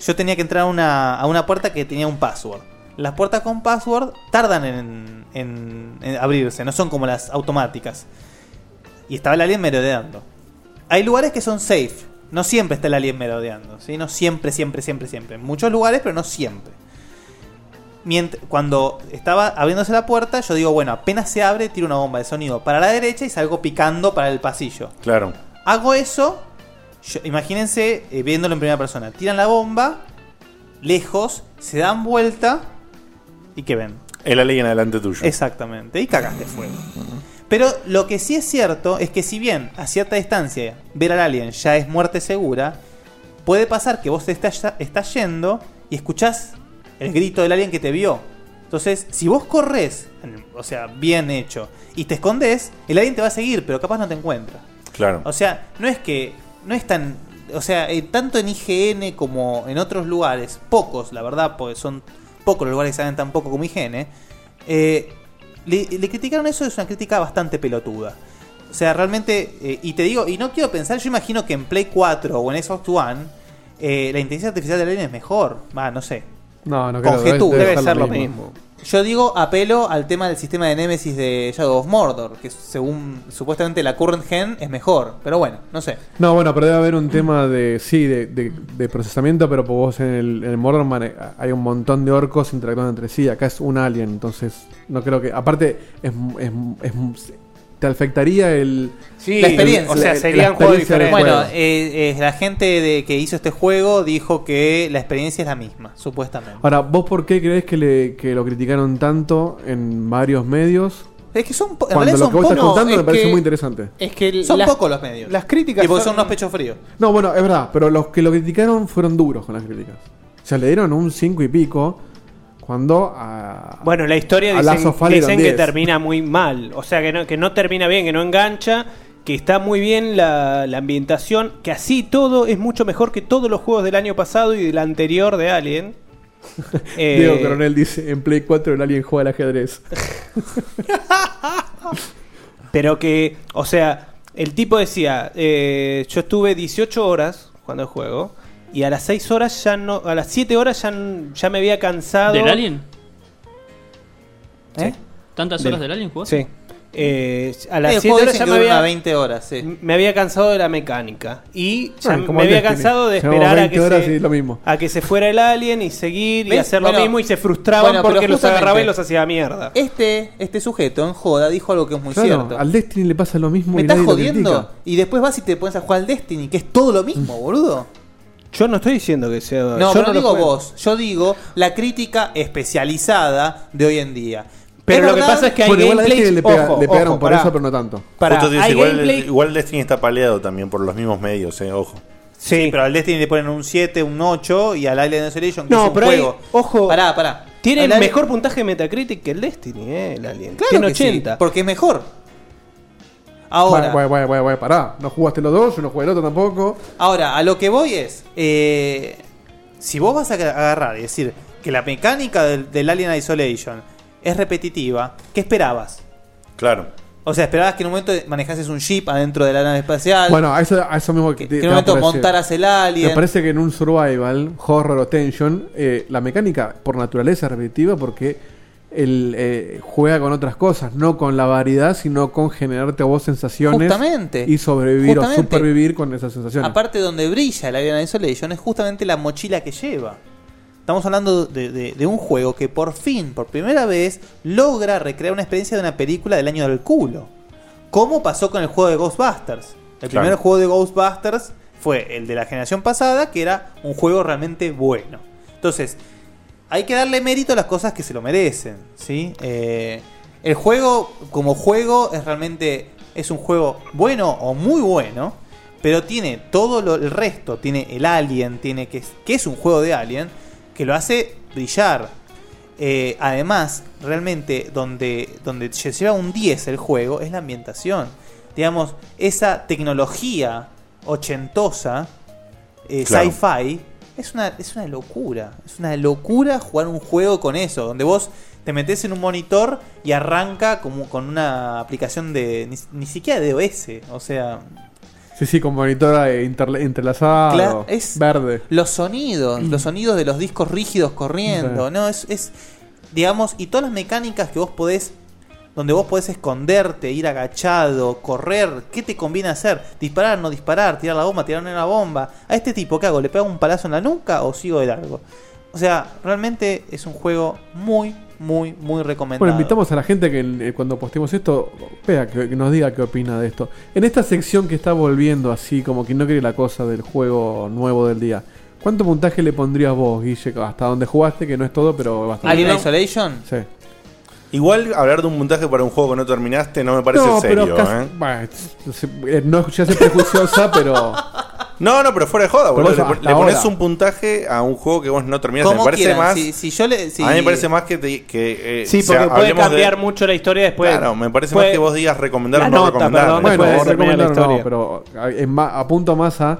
Yo tenía que entrar a una, a una puerta que tenía un password. Las puertas con password tardan en, en- en abrirse, no son como las automáticas. Y estaba el alien merodeando. Hay lugares que son safe. No siempre está el alien merodeando. ¿sí? No siempre, siempre, siempre, siempre. En muchos lugares, pero no siempre. Mient- cuando estaba abriéndose la puerta, yo digo, bueno, apenas se abre, tiro una bomba de sonido para la derecha y salgo picando para el pasillo. Claro. Hago eso, yo- imagínense eh, viéndolo en primera persona. Tiran la bomba, lejos, se dan vuelta y ¿qué ven? El alien adelante tuyo. Exactamente, y cagaste fuego. Pero lo que sí es cierto es que si bien a cierta distancia ver al alien ya es muerte segura, puede pasar que vos estás, estás yendo y escuchás el grito del alien que te vio. Entonces, si vos corres, o sea, bien hecho, y te escondes, el alien te va a seguir, pero capaz no te encuentra. Claro. O sea, no es que. No es tan. O sea, eh, tanto en IGN como en otros lugares, pocos, la verdad, porque son pocos los lugares que saben tan poco como IGN, eh, le, le criticaron eso, es una crítica bastante pelotuda. O sea, realmente. eh, y te digo, y no quiero pensar, yo imagino que en Play 4 o en Xbox One, eh, la inteligencia artificial del alien es mejor. Va, no sé. No, no creo. Conjetura. debe Debe ser lo mismo. Yo digo, apelo al tema del sistema de Nemesis de Shadow of Mordor, que según supuestamente la current gen es mejor, pero bueno, no sé. No, bueno, pero debe haber un tema de, sí, de, de- de procesamiento, pero por vos en el, en el Mordor hay un montón de orcos interactuando entre sí. Acá es un alien, entonces no creo que. Aparte, es, es- es- te afectaría el. Sí, la experiencia. o sea, juegos experiencia del diferentes. Bueno, juego. eh, eh, la gente de, que hizo este juego dijo que la experiencia es la misma, supuestamente. Ahora, ¿vos por qué crees que, le, que lo criticaron tanto en varios medios? Es que son, en Cuando realidad lo son que vos estás pocos. contando me es parece que- muy interesante. Es que Son pocos los medios. Las críticas Y porque son son- unos pechos fríos. No, bueno, es verdad, pero los que lo criticaron fueron duros con las críticas. O sea, le dieron un 5 y pico cuando a. Bueno, la historia dicen, dicen que 10. termina muy mal. O sea, que no, que no termina bien, que no engancha, que está muy bien la, la ambientación, que así todo es mucho mejor que todos los juegos del año pasado y del anterior de Alien. Eh, Diego Coronel dice: en Play 4 el alien juega al ajedrez. Pero que, o sea, el tipo decía, eh, yo estuve 18 horas jugando el juego. Y a las 6 horas ya no. A las 7 horas ya, ya me había cansado. ¿Del Alien? ¿Eh? ¿Tantas horas del Alien jugaste? Sí. Eh, a las 7 juego horas ya me había. unas 20 horas, sí. Me había cansado de la mecánica. Y ya Ah, me había Destiny. cansado de esperar a 20 que, horas se, y lo mismo. a que se fuera el alien y seguir y hacer lo mismo y se frustraban bueno, porque los agarraba y los hacía mierda. Este, este sujeto en joda dijo algo que es muy Claro, cierto. al Destiny le pasa lo mismo ¿Me y estás jodiendo? Y después vas y te pones a jugar al Destiny, que es todo lo mismo, boludo. Yo no estoy diciendo que sea. No, yo pero no digo vos, yo digo la crítica especializada de hoy en día. Pero lo que pasa es que hay Bueno, igual a gameplays. Destiny le, pega- ojo, le pegaron ojo, por pará. eso, pero no tanto. Pará, Justo te dice, hay igual, gameplay- igual Destiny está paleado también por los mismos medios, eh, ojo. Sí. pero al Destiny le ponen un 7, un 8 y al Alien Isolation, que No, es un pero hay- juego. ojo. Pará, pará. Tiene el mejor puntaje de Metacritic que el Destiny, eh, el Alien. Claro Tiene que sí, 80. porque es mejor. Ahora, Bueno, bueno, bueno, bueno, pará. No jugaste los dos, yo no jugué el otro tampoco. Ahora, a lo que voy es, eh, si vos vas a agarrar y decir que la mecánica del, del Alien Isolation es repetitiva, ¿qué esperabas? Claro. O sea, esperabas que en un momento manejases un jeep adentro de la nave espacial. Bueno, a eso, a eso mismo que, te- que en un momento montaras el alien. Me parece que en un survival, horror o tension, eh, la mecánica por naturaleza es repetitiva porque él eh, juega con otras cosas, no con la variedad, sino con generarte a vos sensaciones Justamente. y sobrevivir Justamente. o supervivir con esas sensaciones. Aparte donde brilla el Alien Isolation es justamente la mochila que lleva. Estamos hablando de, de- de un juego que por fin, por primera vez, logra recrear una experiencia de una película del año del culo. Como pasó con el juego de Ghostbusters. El Claro. primer juego de Ghostbusters fue el de la generación pasada, que era un juego realmente bueno. Entonces, hay que darle mérito a las cosas que se lo merecen. ¿sí? Eh, el juego, como juego, es realmente es un juego bueno o muy bueno, pero tiene todo lo, el resto. Tiene el Alien, tiene que, es- que es un juego de Alien, que lo hace brillar. Eh, además, realmente, donde, donde se lleva un 10 el juego es la ambientación. Digamos, esa tecnología ochentosa, eh, Claro. sci-fi, es una, es una locura. Es una locura jugar un juego con eso, donde vos te metes en un monitor y arranca como con una aplicación de. ni, ni siquiera de OS. O sea, Sí, sí, con monitor entrelazado, Cla- es- verde. los sonidos, los sonidos de los discos rígidos corriendo, Sí. no, es, es, digamos, y todas las mecánicas que vos podés, donde vos podés esconderte, ir agachado, correr, ¿qué te conviene hacer? Disparar, no disparar, tirar la bomba, tirar una bomba. A este tipo, ¿qué hago? ¿Le pego un palazo en la nuca o sigo de largo? O sea, realmente es un juego muy, muy, muy recomendado. Bueno, invitamos a la gente que eh, cuando postemos esto, vea, que, que nos diga qué opina de esto. En esta sección que está volviendo así, como que no quiere la cosa del juego nuevo del día, ¿cuánto puntaje le pondrías vos, Guille, hasta donde jugaste? Que no es todo, pero bastante. ¿Alien Isolation? Sí. Igual hablar de un puntaje para un juego que no terminaste no me parece no, serio, pero casi- ¿eh? bueno, no eh, no sé prejuiciosa, pero. No, no, pero fuera de joda, boludo. Le, pones un puntaje a un juego que vos no terminaste. Me parece quieran, más. si- si yo le- si- A mí me parece más que. te- que eh, Sí, o sea, porque puede hablemos de- cambiar mucho la historia después. Claro, me parece Puede- más que vos digas recomendar o no nota, recomendar. perdón, Bueno, después de terminar la recomendar no, historia. pero a- en apunto más a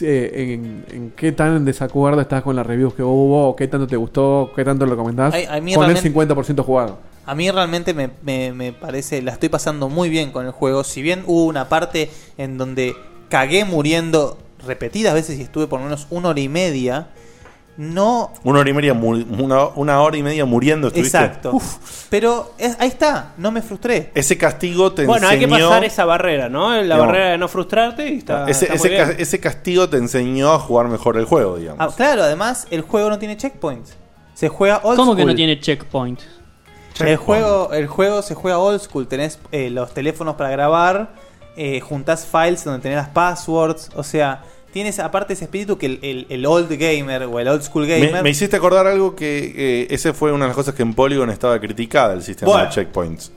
eh, en, en qué tan en desacuerdo estás con las reviews que hubo, o qué tanto te gustó, qué tanto lo recomendás. Ay, con el realmente- 50% jugado. A mí realmente me, me- me parece, la estoy pasando muy bien con el juego. Si bien hubo una parte en donde cagué muriendo repetidas veces y estuve por lo menos una hora y media, no... Una hora y media, una, una hora y media muriendo. ¿estuviste? Exacto. Pero es- ahí está, no me frustré. Ese castigo te Bueno, hay que enseñó. pasar esa barrera, ¿no? La No. barrera de no frustrarte y está. ese, está muy ese, bien. ca- ese castigo te enseñó a jugar mejor el juego, digamos. Ah, claro, además el juego no tiene checkpoints. Se juega old ¿Cómo que no tiene checkpoint? El juego, el juego se juega old school. Tenés eh, los teléfonos para grabar, eh, juntás files donde tenés las passwords. O sea, tienes aparte ese espíritu que el, el- el old gamer o el old school gamer. Me, me hiciste acordar algo que eh, ese fue una de las cosas que en Polygon estaba criticada, el sistema Bueno. de checkpoints.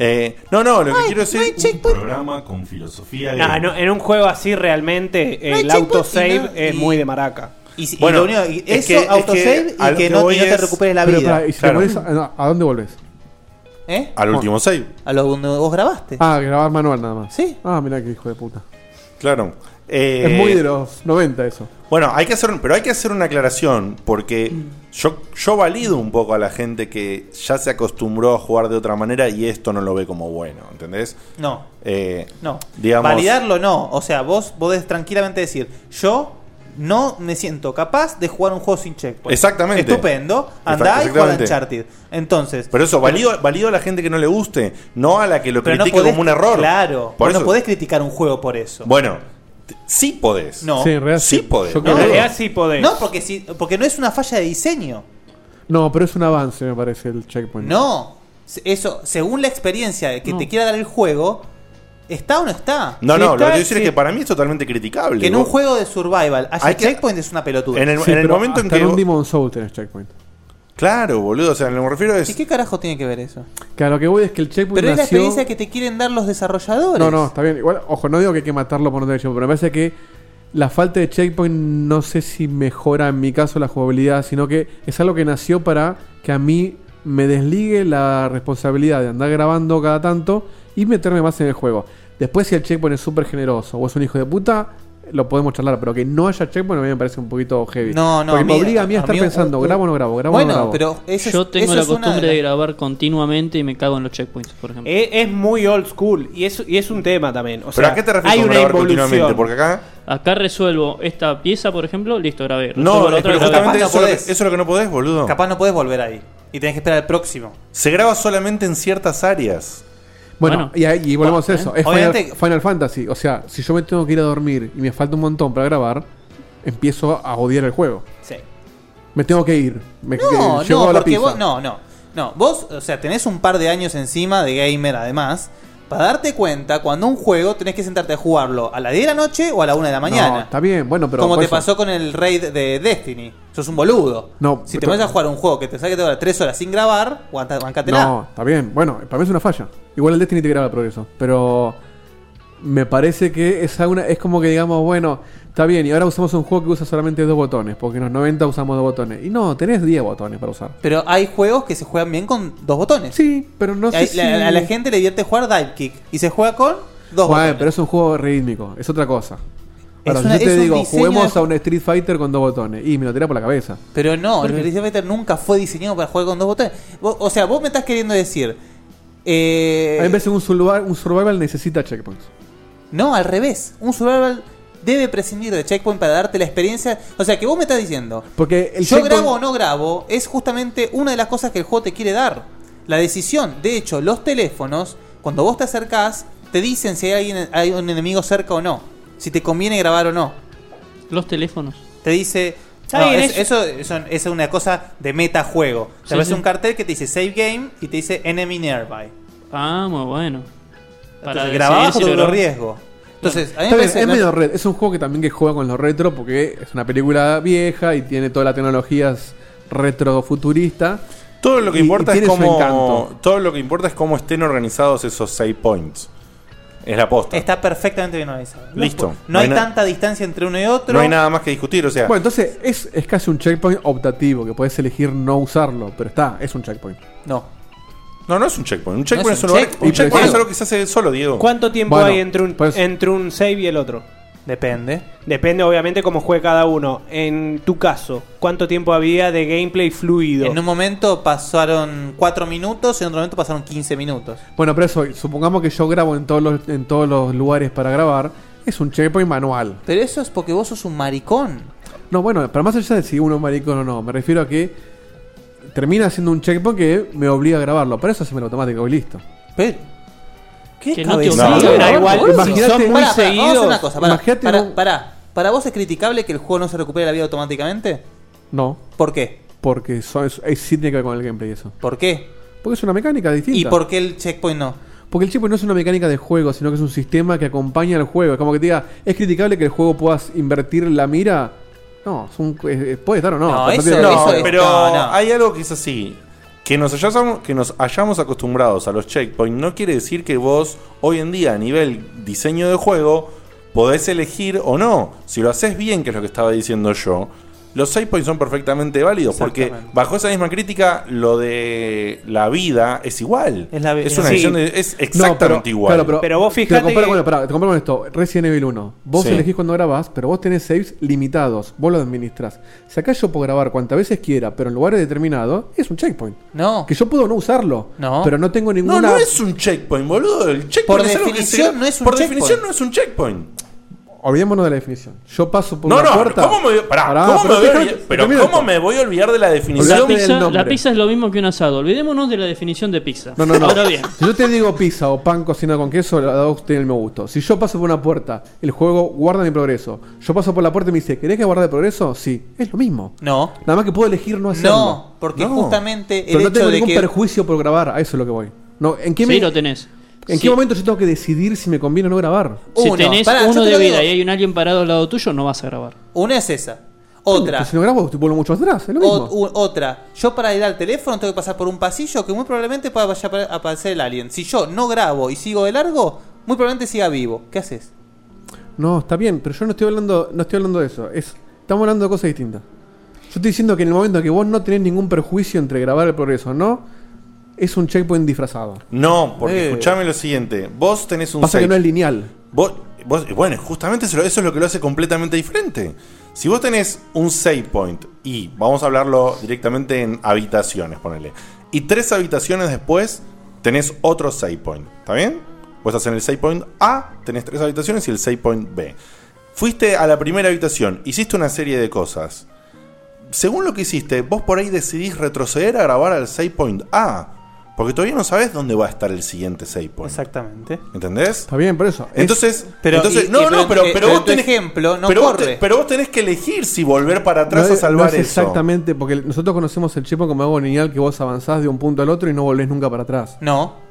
Eh, no, no, lo que quiero decir Un programa con filosofía No, gamer. no, en un juego así realmente el autosave es y- muy de maraca. Y, si- y Bueno, lo único- y es eso, que- es autosave que y que, que no, voy y no te es- recuperes la Pero, vida. pará, y si Claro. te pones a, ¿a dónde volvés? ¿Eh? al último save. A lo donde vos grabaste. Ah, grabar manual nada más. Sí. Ah, mirá qué hijo de puta. Claro. Eh, es muy de los 90 eso. Bueno, hay que hacer, pero hay que hacer una aclaración porque yo, yo valido un poco a la gente que ya se acostumbró a jugar de otra manera y esto no lo ve como bueno, ¿entendés? No. Eh, No. Digamos, Validarlo no. O sea, vos podés tranquilamente decir, yo no me siento capaz de jugar un juego sin checkpoint. Exactamente. Estupendo. Andá y juega. Uncharted. Entonces. Pero eso, valido, valido a la gente que no le guste, no a la que lo no critique podés- como un error. Claro. Por no podés criticar un juego por eso. Bueno, sí podés. No. Sí, en realidad Sí sí. podés. Yo No, creo que- en realidad sí podés. No, porque, si, porque no es una falla de diseño. No, pero es un avance, me parece, el checkpoint. No. Eso, según la experiencia que No. te quiera dar el juego, ¿está o no está? No, Si no, lo está, que quiero decir sí. es que para mí es totalmente criticable. Que en un Vos- juego de survival haya Hay que- checkpoint es una pelotuda. En el, Sí, en el pero momento en hasta que. un vos- Demon Soul tenés checkpoint. Claro, boludo. O sea, me refiero es. ¿Y qué carajo tiene que ver eso? Que a lo que voy es que el checkpoint Pero es la nació- experiencia que te quieren dar los desarrolladores. No, no, está bien. Igual, ojo, no digo que hay que matarlo por no tener checkpoint, pero me parece que la falta de checkpoint no sé si mejora en mi caso la jugabilidad, sino que es algo que nació para que a mí me desligue la responsabilidad de andar grabando cada tanto y meterme más en el juego. Después, si el checkpoint es súper generoso o es un hijo de puta, lo podemos charlar, pero que no haya checkpoint a mí me parece un poquito heavy. No, no, Porque a me obliga a mí a a estar mí- pensando, uh, grabo o no grabo, grabo o bueno, no grabo. pero eso Yo es- tengo eso la costumbre de grabar continuamente y me cago en los checkpoints, por ejemplo. Es, es muy old school y es, y es un tema también. O ¿Pero sea, a qué te refieres hay con una grabar continuamente? Porque acá. Acá resuelvo esta pieza, por ejemplo, listo, grabé. No, es- otra, pero justamente eso, no es lo que- podés. eso es lo que no podés, boludo. Capaz no podés volver ahí. Y tenés que esperar al próximo. Se graba solamente en ciertas áreas. Bueno, y, ahí- y volvemos a eso. Es Final, Obviamente- Final Fantasy. O sea, si yo me tengo que ir a dormir y me falta un montón para grabar, empiezo a odiar el juego. Sí. Me tengo que ir. Me, No, que- no, porque vos, no, no, no. Vos, o sea, tenés un par de años encima de gamer además, para darte cuenta cuando un juego tenés que sentarte a jugarlo a las 10 de la noche o a la 1 de la No, mañana. está bien, bueno, pero. Como te eso- pasó con el raid de Destiny. Sos un boludo. No, Si te vas a jugar un juego que te saque te 3 horas sin grabar. No, está bien. Bueno, para mí es una falla. Igual el Destiny te graba el progreso. Pero me parece que es, una, es como que digamos, bueno, está bien, y ahora usamos un juego que usa solamente dos botones, porque en los 90 usamos dos botones. Y no, tenés 10 botones para usar. Pero hay juegos que se juegan bien con dos botones. Sí, pero no sé Hay- si- A la gente le divierte jugar dive kick y se juega con dos Bueno, botones. pero es un juego rítmico, es otra cosa. Ahora, una- yo te digo, juguemos de- a un Street Fighter con dos botones, y me lo tira por la cabeza. Pero no, ¿Por el? Street Fighter nunca fue diseñado para jugar con dos botones. Vos- o sea, vos me estás queriendo decir. eh, a mí me parece que un survival, un survival necesita checkpoints. no, al revés. Un survival debe prescindir de checkpoint para darte la experiencia. O sea, que vos me estás diciendo. Porque el yo checkpoint- grabo o no grabo es justamente una de las cosas que el juego te quiere dar. La decisión. De hecho, los teléfonos, cuando vos te acercás, te dicen si hay, alguien, hay un enemigo cerca o no. Si te conviene grabar o no. Los teléfonos. Te dice. No, bien, es- eso- eso, eso es una cosa de metajuego. Te Sí, aparece sí. un cartel que te dice save game y te dice enemy nearby. Ah, muy bueno. Entonces, grabo. riesgo. Entonces, a mí me Está bien, parece- es medio red. Es un juego que también que juega con los retro porque es una película vieja y tiene todas las tecnologías retro futurista. Todo lo que Y- importa y es cómo. encanto. Todo lo que importa es cómo estén organizados esos save points. Es la posta. Está perfectamente bien organizado. Listo. No, No hay hay tanta distancia entre uno y otro. No hay nada más que discutir, o sea. Bueno, entonces es, es casi un checkpoint optativo que puedes elegir no usarlo, pero está, es un checkpoint. No. No, no es un checkpoint. Un checkpoint es es, un un, lugar- checkpoint. un checkpoint es algo que se hace solo, Diego. ¿Cuánto tiempo Bueno, hay entre un, entre un save y el otro? Depende. Depende, obviamente, cómo juegue cada uno. En tu caso, ¿cuánto tiempo había de gameplay fluido? En un momento pasaron 4 minutos y en otro momento pasaron 15 minutos. Bueno, pero eso, supongamos que yo grabo en todos los, en todos los lugares para grabar, es un checkpoint manual. Pero eso es porque vos sos un maricón. No, bueno, pero más allá de si uno es maricón o no, me refiero a que termina siendo un checkpoint que me obliga a grabarlo. Para eso hacemos el automático y listo. Pero. ¿Qué Que no te obliga, igual, imagínate- Pará, muy pará, Vamos a hacer seguidos, una cosa. Un-. ¿Para vos es criticable que el juego no se recupere la vida automáticamente? No. ¿Por qué? Porque so- es, es- sí tiene que ver con el gameplay eso. ¿Por qué? Porque es una mecánica distinta. ¿Y por qué el checkpoint no? Porque el checkpoint no es una mecánica de juego, sino que es un sistema que acompaña al juego. Es como que te diga, ¿es criticable que el juego puedas invertir la mira? No, es un- puede estar o no. Eso- no, pero hay algo que es así. Que nos, hayamos, que nos hayamos acostumbrados a los checkpoints no quiere decir que vos hoy en día a nivel diseño de juego podés elegir o no. Si lo haces bien, que es lo que estaba diciendo yo, los save points son perfectamente válidos. Porque bajo esa misma crítica, lo de la vida es igual. Es la vi- una Sí. decisión de- es No, exactamente pero- igual. claro, pero, vos te fijate comparo, que- bueno, pará, te comparo con esto. Resident Evil 1. Vos Sí. elegís cuando grabás, pero vos tenés saves limitados. Vos los administras. Si acá yo puedo grabar cuantas veces quiera, pero en lugares determinados, es un checkpoint. No. Que yo puedo no usarlo. No. Pero no tengo No, ninguna. no es un checkpoint, boludo. El checkpoint Por es algo que se- no es un Por checkpoint. definición no es un checkpoint. Olvidémonos de la definición. Yo paso por No, una no, puerta. ¿cómo me, pará, Pará, ¿cómo pero me voy a déjame- olvidar- pero termino ¿cómo me voy a olvidar de la La definición? pizza, la pizza es lo mismo que un asado. Olvidémonos de la definición de pizza. No, no, no. Ahora bien, Si yo te digo pizza o pan cocinado con queso, la dos tiene el mismo gusto. Si yo paso por una puerta, el juego guarda mi progreso. Yo paso por la puerta y me dice, ¿querés que guarde el progreso? Sí, es lo mismo. No. Nada más que puedo elegir no hacerlo. No, porque justamente el Pero no hecho tengo de ningún que- perjuicio por grabar, a eso es lo que voy. No, ¿en qué Sí, me- lo tenés. ¿En Sí. qué momento yo tengo que decidir si me conviene o no grabar? si tenés uno de vida y hay un alguien parado al lado tuyo, no vas a grabar. Una es esa. Otra. Si no grabo, estoy vuelvo mucho atrás, es lo mismo. O- u- otra, yo para ir al teléfono tengo que pasar por un pasillo que muy probablemente pueda vaya a aparecer el alien. Si yo no grabo y sigo de largo, muy probablemente siga vivo. ¿Qué haces? No, está bien, pero yo no estoy hablando, no estoy hablando de eso. Es, estamos hablando de cosas distintas. Yo estoy diciendo que en el momento que vos no tenés ningún perjuicio entre grabar el progreso o no, es un checkpoint disfrazado. No, porque Eh. escuchame lo siguiente. Vos tenés un Pasa que save. no es lineal. Vos, vos- bueno, justamente eso, eso es lo que lo hace completamente diferente. Si vos tenés un save point y vamos a hablarlo directamente en habitaciones, ponele. Y tres habitaciones después tenés otro save point. ¿Está bien? Vos estás en el save point A, tenés tres habitaciones y el save point B. Fuiste a la primera habitación, hiciste una serie de cosas. Según lo que hiciste, vos por ahí decidís retroceder a grabar al save point A. Porque todavía no sabes dónde va a estar el siguiente save point. Exactamente. ¿Entendés? Está bien, por eso. Es- Entonces, Pero, entonces y- no, y- no, pero- pero, vos tenés, ejemplo no pero vos corre. te- pero vos tenés que elegir si volver para atrás no a salvar no es eso. exactamente, porque nosotros conocemos el checkpoint como algo lineal que vos avanzás de un punto al otro y no volvés nunca para atrás. No.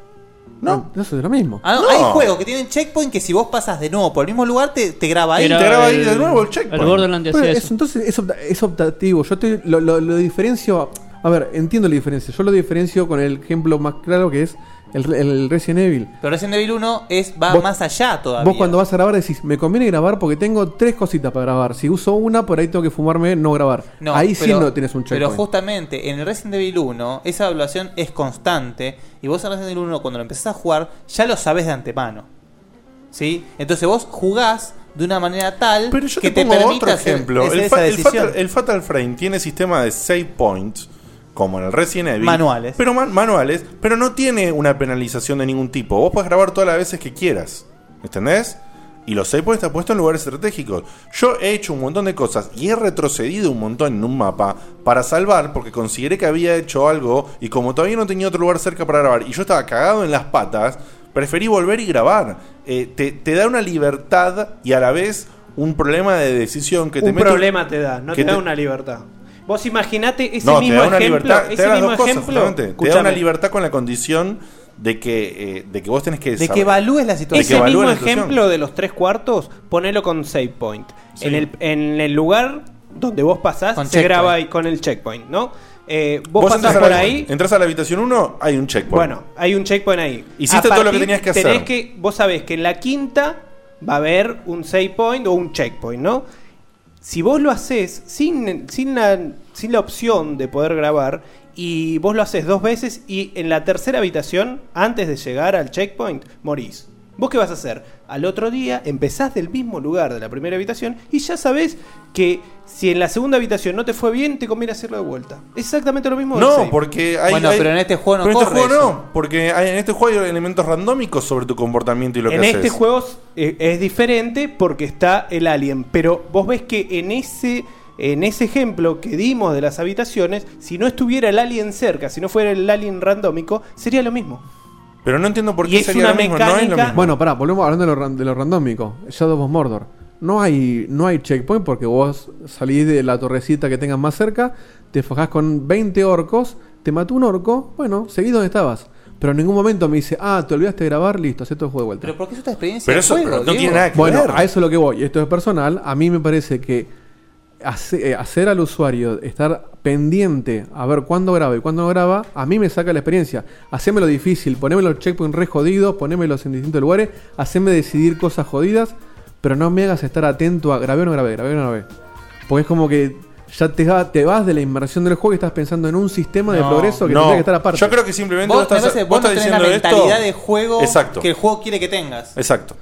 No. Eso es lo mismo. Ah, no, Hay juegos que tienen checkpoint que si vos pasas de nuevo por el mismo lugar te, te graba ahí. Era te graba ahí el- de nuevo el el checkpoint. Borderlands Pero hacía es- eso. entonces es, opta- es optativo. Yo te, lo, lo- lo diferencio. A ver, entiendo la diferencia. Yo lo diferencio con el ejemplo más claro que es el, el Resident Evil. Pero Resident Evil 1 es, va Vos- más allá todavía. Vos cuando vas a grabar decís, me conviene grabar porque tengo tres cositas para grabar. Si uso una, por ahí tengo que fumarme no grabar. No, ahí pero- sí no tienes un Pero checkpoint. justamente en el Resident Evil 1, esa evaluación es constante. Y vos en Resident Evil 1, cuando lo empezás a jugar, ya lo sabes de antemano. ¿Sí? Entonces vos jugás de una manera tal Pero yo que te, te, pongo permite otro ejemplo. hacer El, fa- fatal, el Fatal Frame tiene sistema de save points, como en el Resident Evil. Manuales. Pero man- manuales, pero no tiene una penalización de ningún tipo. Vos podés grabar todas las veces que quieras. ¿Entendés? Y los save points están puestos en lugares estratégicos. Yo he hecho un montón de cosas y he retrocedido un montón en un mapa para salvar porque consideré que había hecho algo y como todavía no tenía otro lugar cerca para grabar y yo estaba cagado en las patas, preferí volver y grabar. Eh, te, te da una libertad y a la vez un problema de decisión que te un mete- problema te da, no te da una libertad. Vos imaginate ese no, mismo te da una ejemplo, libertad, te ese mismo dos ejemplo, justamente. Te da una libertad con la condición de que, eh, de que vos tenés que De que evalúes la situación. Ese mismo la ejemplo de los tres cuartos, ponelo con save point. Sí. En, el, en el lugar donde vos pasás, Con se checkpoint. graba ahí con el checkpoint, ¿no? Eh, vos, Vos pasás por la- ahí. Entras a la habitación 1, hay un checkpoint. Bueno, hay un checkpoint ahí. Hiciste todo lo que tenías que tenés hacer. que, vos sabés que en la quinta va a haber un save point o un checkpoint, ¿no? Si vos lo haces sin, sin, la, sin la opción de poder grabar y vos lo haces dos veces y en la tercera habitación, antes de llegar al checkpoint, morís. ¿Vos qué vas a hacer? Al otro día empezás del mismo lugar de la primera habitación y ya sabés que si en la segunda habitación no te fue bien, te conviene hacerlo de vuelta. Es exactamente lo mismo. No, porque hay. Bueno, hay- pero en este juego no pero en este corre juego eso. no, porque hay- en este juego hay elementos randómicos sobre tu comportamiento y lo en que este haces. juego eh, es diferente porque está el alien, pero vos ves que en ese en ese ejemplo que dimos de las habitaciones, si no estuviera el alien cerca, si no fuera el alien randómico, sería lo mismo. Pero no entiendo por Y qué es sería una lo mismo. No es lo mecánica- mismo. Bueno, pará, volvemos hablando de lo, ran- de lo randómico. Shadow of Mordor. No hay, no hay checkpoint porque vos salís de la torrecita que tengas más cerca, te fajás con 20 orcos, te mató un orco, bueno, seguís donde estabas. Pero en ningún momento me dice, ah, te olvidaste de grabar, listo, acepto el juego de vuelta. Pero porque es otra experiencia Pero de eso- juego, pero no Diego. tiene nada que Bueno, ver. a eso es lo que voy. Esto es personal. A mí me parece que hace- eh, hacer al usuario estar pendiente a ver cuándo graba y cuándo no graba, a mí me saca la experiencia. Hacémelo difícil, ponéme los checkpoints re jodidos, ponémelos en distintos lugares, haceme decidir cosas jodidas, pero no me hagas estar atento a grabé o no grabé, grabé o no grabé. Porque es como que ya te, va- te vas de la inmersión del juego y estás pensando en un sistema de No, progreso que no. tendría que estar aparte. Yo creo que simplemente Vos, vos, estás, vos vos no estás tenés la diciendo mentalidad esto. de juego Exacto. que el juego quiere que tengas. Exacto.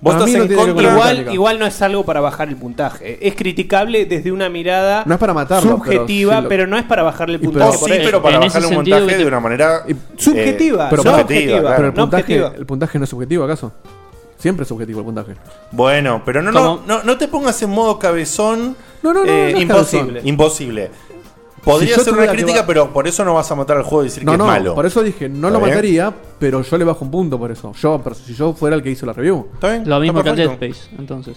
Vos Para estás mí no en tiene que ver con la contra. Igual, mecánica. igual no es algo para bajar el puntaje. Es criticable desde una mirada No es para matarlo, subjetiva, pero pero, si lo- no es para bajarle el puntaje. Oh, por sí, eso. pero para en bajarle ese un sentido montaje que te- de una manera Subjetiva, eh, pero no subjetiva, pero el no puntaje, el puntaje no es subjetivo, ¿acaso? Siempre es subjetivo el puntaje. Bueno, pero no, no, no, no te pongas en modo cabezón. No, no, no, Eh, no es imposible. cabezón. Imposible. Podría Si yo ser una tuviera que crítica, va- pero por eso no vas a matar al juego y decir No, que no, es malo. por eso dije, no lo ¿Está bien? mataría, pero yo le bajo un punto por eso. Yo, pero si yo fuera el que hizo la review. ¿Está bien? Lo mismo que el Dead Space, entonces.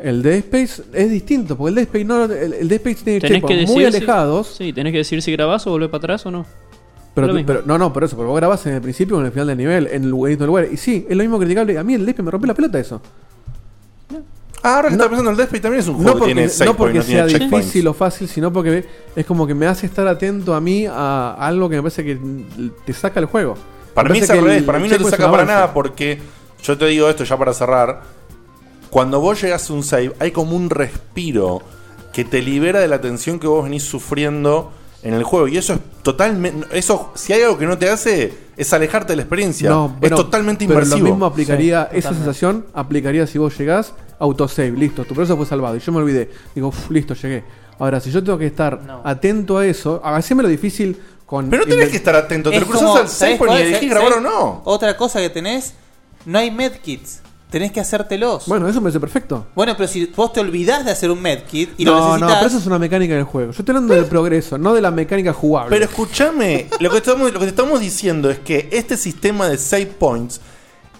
El Dead Space es distinto, porque el Dead Space, no, el, el Dead Space tiene Tenés que muy si- alejados. Sí, tenés que decir si grabás o volvés para atrás o no. Pero, pero- no, no, por eso, pero vos grabás en el principio o en el final del nivel, en el lugarito del lugar. Y sí, es lo mismo criticable. A mí el Dead Space me rompe la pelota eso. Ah, ahora que estás pensando, el Dead Space también es un juego No que porque, tiene no porque point, no sea tiene checkpoints. difícil o fácil, sino porque es como que me hace estar atento a mí a algo que me parece que te saca el juego. Para Me mí es al que revés, para mí no te saca para nada porque yo te digo esto ya para cerrar. Cuando vos llegas a un save, hay como un respiro que te libera de la tensión que vos venís sufriendo en el juego. Y eso es totalmente. Eso, si hay algo que no te hace, es alejarte de la experiencia. No, bueno, es totalmente pero inmersivo. lo mismo aplicaría, Sí, esa totalmente. sensación aplicaría si vos llegás, autosave, listo, tu progreso fue salvado y yo me olvidé. Digo, "Uf, listo, llegué. Ahora, si yo tengo que estar atento a eso, hacémelo difícil con. Pero no tenés que estar atento, te Es lo cruzás como, al ¿sabés save y elegís ¿Sabés- grabar o no. Otra cosa que tenés, no hay medkits. Tenés que hacértelos. Bueno, eso me parece perfecto. Bueno, pero si vos te olvidás de hacer un medkit y lo no, no, necesitas. pero eso es una mecánica del juego. Yo estoy hablando del progreso, no de la mecánica jugable. Pero escúchame, lo que, estamos, lo que te estamos diciendo es que este sistema de save points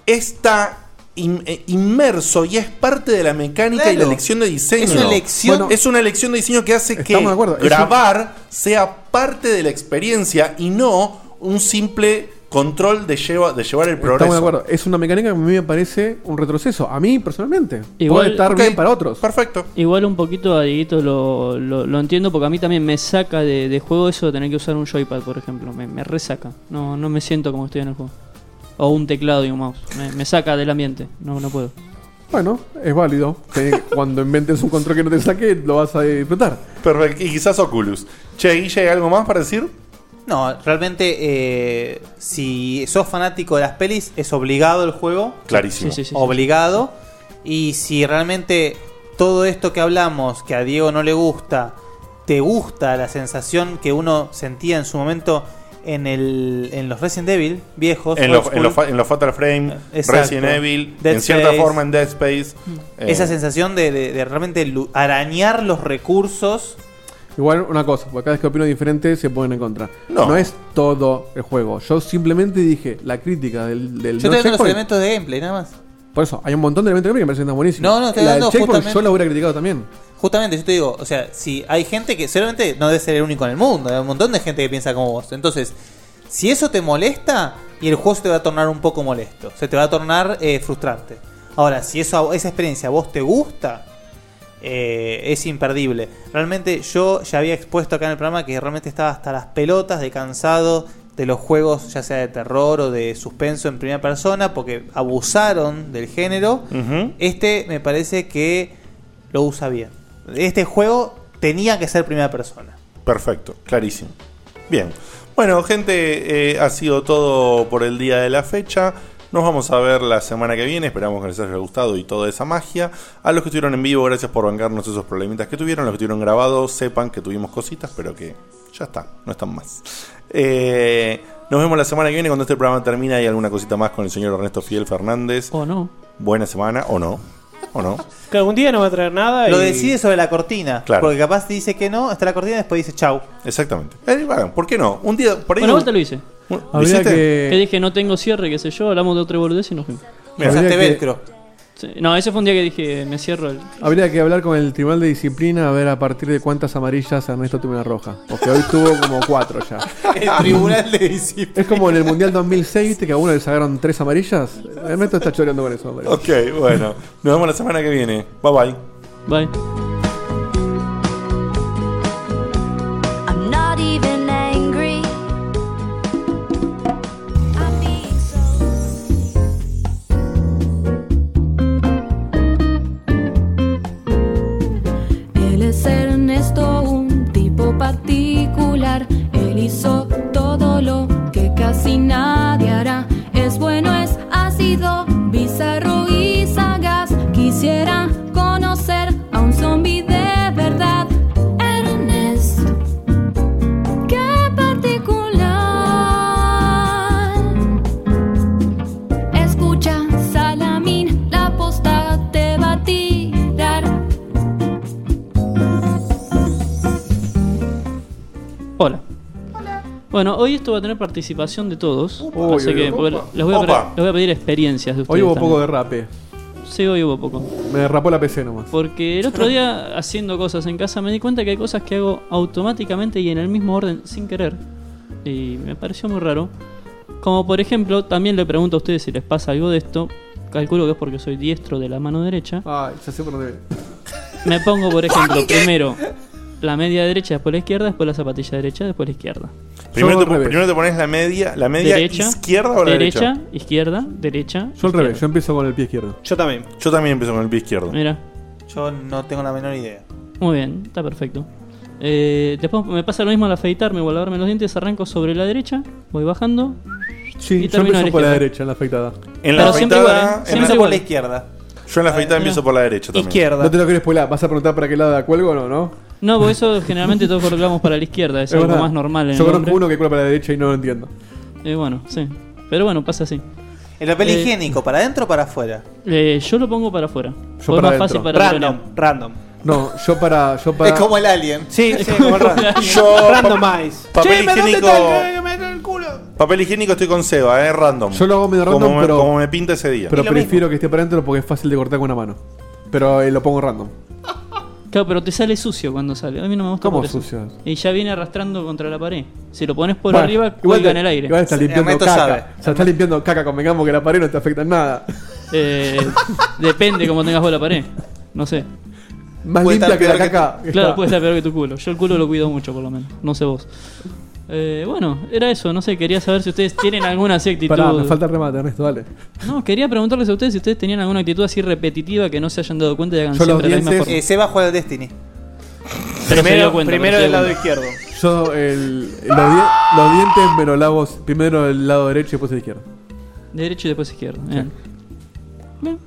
está in- eh, inmerso y es parte de la mecánica y la Claro. elección de diseño. Es una elección- Bueno, es una elección de diseño que hace que Estamos de acuerdo. Es grabar sea parte de la experiencia y no un simple control de, lleva, de llevar el progreso. Estamos de acuerdo. Es una mecánica que a mí me parece un retroceso. A mí, personalmente. Igual- Puede estar bien para otros. Perfecto. Igual un poquito a Dieguito lo, lo, lo entiendo porque a mí también me saca de, de juego eso de tener que usar un joypad, por ejemplo. Me, me resaca. No, no me siento como estoy en el juego. O un teclado y un mouse. Me, me saca del ambiente. No, no puedo. Bueno, es válido. Que cuando inventes un control que no te saque, lo vas a disfrutar. Perfecto. Y quizás Oculus. Che, Guille, ¿hay algo más para decir? No, realmente, eh, si sos fanático de las pelis, es obligado el juego. Clarísimo. Sí, sí, sí, sí. obligado. Y si realmente todo esto que hablamos, que a Diego no le gusta, te gusta la sensación que uno sentía en su momento en, el, en los Resident Evil viejos. En los, en, los, school, fa- en los Fatal Frame, Exacto. Resident Evil, Dead en cierta forma en Dead Space. eh, esa sensación de, de- de realmente arañar los recursos. Igual una cosa, porque cada vez que opino diferente se ponen en contra. No. No, es todo el juego. Yo simplemente dije la crítica del, del Yo no estoy viendo los checkpoint. elementos de gameplay, nada más. Por eso, hay un montón de elementos de gameplay que me parecen tan buenísimos. No, no, estoy la del dando checkpoint justamente- yo la hubiera criticado también. Justamente, yo te digo, o sea, si hay gente que seguramente no debe ser el único en el mundo, hay un montón de gente que piensa como vos. Entonces, si eso te molesta, y el juego se te va a tornar un poco molesto, se te va a tornar eh, frustrante. Ahora, si eso, esa experiencia a vos te gusta, eh, es imperdible. Realmente yo ya había expuesto acá en el programa que realmente estaba hasta las pelotas de cansado de los juegos, ya sea de terror o de suspenso en primera persona, porque abusaron del género. Este me parece que lo usa bien. Este juego tenía que ser primera persona. Perfecto, clarísimo. Bien. Bueno, gente, eh, ha sido todo por el día de la fecha. Nos vamos a ver la semana que viene. Esperamos que les haya gustado y toda esa magia. A los que estuvieron en vivo, gracias por bancarnos esos problemitas que tuvieron. Los que estuvieron grabados, sepan que tuvimos cositas, pero que ya está, no están más. Eh, nos vemos la semana que viene cuando este programa termine. Hay alguna cosita más con el señor Ernesto Fiel Fernández. O no. Buena semana, o no. O no. Que algún día no va a traer nada. Lo y- decide sobre la cortina. Claro. Porque capaz dice que no, está la cortina y después dice chau. Exactamente. Eh, bueno, ¿Por qué no? Un día por ahí. Bueno, un- vuelta lo hice. ¿Lo hiciste? Que dije no tengo cierre, qué sé yo, hablamos de otra boludez y nos fuimos. Mira, Usaste habría que- velcro. Sí, No, ese fue un día que dije me cierro el. Habría que hablar con el Tribunal de Disciplina a ver a partir de cuántas amarillas Ernesto tuvo una roja. Porque hoy tuvo como cuatro ya. El Tribunal de Disciplina. Es como en el Mundial 2006, ¿viste? Que a uno le sacaron tres amarillas. Ernesto está choreando con eso. hombre. Ok, bueno. Nos vemos la semana que viene. Bye bye. Bye. Bueno, hoy esto va a tener participación de todos. Uy, así que les, voy a Opa. pedir, les voy a pedir experiencias de ustedes. Hoy hubo también. poco de rape. Sí, hoy hubo poco. Me rapó la PC nomás. Porque el otro día, haciendo cosas en casa, me di cuenta que hay cosas que hago automáticamente y en el mismo orden sin querer. Y me pareció muy raro. Como por ejemplo, también le pregunto a ustedes si les pasa algo de esto. Calculo que es porque soy diestro de la mano derecha. Ay, ya sé por dónde. Me pongo, por ejemplo, primero la media derecha, después la izquierda, después la zapatilla derecha, después la izquierda. Primero te, primero pones la media, la media Derecha, izquierda o la derecha. derecha, izquierda, derecha. Yo al revés, yo empiezo con el pie izquierdo. Yo también. Yo también empiezo con el pie izquierdo. Mira, Yo no tengo la menor idea. muy bien, está perfecto. Eh, después me pasa lo mismo al afeitarme o al lavarme los dientes, arranco sobre la derecha, voy bajando. Sí, y yo empiezo por la derecha, en la afeitada. En la Pero siempre afeitada, igual, ¿eh? en Siempre la- igual. izquierda. Yo en la afeitada empiezo por la derecha también. Izquierda. No te lo quiero spoiler, ¿vas a preguntar para qué lado la cuelgo o no? ¿no? No, porque eso generalmente todos colgamos para la izquierda, es, algo verdad. más normal en Yo el conozco hombre. uno que cuelga para la derecha y no lo entiendo. Eh, bueno, sí. Pero bueno, pasa así. ¿El papel Eh, higiénico para adentro o para afuera? Eh, yo lo pongo para afuera. Yo Porque para es más adentro. fácil para Random, random. No, yo para. Yo para... Es como el alien. Sí, Es sí, como como el random. Yo, Randomize. papel Che, ¿me dónde higiénico. está el que me mete el culo? Papel higiénico estoy con Seba, eh, random. Yo lo hago medio como random, me, pero- como me pinta ese día. Pero prefiero que esté para adentro porque es fácil de cortar con una mano. Pero eh, lo pongo random. Claro, pero te sale sucio cuando sale. A mí no me gusta ¿Cómo por eso. sucio? Y ya viene arrastrando contra la pared. Si lo pones por Bueno, arriba, igual cuelga te- en el aire. Igual estás Sí, limpiando caca. sabe. O sea, estás limpiando caca, convengamos que la pared no te afecta en nada. Eh, depende cómo tengas vos la pared. No sé. Más Puede limpia que la peor que caca. Claro, está. puede estar peor que tu culo. Yo el culo lo cuido mucho, por lo menos. No sé vos. Eh, bueno, era eso. No sé, quería saber si ustedes tienen alguna así actitud. Pará, me falta el remate, Ernesto, dale. No, quería preguntarles a ustedes si ustedes tenían alguna actitud así repetitiva que no se hayan dado cuenta y hagan Yo los siempre la misma forma. Eh, Seba juega al Destiny. Pero Primero, cuenta, primero del lado izquierdo. Yo, el, los, di- los dientes me los lavo primero el lado derecho y después el izquierdo. Derecho y después izquierdo. Bien. Bien.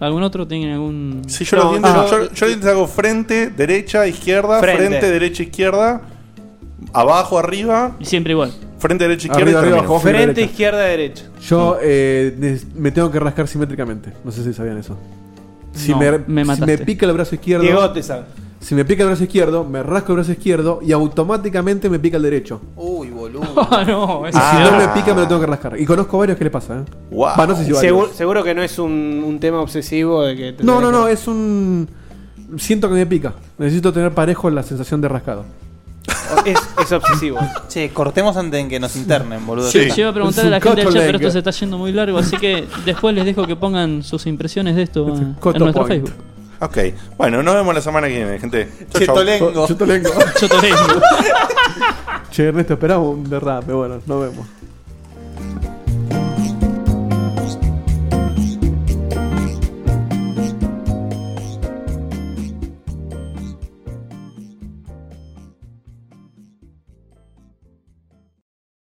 ¿Algún otro tiene algún.? Sí, yo, No, los dientes, ah. yo, yo los dientes hago frente, derecha, izquierda, frente, Frente. derecha, izquierda, abajo, arriba, Y siempre igual. frente, derecha, izquierda Arriba, y arriba, abajo. Frente, derecha. izquierda, derecha. Yo eh, me tengo que rascar simétricamente. No sé si sabían eso. Si, No, me, me si mataste. me pica el brazo izquierdo. Diego te sabe. Si me pica el brazo izquierdo, me rasco el brazo izquierdo y automáticamente me pica el derecho. Uy, boludo. Ah, no, Y si no me pica, me lo tengo que rascar. Y conozco varios que le pasa, ¿eh? Wow. Va, no sé si varios. Seguro, seguro que no es un, un tema obsesivo de que te No, no, no, es un. Siento que me pica. Necesito tener parejo la sensación de rascado. Es, es obsesivo. Che, cortemos antes de que nos internen, boludo. Sí. Yo iba a preguntar a la gente del chat, pero esto se está yendo muy largo, así que después les dejo que pongan sus impresiones de esto Es un en nuestro point. Facebook. Ok, bueno, nos vemos la semana que viene, gente. Chau, chau. Chetolengo. Vengo. che, Ernesto, esperamos un derrape. Bueno, nos vemos.